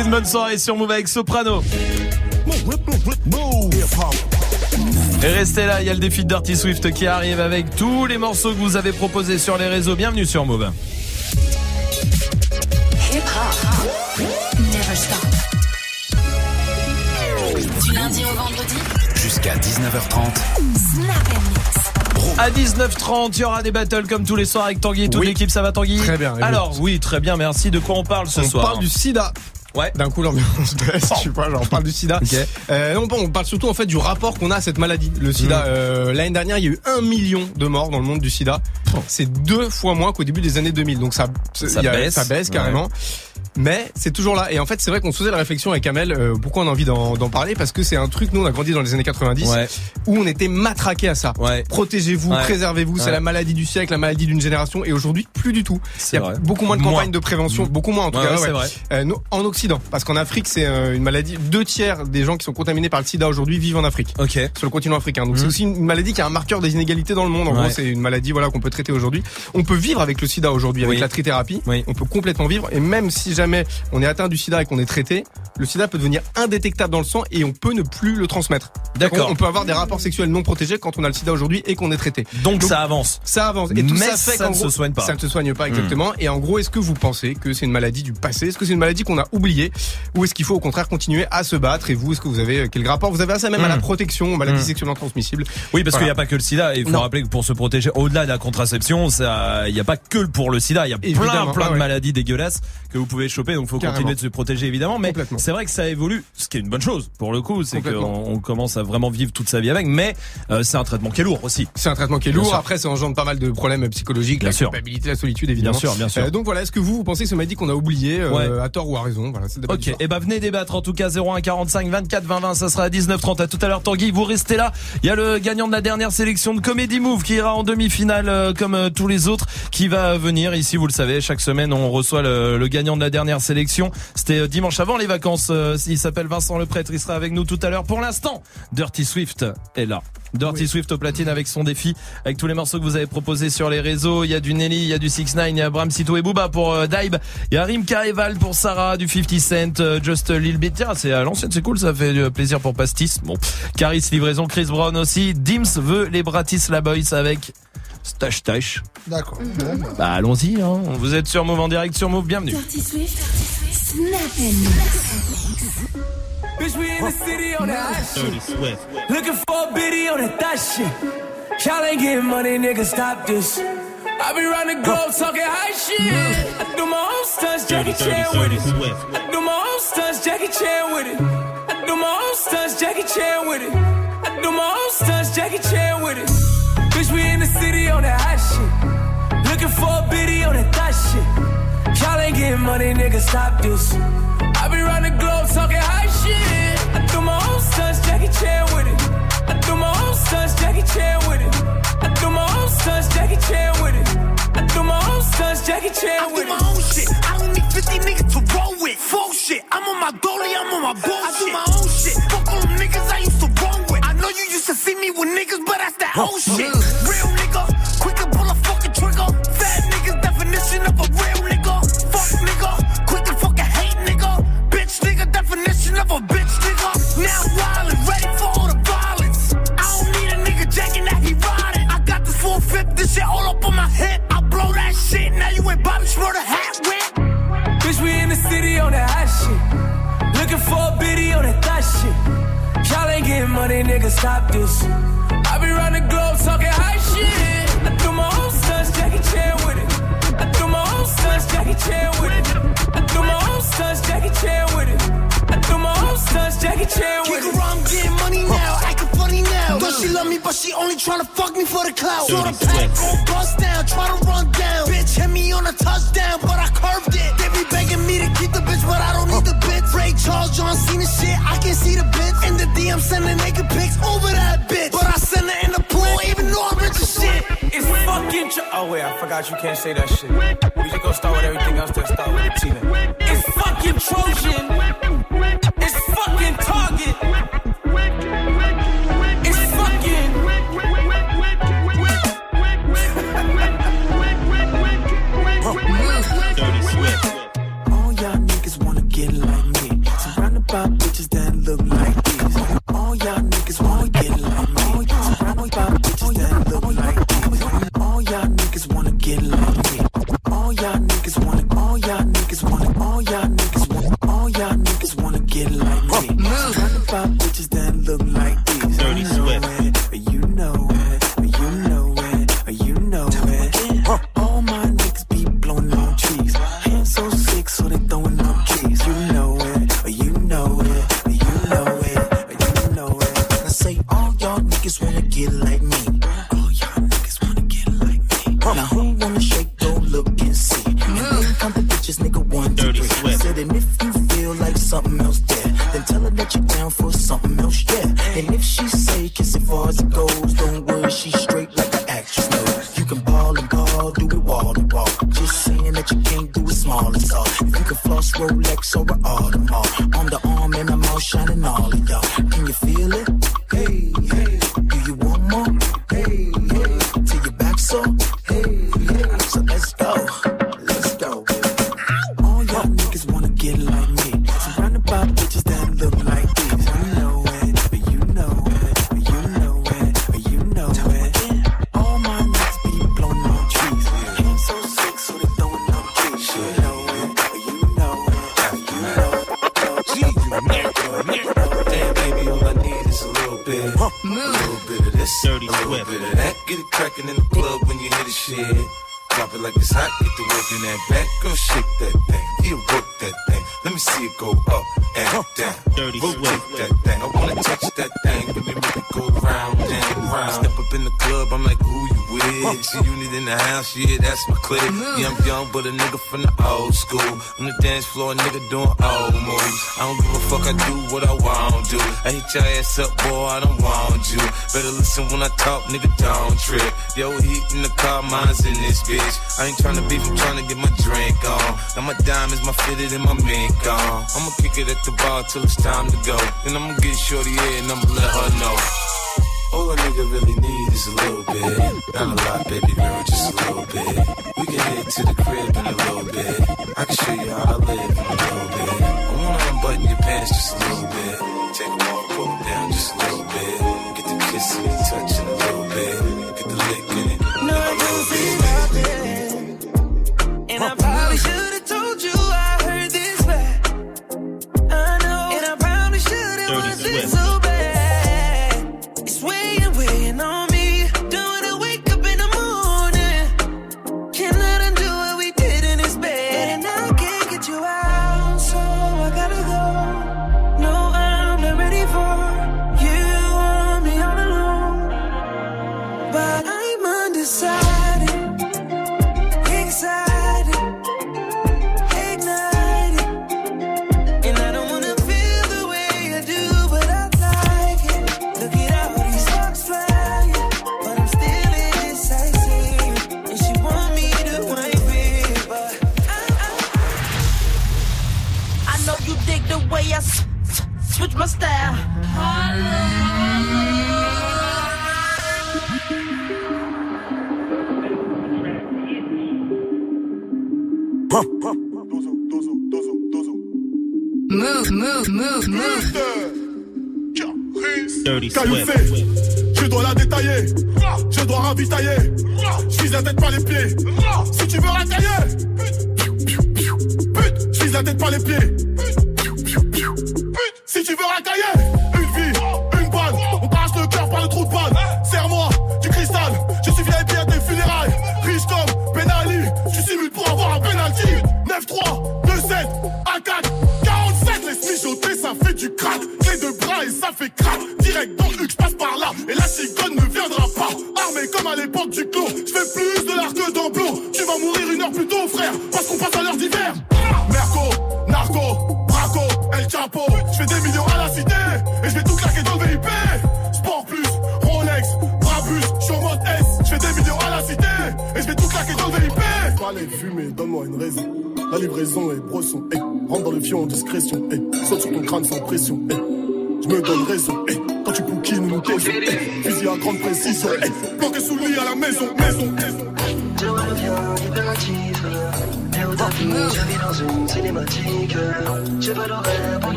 Une bonne soirée sur Move avec Soprano. Et restez là, il y a le défi de Dirty Swift qui arrive avec tous les morceaux que vous avez proposés sur les réseaux. Bienvenue sur Move. Du lundi au vendredi, Jusqu'à 19h30. Snap and Mix. À 19h30, il y aura des battles comme tous les soirs avec Tanguy et toute Oui. l'équipe. Ça va Tanguy? Très bien, Alors, oui, très bien, merci. De quoi on parle ce on soir? parle du sida. Ouais. D'un coup, l'ambiance baisse, je sais pas, genre, on parle du sida. Euh, non, bon, on parle surtout, en fait, du rapport qu'on a à cette maladie, le sida. Mm. Euh, L'année dernière, il y a eu un million de morts dans le monde du sida. C'est deux fois moins qu'au début des années 2000. Donc ça, Ça il y a- baisse. ça baisse carrément. Mais c'est toujours là. Et en fait, c'est vrai qu'on se faisait la réflexion avec Amel. euh, pourquoi on a envie d'en d'en parler? Parce que c'est un truc, nous, on a grandi dans les années 90, Ouais. où on était matraqué à ça. Ouais. Protégez-vous, Ouais. préservez-vous. C'est la maladie du siècle, la maladie d'une génération. Et aujourd'hui, plus du tout. Il y a vrai. beaucoup moins de campagnes de prévention, beaucoup moins en tout cas. ouais, ouais. c'est vrai. Euh, nous, en Occident, parce qu'en Afrique, c'est euh, une maladie. Deux tiers des gens qui sont contaminés par le SIDA aujourd'hui vivent en Afrique, Ok. sur le continent africain. Donc c'est aussi une maladie qui a un marqueur des inégalités dans le monde. En gros, c'est une maladie voilà qu'on peut traiter aujourd'hui. On peut vivre avec le SIDA aujourd'hui avec Oui. la trithérapie. Oui. On peut complètement vivre. Et même si jamais on est atteint du SIDA et qu'on est traité, le SIDA peut devenir indétectable dans le sang et on peut ne plus le transmettre. D'accord. On, peut avoir des rapports sexuels non protégés quand on a le SIDA aujourd'hui et qu'on est traité. Donc, ça avance. Ça avance. Et tout Mais ça fait ça ne se gros, soigne pas. Ça ne se soigne pas Hmm. exactement. Et en gros, est-ce que vous pensez que c'est une maladie du passé? Est-ce que c'est une maladie qu'on a oubliée? Ou est-ce qu'il faut au contraire continuer à se battre? Et vous, est-ce que vous avez euh, quel rapport? Vous avez ça même à la Hmm. protection, aux maladies Hmm. sexuellement transmissibles Oui, parce qu'il n'y a pas que le sida. Il faut Non. rappeler que pour se protéger, au-delà de la contraception, il n'y a pas que pour le sida. Il y a plein, plein ouais, de maladies dégueulasses que vous pouvez choper. Donc, faut Carrément. continuer de se protéger, évidemment. Mais c'est vrai que ça évolue, ce qui est une bonne chose pour le coup, c'est qu'on on commence à vraiment vivre toute sa vie avec, mais euh, c'est un traitement qui est lourd aussi. C'est un traitement qui est Bien lourd. sûr. Après, ça engendre pas mal de problèmes psychologiques, Bien la sûr. culpabilité, la solitude, évidemment. Bien sûr, bien sûr. Euh, donc voilà, est-ce que vous, vous pensez que ce m'a dit qu'on a oublié, euh, Ouais. à tort ou à raison? Voilà, Ok, et ben venez débattre en tout cas 01 45 24 20 20, ça sera à 19h30 à tout à l'heure Tanguy, vous restez là. Il y a le gagnant de la dernière sélection de Comedy Move qui ira en demi-finale comme tous les autres qui va venir ici, vous le savez, chaque semaine on reçoit le, le gagnant de la dernière sélection. C'était euh, dimanche avant les vacances, euh, il s'appelle Vincent Le Prêtre, il sera avec nous tout à l'heure. Pour l'instant, Dirty Swift est là. Dirty Swift au platine avec son défi, avec tous les morceaux que vous avez proposés sur les réseaux. Il y a du Nelly, il y a du 6 9 il y a Bram Sito et Booba pour euh, Dive. Il y a Rim Kareval pour Sarah, du 50 Cent, euh, Just Lil Bit. Tiens, c'est à l'ancienne, c'est cool, ça fait du plaisir pour Pastis. Bon, Caris Livraison, Chris Brown aussi. Dims veut les Bratislava Boys avec Stash Stash. D'accord. Bah allons-y, hein. vous êtes sur Move en direct sur Move, bienvenue. Bitch, we in the city on that hot shit. Looking for a biddy on that thot shit. Y'all ain't getting money, nigga, stop this? I be round the globe talking high shit. I do my own stunts, Jackie Chan with it. I do my own stunts, Jackie Chan with it. I do my own stunts, Jackie Chan with it. I do my own stunts, Jackie Chan with it. We in the city on that hot shit. Looking for a biddy on that thot shit. Y'all ain't getting money, nigga, stop this. I be round the globe talking high shit. I do my own stunts, Jackie Chan with it. I do my own stunts, Jackie Chan with it. I do my own stunts, Jackie Chan with it. I do my own stunts, Jackie Chan with it. I do my own shit. I don't need 50 niggas to roll with. Full shit. I'm on my dolly, I'm on my bullshit. I do my own shit. Fuck all them niggas I used to roll with. I know you used to see me with niggas, but that whole shit. Real nigga, quick to pull a fucking trigger. Fat niggas definition of a real nigga. Fuck nigga, quick to fucking hate nigga. Bitch nigga definition of a bitch nigga. Now wildin', ready for all the violence. I don't need a nigga jacking that he riding. I got this 450, this shit all up on my hip. I blow that shit, now you ain't Bobby Schmurder hat whip. Bitch, we in the city on that hot shit. Looking for a biddy on that thot shit. Y'all ain't getting money, nigga, stop this. I be round the globe talking high shit. I do my own stunts, Jackie Chan with it. I do my own stunts, Jackie Chan with it. I do my own stunts, Jackie Chan with it. I do my own stunts, Jackie Chan with Kick around, getting money now, acting funny now. Know she love me, but she only tryna fuck me for the clout. Saw the pack gon' bust down, try to run down. Bitch hit me on a touchdown, but I curved it. They be begging me to keep the bitch, but I don't need the Charles, John Cena shit, I can see the bitch. In the DM, sending naked pics over that bitch. But I send her in the pool, even though I'm rich as shit. It's fucking tr- Oh wait, I forgot you can't say that shit. We just gonna start with everything else that start with Tina. It's fucking Trojan. Get me. All y'all niggas wanna, all y'all niggas wanna, all y'all niggas wanna, all y'all niggas wanna get like me. By but a nigga from the old school. On the dance floor, a nigga doing old moves. I don't give a fuck, I do what I want to. I hit your ass up, boy, I don't want you. Better listen when I talk, nigga, don't trip. Yo, heat in the car, mine's in this bitch. I ain't trying to beef, I'm trying to get my drink on. Now my diamonds, my fitted, and my mink on. I'ma kick it at the bar till it's time to go. Then I'ma get shorty here and I'ma let her know. All a nigga really need is a little bit. Not a lot, baby girl, just a little bit get it to the crib in a little bit. I can show you how I live in a little bit. I wanna unbutton your pants just a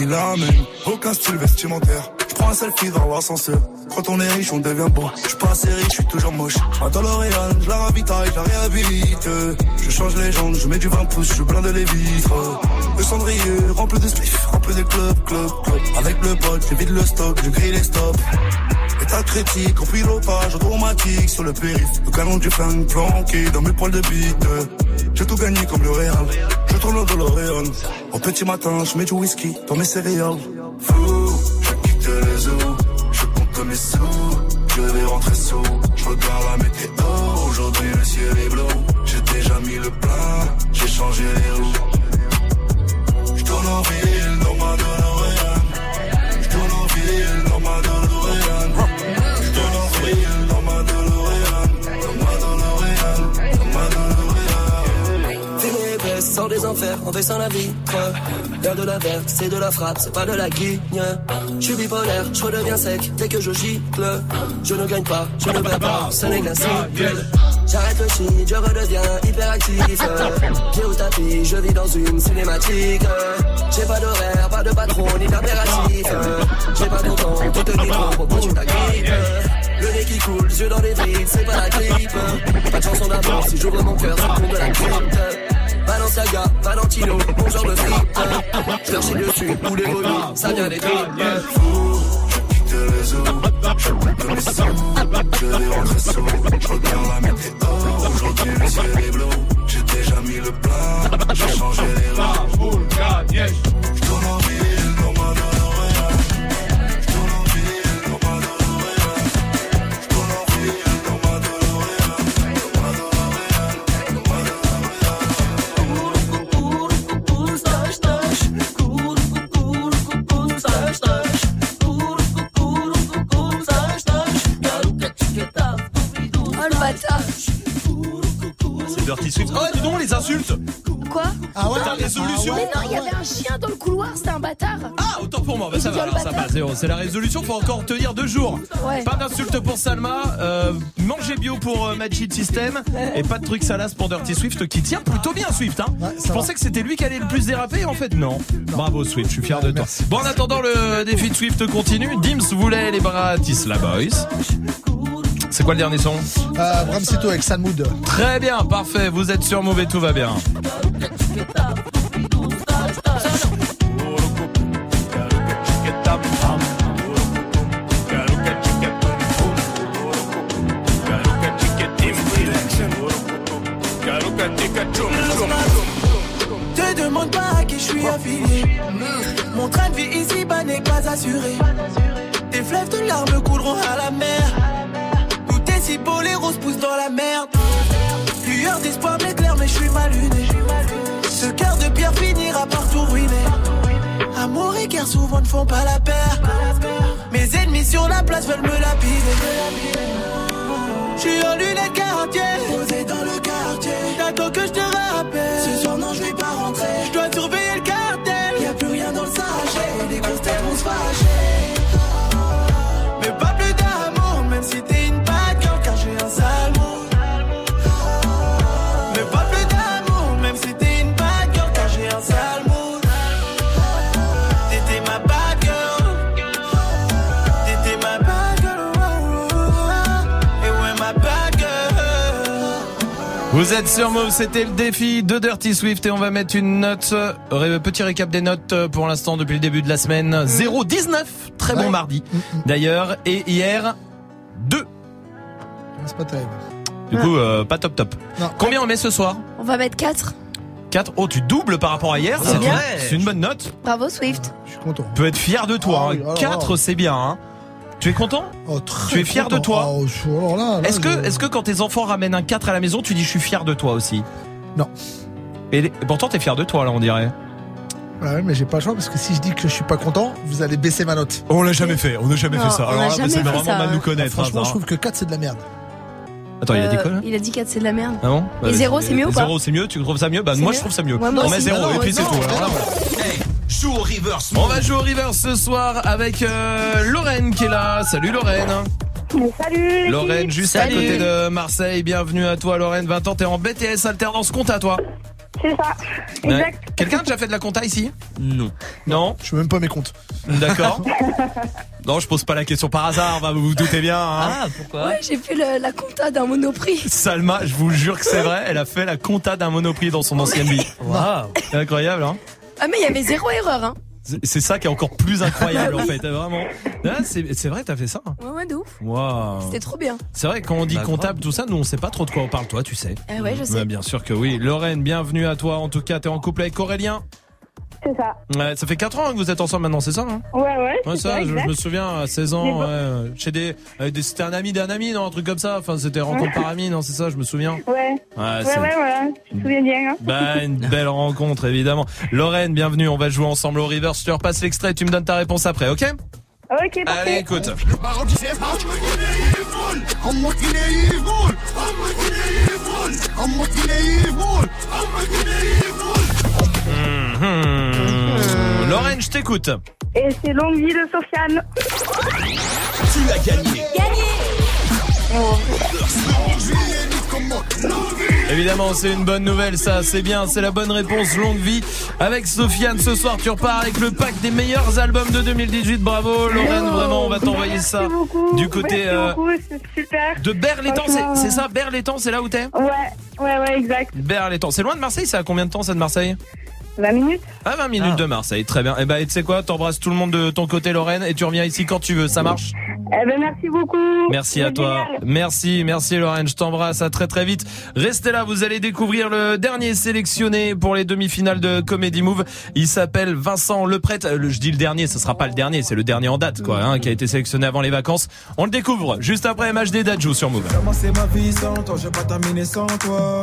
qui l'amène. Aucun style vestimentaire. Je prends un selfie dans l'ascenseur. Quand on est riche, on devient beau. Je pas assez riche, je suis toujours moche. Je l'Oréal, je la ravitaille, je la réhabilite. Je change les jambes, je mets du 20 pouces, je blinde les vitres. Le cendrier rempli de spliff, rempli de clubs, clubs, clubs. Avec le bol, j'évite le stock, je grille les stops. État critique, en pilotage automatique sur le périph'. Le canon du flingue planqué dans mes poils de bite. J'ai tout gagné comme le Real. Je tourne dans l'Oréal. Au petit matin, je mets du whisky dans mes céréales. C'est pas de la guigne. Je suis bipolaire, je redeviens sec dès que je gicle. Je ne gagne pas, je ne perds pas, ce n'est qu'un cycle. J'arrête le shit, je redeviens hyperactif. Pied au tapis, je vis dans une cinématique. J'ai pas d'horaire, pas de patron, ni d'impératif. J'ai pas ton temps, tout te dit trop, propos tu t'agrippes. Le nez qui coule, yeux dans les vides, c'est pas la grippe. Pas de chanson d'amour, si j'ouvre mon cœur, le compte de la crypte. Balenciaga, Valentino, mon genre de frites. Je leur chie dessus, ou les volumes, ça vient des tripes. quitte. C'est la résolution, faut encore tenir deux jours. Pas d'insultes pour Salma, euh, mangez bio pour euh, System et pas de trucs salaces pour Dirty Swift qui tient plutôt bien Swift. Hein. Je pensais que c'était lui qui allait le plus déraper, en fait non. Bravo Swift, je suis fier de toi. Bon en attendant le défi de Swift continue, Dims voulait les Bratisla Boys. C'est quoi le dernier son? Euh, Bram avec Salmoud. Très bien, parfait, vous êtes sur Mauvais, tout va bien. Souvent ne font pas la paire. Mes ennemis sur la place veulent me lapider. Je suis en lunettes quartier, posé dans le quartier. T'attends que je te rappelle. Ce soir, non, je vais pas rentrer. Je dois surveiller le cartel. Y a plus rien dans le sachet. Les grosses têtes vont se fâcher. Mais pas plus d'amour, même si t'es une Vous êtes sur Move, c'était le défi de Dirty Swift et on va mettre une note, euh, petit récap des notes euh, pour l'instant depuis le début de la semaine. 0,19, très bon Ouais. mardi d'ailleurs, et hier 2. C'est pas terrible. Du coup, euh, pas top top. Non. Combien on met ce soir On va mettre 4. 4. Oh, tu doubles par rapport à hier, C'est une, c'est une bonne note. Bravo Swift. Je suis content. Tu peux être fier de toi. Ah hein. oui, alors, 4 alors. c'est bien. Hein. Tu es content Oh, très Tu es fier de toi Oh, je- alors là, là, Est-ce que, je- que quand tes enfants ramènent un 4 à la maison, tu dis je suis fier de toi aussi? Non. Et, les- pourtant t'es fier de toi là, on dirait. Ah ouais, mais j'ai pas le choix parce que si je dis que je suis pas content, vous allez baisser ma note. On l'a jamais fait, on n'a jamais Non, fait ça. on Alors a là, jamais c'est fait vraiment ça, mal hein. nous connaître. Franchement, hein, je trouve que 4 c'est de la merde. Attends, il a dit quoi là Il a dit 4 c'est de la merde. Ah bon? Et zéro, c'est mieux ou pas? Zéro c'est mieux, tu trouves ça mieux? Bah moi mieux je trouve ça mieux. Ouais, moi on met aussi. zéro Non, et puis c'est tout. Joue au reverse. On va jouer au reverse ce soir avec euh, Lorraine qui est là. Salut Lorraine. Salut Lorraine juste à côté de Marseille. Bienvenue à toi Lorraine, 20 ans, t'es en BTS alternance compta toi. C'est ça. Ouais. Exact. Quelqu'un a déjà fait de la compta ici? Non. Non? Je suis même pas mes comptes. D'accord. non, je pose pas la question par hasard, bah, vous vous doutez bien. hein. Ah, pourquoi? Ouais, j'ai fait le- la compta d'un monoprix. Salma, je vous jure que c'est vrai, elle a fait la compta d'un monoprix dans son ancienne vie. Waouh. C'est incroyable, hein Ah mais il y avait zéro erreur hein. C'est- ça qui est encore plus incroyable en fait, vraiment. Ah, c'est vrai, t'as fait ça. Ouais ouais de ouf. Waouh. C'était trop bien. C'est vrai, quand on dit Bah, comptable, tout ça, nous on sait pas trop de quoi on parle, toi, tu sais. Ah ouais je sais. Ouais, bien sûr que oui. Lorraine, bienvenue à toi. En tout cas, t'es en couple avec Aurélien. C'est ça. Ouais, ça fait 4 ans que vous êtes ensemble maintenant, c'est ça hein? Ouais, ouais. Ouais, c'est ça, je, me souviens, à 16 Mais ans, ouais, euh, chez des, des- c'était un ami d'un ami, non, un truc comme ça. Enfin, c'était rencontre par ami, non, c'est ça, je me souviens. Ouais. Ouais, ouais, voilà. Je me souviens bien. Hein. Bah, une belle rencontre, évidemment. Lorraine, bienvenue, on va jouer ensemble au River. Je te repasse l'extrait, tu me donnes ta réponse après, ok? Ok, parfait. Allez, écoute. Lorraine, je t'écoute. Et c'est Longue Vie de Sofiane. Tu l'as gagné. Évidemment, c'est une bonne nouvelle, ça, c'est bien, c'est la bonne réponse. Longue vie avec Sofiane. Ce soir, tu repars avec le pack des meilleurs albums de 2018. Bravo, Lorraine, vraiment, on va t'envoyer ça du côté Merci euh, beaucoup, c'est super. de Berlétan. C'est c'est ça, Berlétan, c'est là où t'es Ouais, ouais, ouais, exact. Berlétan. C'est loin de Marseille, ça a combien de temps ça de Marseille? 20 minutes Ah, 20 minutes de Marseille, très bien. Et bah, et tu sais quoi, t'embrasses tout le monde de ton côté, Lorraine, et tu reviens ici quand tu veux, ça marche? Eh ben, merci beaucoup. Merci à toi. génial. Merci, merci Lorraine. Je t'embrasse. À très très vite. Restez là. Vous allez découvrir le dernier sélectionné pour les demi-finales de Comedy Move. Il s'appelle Vincent Leprêtre. Euh, Je dis le dernier. Ce sera pas le dernier. C'est le dernier en date, quoi, hein, qui a été sélectionné avant les vacances. On le découvre juste après MHD Dadju sur Move. Commencer ma vie sans toi, je vais pas terminer sans toi.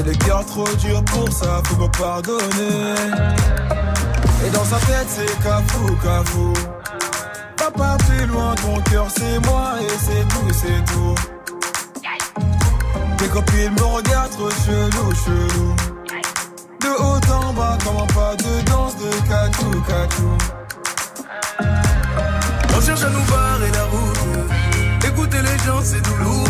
J'ai le cœur trop dur pour ça, faut me pardonner. Et dans sa tête, c'est cafou, cafou. Papa, plus loin, ton cœur, c'est moi, et c'est tout, c'est tout. Tes copines me regardent trop chelou, chelou. De haut en bas, comment pas de danse de catou, catou. On cherche à nous barrer la route. Écouter les gens, c'est douloureux.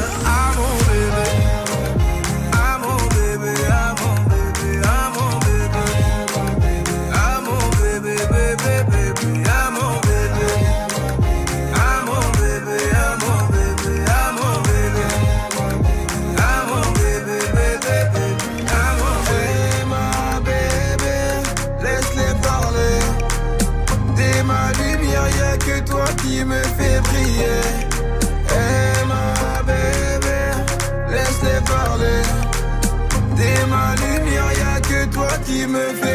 Briller. Eh ma bébé, laisse-les parler. T'es ma lumière, y'a que toi qui me fait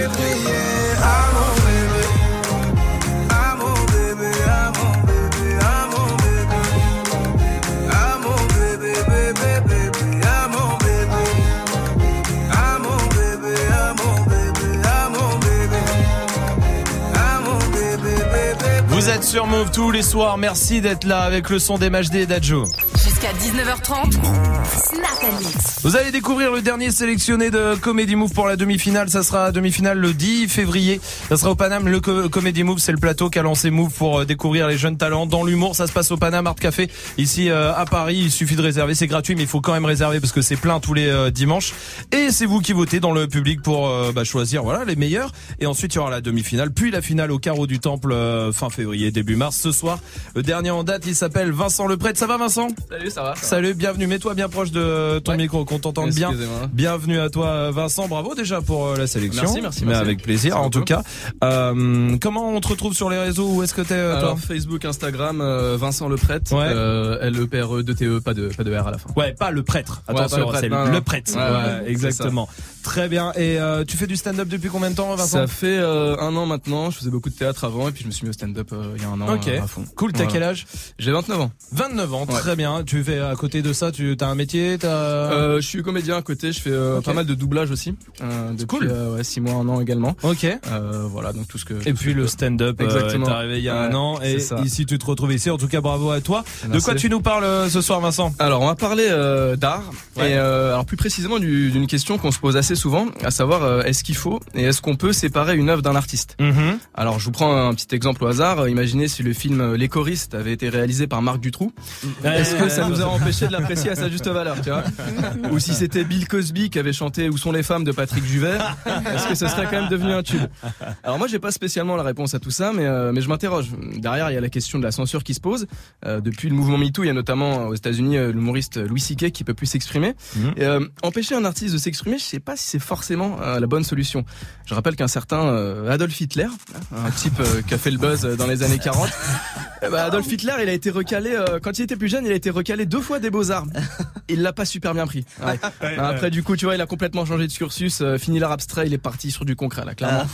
sur Move tous les soirs. Merci d'être là avec le son des MHD et d'Adjo. Jusqu'à 19h30. Snap and Mix. Vous allez découvrir le dernier sélectionné de Comedy Move pour la demi-finale. Ça sera demi-finale le 10 février. Ça sera au Paname. Le Co- Comedy Move, c'est le plateau qu'a lancé Move pour euh, découvrir les jeunes talents dans l'humour. Ça se passe au Paname Art Café ici euh, à Paris. Il suffit de réserver. C'est gratuit, mais il faut quand même réserver parce que c'est plein tous les euh, dimanches. Et c'est vous qui votez dans le public pour euh, bah, choisir voilà les meilleurs. Et ensuite il y aura la demi-finale, puis la finale au carreau du Temple fin février, début mars. Ce soir, le dernier en date, il s'appelle Vincent Leprêtre. Ça va Vincent? Salut, ça va. Salut, bienvenue. Mets-toi bien proche de ton micro, qu'on t'entende bien. Bienvenue à toi, Vincent. Bravo déjà pour euh, la sélection. Merci, merci, Mais merci. avec plaisir, Merci en tout cas. Euh, comment on te retrouve sur les réseaux? Où est-ce que t'es, euh, toi? Alors Facebook, Instagram, Vincent Le Prêtre, Ouais. euh, L E P R E 2 T E, pas de pas de R à la fin. Ouais, pas le prêtre. Attention, c'est le prêtre. Exactement. Très bien. Et euh, tu fais du stand-up depuis combien de temps, Vincent? Ça fait euh, un an maintenant. Je faisais beaucoup de théâtre avant et puis je me suis mis au stand-up euh, il y a un an Ok. à fond. Cool. T'as Voilà. quel âge? J'ai 29 ans. 29 ans. Ouais. Très bien. Tu fais à côté de ça, tu as un métier, t'as. Euh, je suis comédien à côté, je fais euh, pas mal de doublage aussi. Euh, depuis, cool. euh, ouais, 6 mois, un an également. Ok. Euh, voilà, donc tout ce que. Et puis le stand-up euh, Exactement. est arrivé il y a un an et ici tu te retrouves ici. En tout cas, bravo à toi. De quoi tu nous parles euh, ce soir, Vincent? Alors, on va parler euh, d'art Ouais. et euh, alors plus précisément du- d'une question qu'on se pose assez souvent, à savoir euh, est-ce qu'il faut et est-ce qu'on peut séparer une œuvre d'un artiste? Mhm. Alors, je vous prends un petit exemple au hasard. Euh, Imaginez si le film euh, Les choristes avait été réalisé par Marc Dutroux. Est-ce que ça nous a empêché de l'apprécier à sa juste valeur, tu vois Ou si c'était Bill Cosby qui avait chanté Où sont les femmes de Patrick Juvert, est-ce que ce serait quand même devenu un tube? Alors moi, j'ai pas spécialement la réponse à tout ça, mais euh, mais je m'interroge. Derrière, il y a la question de la censure qui se pose. Euh, depuis le mouvement MeToo, il y a notamment euh, aux États-Unis l'humoriste Louis C.K. qui peut plus s'exprimer. Mhm. Et, euh, empêcher un artiste de s'exprimer, je sais pas si c'est forcément la bonne solution. Je rappelle qu'un certain Adolf Hitler, un type qui a fait le buzz dans les années 40, eh ben, Adolf Hitler, il a été recalé quand il était plus jeune, il a été recalé deux fois des beaux arts. Il l'a pas super bien pris. Ouais. Après, du coup, tu vois, il a complètement changé de cursus, euh, fini l'art abstrait, il est parti sur du concret là, clairement.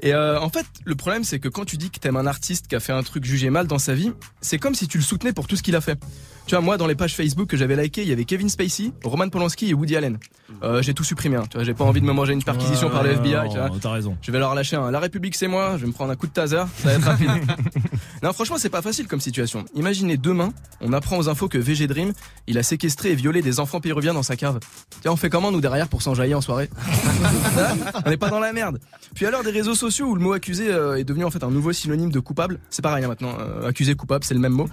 Et euh, en fait, le problème, c'est que quand tu dis que t'aimes un artiste qui a fait un truc jugé mal dans sa vie, c'est comme si tu le soutenais pour tout ce qu'il a fait. Tu vois, moi, dans les pages Facebook que j'avais likées, il y avait Kevin Spacey, Roman Polanski et Woody Allen. Euh, j'ai tout supprimé. Hein, tu vois, j'ai pas envie de me manger une perquisition Ouais, par le FBI. tu vois. T'as raison. Je vais leur lâcher un La République c'est moi, je vais me prendre un coup de taser, ça va être rapide. non, franchement, c'est pas facile comme situation. Imaginez demain, on apprend aux infos que VG Dream, il a séquestré et violé des enfants péruviens dans sa cave. Tiens, on fait comment nous derrière pour s'enjailler en soirée On n'est pas dans la merde. Puis à l'heure des réseaux sociaux où le mot accusé euh, est devenu en fait un nouveau synonyme de coupable, c'est pareil hein, maintenant, euh, accusé coupable, c'est le même mot.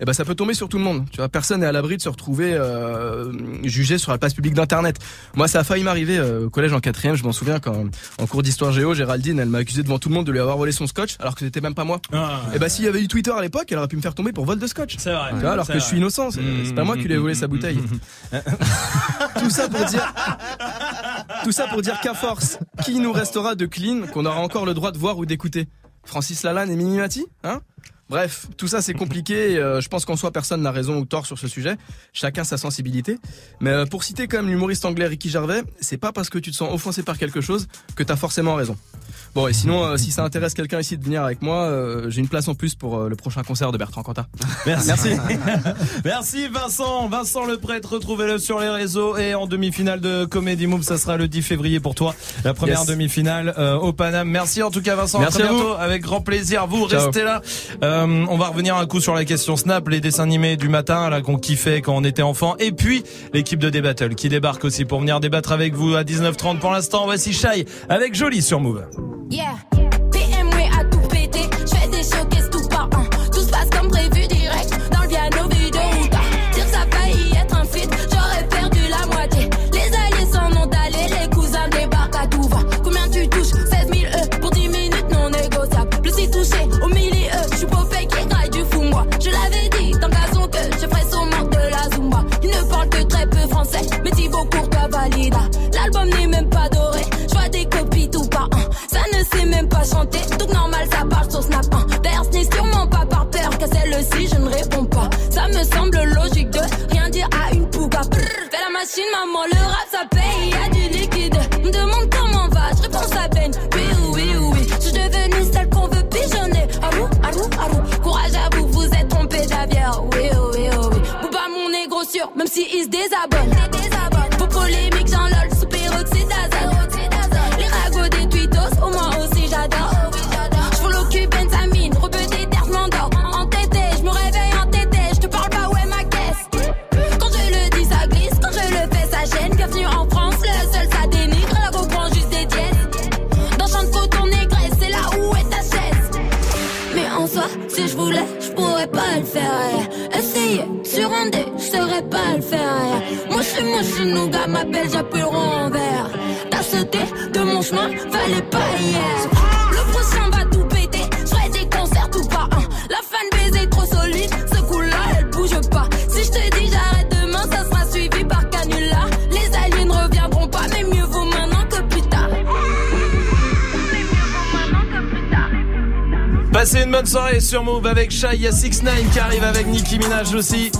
Et ben ça peut tomber sur tout le monde. Tu vois, personne n'est à l'abri de se retrouver euh, jugé sur la place publique d'internet. Moi, ça a failli m'arriver euh, au collège en quatrième. Je m'en souviens quand en cours d'histoire géo, Géraldine, elle m'a accusé devant tout le monde de lui avoir volé son scotch, alors que c'était même pas moi. Ah. Et bah s'il y avait eu Twitter à l'époque, elle aurait pu me faire tomber pour vol de scotch. C'est vrai. Tu vois, alors que je suis innocent, c'est c'est pas moi qui lui ai volé sa bouteille. Tout ça pour dire. Tout ça pour dire qu'à force, qui nous restera de clean qu'on aura encore le droit de voir ou d'écouter? Francis Lalanne et Minimati Hein? Bref, tout ça c'est compliqué. euh, je pense qu'en soi personne n'a raison ou tort sur ce sujet. Chacun sa sensibilité. Mais euh, pour citer quand même l'humoriste anglais Ricky Gervais, c'est pas parce que tu te sens offensé par quelque chose que t'as forcément raison. Bon et sinon, euh, si ça intéresse quelqu'un ici de venir avec moi, euh, j'ai une place en plus pour euh, le prochain concert de Bertrand Cantat. Merci. Merci. Merci Vincent. Vincent le prêtre, retrouvez-le sur les réseaux et en demi-finale de Comedy Move, ça sera le 10 février pour toi. La première Yes. demi-finale euh, au Paname. Merci en tout cas Vincent. Merci à vous. Avec grand plaisir. Vous Ciao. restez là. Euh, on va revenir un coup sur la question Snap, les dessins animés du matin là qu'on kiffait quand on était enfant. Et puis l'équipe de Débattle qui débarque aussi pour venir débattre avec vous à 19h30 pour l'instant. Voici Shai avec Jolie sur Move. L'album n'est même pas doré, je vois des copies tout par un. Ça ne sait même pas chanter, donc normal ça parle sur Snap 1. Verse n'est sûrement pas par peur qu'à celle-ci je ne réponds pas. Ça me semble logique de rien dire à une pouga. Fais la machine maman, le rap ça paye, y a du liquide. Me demande comment va, je réponds à peine. Oui oui oui, je suis devenue celle qu'on veut pigeonner. Arou, arou, arou, courage à vous, vous êtes trompé d'avion. Oui oui oui, Bouba mon négro sûr, même si il se désabonne. Moi, je suis moi, je suis gars, m'appelle, j'appelleront en verre. T'as sauté de mon chemin, fallait pas hier. Le prochain va tout péter, je des concerts tout pas un. La fan est trop solide, ce coup-là, elle bouge pas. Si je te dis j'arrête demain, ça sera suivi par canula. Les alliés ne reviendront pas, mais mieux vaut maintenant que plus tard. Passez une bonne soirée sur Move avec Shai, il y a 6 9 qui arrive avec Nicki Minaj aussi.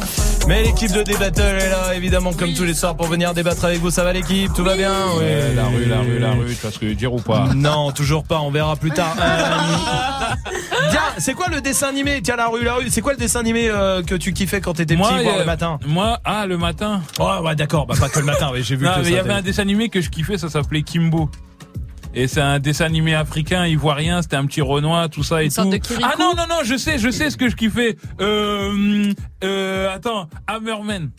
Mais l'équipe de D-Battle est là, évidemment, comme tous les soirs pour venir débattre avec vous. Ça va l'équipe? Tout va bien? Oui. Ouais, la rue, la rue, la rue, tu vois ce que je veux dire ou pas? Non, toujours pas, on verra plus tard. Euh, Tiens, c'est quoi le dessin animé? Tiens, la rue, la rue, c'est quoi le dessin animé euh, que tu kiffais quand t'étais petit, Moi, voir euh, le matin? Moi, ah, le matin. Oh, ouais, d'accord, bah pas que le matin, mais j'ai vu Non, que mais il y avait un dessin animé que je kiffais, ça s'appelait Kimbo. Et c'est un dessin animé africain, ivoirien, c'était un petit Renoir, tout ça et Une sorte tout. de ah non, non, non, je sais, je sais ce que je kiffais. Euh, euh, attends, Hammerman.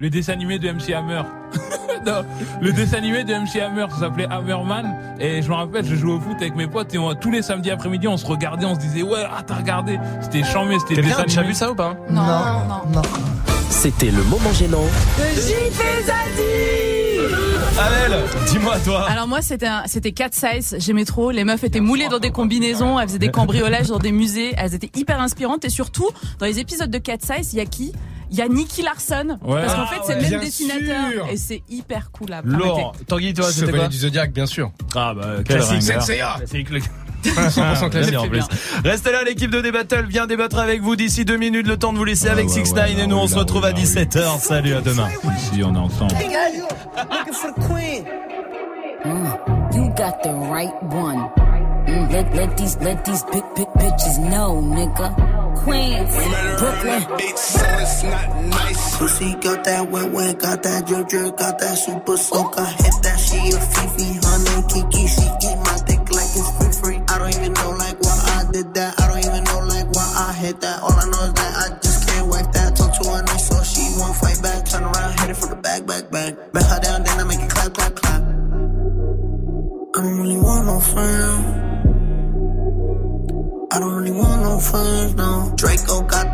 Le dessin animé de MC Hammer. non, le dessin animé de MC Hammer, ça s'appelait Hammerman. Et je me rappelle, je jouais au foot avec mes potes et on- tous les samedis après-midi, on se regardait, on se disait, ouais, ah, t'as regardé. C'était chambé, c'était dessin animé. vu ça ou pas Non, non. Non. C'était le moment gênant. Amel, dis-moi toi. Alors moi c'était un- c'était 4 size, j'aimais trop. Les meufs étaient moulées dans des combinaisons, elles faisaient des cambriolages dans des musées, elles étaient hyper inspirantes et surtout dans les épisodes de 4 size, il y a qui? Il y a Nicky Larson Ouais. parce qu'en fait c'est Ah le même dessinateur sûr. et c'est hyper cool à Laurent. Tanguy, toi, c'était Chevalier quoi? du Zodiac, bien sûr. Ah bah classique. ringard. Senseiya. Classique, 100% classique. Bien, en plus. Restez là, l'équipe de D-Battle vient débattre avec vous d'ici deux minutes. Le temps de vous laisser avec ouais, 6 ouais, 9 la et nous on se la retrouve à la rue. 17h. Salut, à demain. Ici, on est ensemble. Mm, you got the right one. Mm, let, let these let these big big bitches know, nigga. Queens, Brooklyn. Pussy got that wet wet, got that drip drip, got that super soak. I hit that she a Fifi, honey Kiki. She eat even know like why I did that. I don't even know like why I hit that. All I know is that I just can't wipe that. Talk to her nice so she won't fight back. Turn around, hit it from the back, back, back. Bet her down, then I make it clap, clap, clap. I don't really want no friends. I don't really want no friends, no. Draco got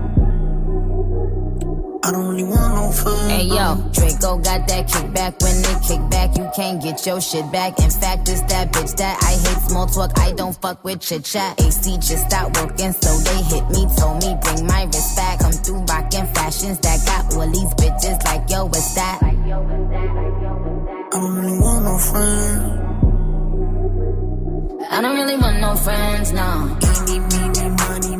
I don't really want no friends. Hey yo, Draco got that kickback. When they kick back, you can't get your shit back. In fact, it's that bitch that I hate small talk. I don't fuck with chit chat. AC just stopped working, so they hit me. Told me bring my wrist back. Come through rockin' fashions that got all these bitches like yo, what's that? I don't really want no friends. I don't really want no friends, no.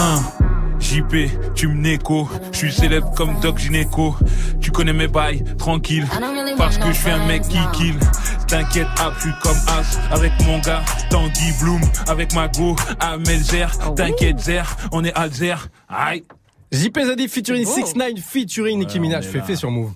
Hein. JP, tu me néco, je suis célèbre comme Doc Gynéco. Tu connais mes bails, tranquille, parce que je suis un mec qui kill. T'inquiète, suis comme As, avec mon gars, Tanguy Bloom, avec ma go, Amelzer. T'inquiète, Zer, on est Alzer. Aïe. JP Zadif featuring Oh. 6 9 featuring Nicki Minaj. Fait fait sur Move.